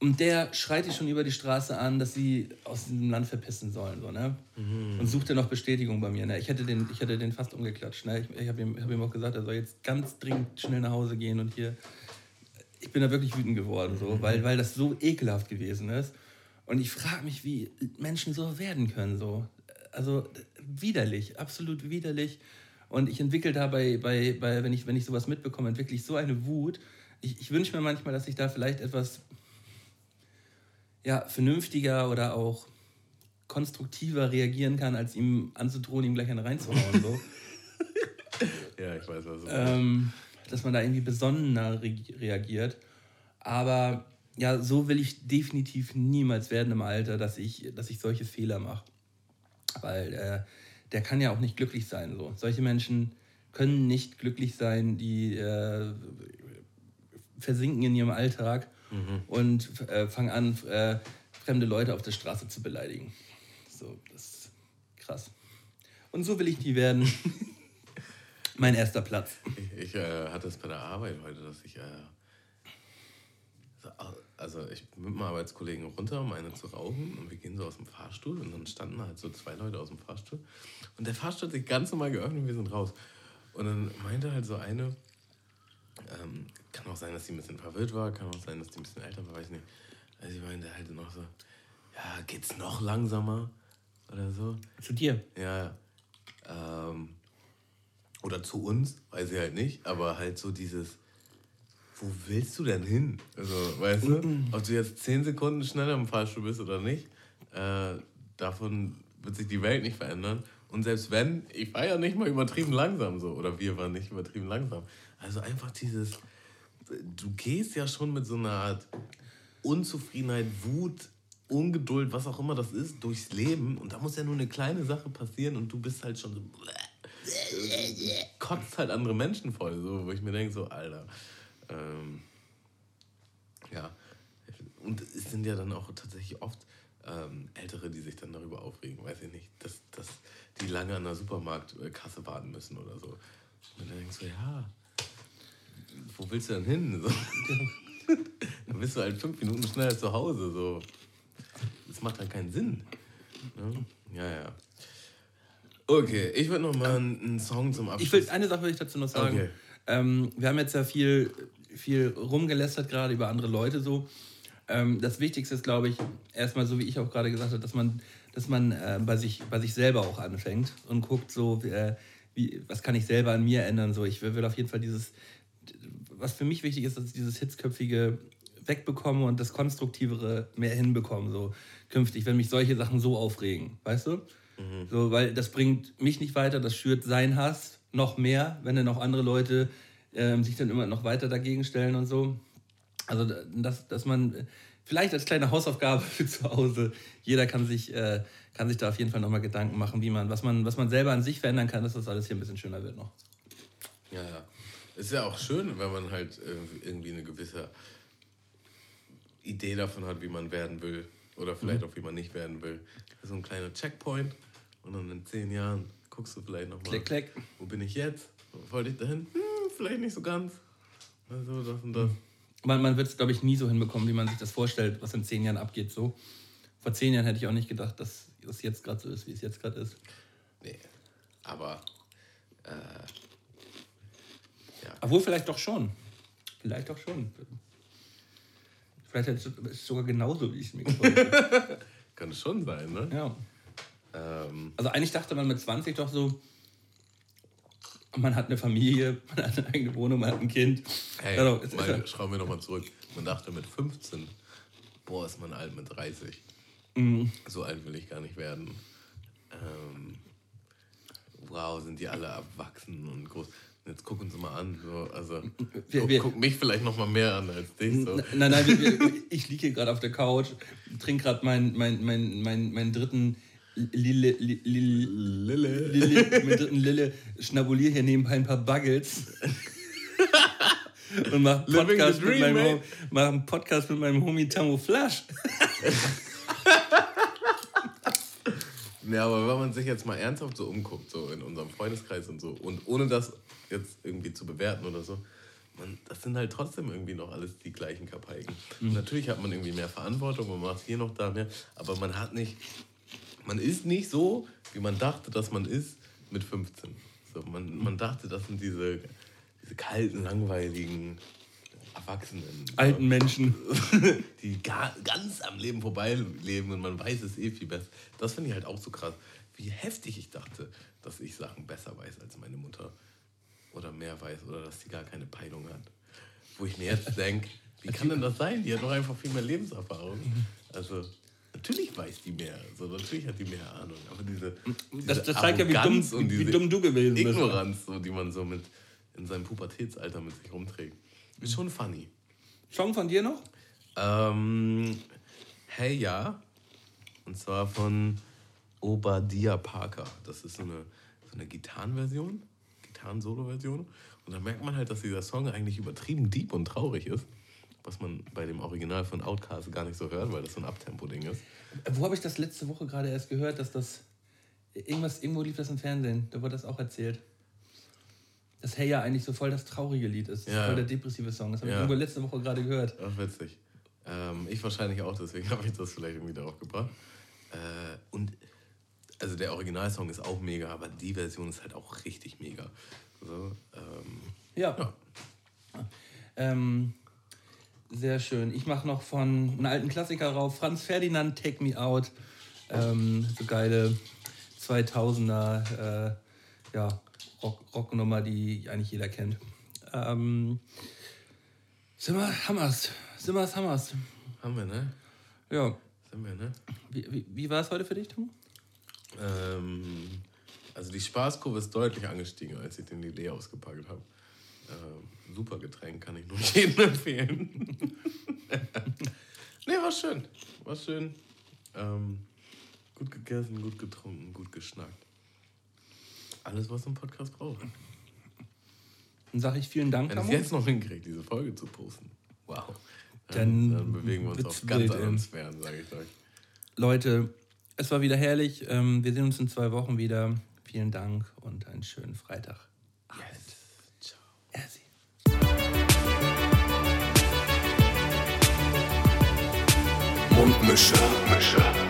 Und der schreit die schon über die Straße an, dass sie aus diesem Land verpissen sollen. So, ne? Und sucht dann noch Bestätigung bei mir. Ne? Ich, hätte den, ich hätte den fast umgeklatscht. Ne? Ich, ich habe ihm, hab ihm auch gesagt, er soll jetzt ganz dringend schnell nach Hause gehen und hier. Ich bin da wirklich wütend geworden, so, weil, weil das so ekelhaft gewesen ist. Und ich frage mich, wie Menschen so werden können. So. Also widerlich, absolut widerlich. Und ich entwickle da bei, bei, bei wenn, ich, wenn ich sowas mitbekomme, entwickle ich so eine Wut. Ich, ich wünsche mir manchmal, dass ich da vielleicht etwas ja, vernünftiger oder auch konstruktiver reagieren kann, als ihm anzudrohen, ihm gleich eine reinzuhauen. So. [laughs] Ja, ich weiß, meinst. ähm, dass man da irgendwie besonnener re reagiert. Aber ja, so will ich definitiv niemals werden im Alter, dass ich, dass ich solche Fehler mache. Weil äh, der kann ja auch nicht glücklich sein. So. Solche Menschen können nicht glücklich sein, die äh, versinken in ihrem Alltag und äh, fangen an, äh, fremde Leute auf der Straße zu beleidigen. So, das ist krass. Und so will ich nie werden. [laughs] mein erster Platz. Ich, ich äh, hatte es bei der Arbeit heute, dass ich. Äh, so, also, ich bin mit meinem Arbeitskollegen runter, um eine zu rauchen. Und wir gehen so aus dem Fahrstuhl. Und dann standen halt so zwei Leute aus dem Fahrstuhl. Und der Fahrstuhl hat sich ganz normal geöffnet und wir sind raus. Und dann meinte halt so eine. Ähm, kann auch sein, dass sie ein bisschen verwirrt war, kann auch sein, dass die ein bisschen älter war, weiß nicht. Also, sie meinte halt noch so: Ja, geht's noch langsamer? Oder so. Zu dir. Ja, ähm, oder zu uns, weiß ich halt nicht, aber halt so dieses, wo willst du denn hin? Also, weißt du, ob du jetzt zehn Sekunden schneller im Fahrstuhl bist oder nicht, äh, davon wird sich die Welt nicht verändern. Und selbst wenn, ich war ja nicht mal übertrieben langsam so, oder wir waren nicht übertrieben langsam. Also einfach dieses, du gehst ja schon mit so einer Art Unzufriedenheit, Wut, Ungeduld, was auch immer das ist, durchs Leben. Und da muss ja nur eine kleine Sache passieren und du bist halt schon so. kotzt halt andere Menschen voll, so, wo ich mir denke, so, Alter. Ähm, ja. Und es sind ja dann auch tatsächlich oft ähm, Ältere, die sich dann darüber aufregen, weiß ich nicht, dass, dass die lange an der Supermarktkasse warten müssen oder so. Und dann denkst du, ja, wo willst du denn hin? So. [laughs] dann bist du halt fünf Minuten schneller zu Hause. So. Das macht halt keinen Sinn. Ne? Ja, ja. Okay, ich würde noch mal einen Song zum Abschluss. Ich will, eine Sache will ich dazu noch sagen. Okay. Ähm, wir haben jetzt ja viel, viel rumgelästert gerade über andere Leute so. Ähm, das Wichtigste ist, glaube ich, erstmal so wie ich auch gerade gesagt habe, dass man, dass man äh, bei, sich, bei sich selber auch anfängt und guckt so, äh, wie, was kann ich selber an mir ändern. So, ich will, will auf jeden Fall dieses, was für mich wichtig ist, dass ich dieses hitzköpfige wegbekomme und das Konstruktivere mehr hinbekomme, so künftig, wenn mich solche Sachen so aufregen, weißt du? So, weil das bringt mich nicht weiter, das schürt seinen Hass noch mehr, wenn dann auch andere Leute ähm, sich dann immer noch weiter dagegen stellen und so. Also, dass, dass man äh, vielleicht als kleine Hausaufgabe [laughs] für zu Hause, jeder kann sich, äh, kann sich da auf jeden Fall nochmal Gedanken machen, wie man, was man, was man selber an sich verändern kann, dass das alles hier ein bisschen schöner wird noch. Ja, ja. Ist ja auch schön, wenn man halt irgendwie- eine gewisse Idee davon hat, wie man werden will. Oder vielleicht auch, wie man nicht werden will. So ein kleiner Checkpoint. Und dann in zehn Jahren guckst du vielleicht nochmal. Klick, klick. Wo bin ich jetzt? Wollte ich dahin? Hm, vielleicht nicht so ganz. Also das und das. Man, man wird es, glaube ich, nie so hinbekommen, wie man sich das vorstellt, was in zehn Jahren abgeht. So. Vor zehn Jahren hätte ich auch nicht gedacht, dass das jetzt gerade so ist, wie es jetzt gerade ist. Nee. Aber äh, Obwohl, vielleicht doch schon. Vielleicht doch schon. Vielleicht ist es sogar genauso, wie ich es mir vorstelle. [laughs] kann es schon sein, ne? ja. Ähm, Also eigentlich dachte man mit 20 doch so, man hat eine Familie, man hat eine eigene Wohnung, man hat ein Kind. hey, Also, mal, schrauben wir nochmal zurück. Man dachte mit 15, boah, ist man alt mit 30. Mhm. So alt will ich gar nicht werden. Ähm, wow, sind die alle erwachsen und groß. Jetzt guck uns mal an. So, also, Wir- wir- guck mich vielleicht noch mal mehr an als dich. So. Nein, nein, wir- ich liege hier gerade auf der Couch, trinke gerade meinen mein, mein, mein, meinen dritten Lille, Lille, Lille, Lille, meinen dritten Lille, schnabulier hier nebenbei ein paar Buggles. [laughs] Und mach einen Living Podcast, the mit dream, meinem, mach einen Podcast mit meinem Homie Tamo Flash. [laughs] Ja, aber wenn man sich jetzt mal ernsthaft so umguckt, so in unserem Freundeskreis und so, und ohne das jetzt irgendwie zu bewerten oder so, man, das sind halt trotzdem irgendwie noch alles die gleichen Kapaiken. Mhm. Natürlich hat man irgendwie mehr Verantwortung, man macht hier noch da mehr, aber man hat nicht, man ist nicht so, wie man dachte, dass man ist mit 15. So, man, man dachte, das sind diese, diese kalten, langweiligen, Erwachsenen. Alten Menschen. [laughs] Die gar, ganz am Leben vorbeileben und man weiß es eh viel besser. Das finde ich halt auch so krass. Wie heftig ich dachte, dass ich Sachen besser weiß als meine Mutter. Oder mehr weiß. Oder dass sie gar keine Peilung hat. Wo ich mir jetzt [laughs] denke, wie kann denn das sein? Die hat doch einfach viel mehr Lebenserfahrung. Also, natürlich weiß die mehr. Also, natürlich hat die mehr Ahnung. Aber diese, diese das, das zeigt ja, wie dumm, und wie dumm du gewesen bist. Ignoranz, so, die man so mit in seinem Pubertätsalter mit sich rumträgt. Ist schon funny. Song von dir noch? Ähm, hey ja. Und zwar von Obadiah Parker. Das ist so eine, so eine Gitarrenversion, Gitarren-Solo-Version. Und da merkt man halt, dass dieser Song eigentlich übertrieben deep und traurig ist. Was man bei dem Original von Outcast gar nicht so hört, weil das so ein Abtempo-Ding ist. Wo habe ich das letzte Woche gerade erst gehört, dass das. Irgendwas, irgendwo lief das im Fernsehen, da wurde das auch erzählt dass Hey ja eigentlich so voll das traurige Lied ist. Das ja. ist voll der depressive Song. Das habe ich irgendwo letzte Woche gerade gehört. Ach, witzig. Ähm, ich wahrscheinlich auch, deswegen [laughs] habe ich das vielleicht irgendwie darauf gebracht. Äh, und also der Originalsong ist auch mega, aber die Version ist halt auch richtig mega. So, ähm, ja. ja. Ähm, sehr schön. Ich mache noch von einem alten Klassiker rauf, Franz Ferdinand, Take Me Out. Ähm, so geile 2000er, äh, ja, Rock, Rocknummer, die eigentlich jeder kennt. Ähm, Simmers Hammers. Simmers Hammers. Haben wir, ne? Ja. Sind wir, ne? Wie, wie, wie war es heute für dich, Tom? Ähm, also die Spaßkurve ist deutlich angestiegen, als ich den Lillet ausgepackt habe. Ähm, super Getränk, kann ich nur [laughs] jedem empfehlen. [laughs] nee, war schön. War schön. Ähm, gut gegessen, gut getrunken, gut geschnackt. Alles, was ein Podcast braucht. Dann sage ich vielen Dank. Wenn es jetzt noch hinkriege, diese Folge zu posten, wow. Dann, dann bewegen wir uns auf ganz anderen Sphären, sage ich euch. Leute, es war wieder herrlich. Ähm, wir sehen uns in zwei Wochen wieder. Vielen Dank und einen schönen Freitag. Yes. Ciao. Ersi. Mundmische. Mundmische.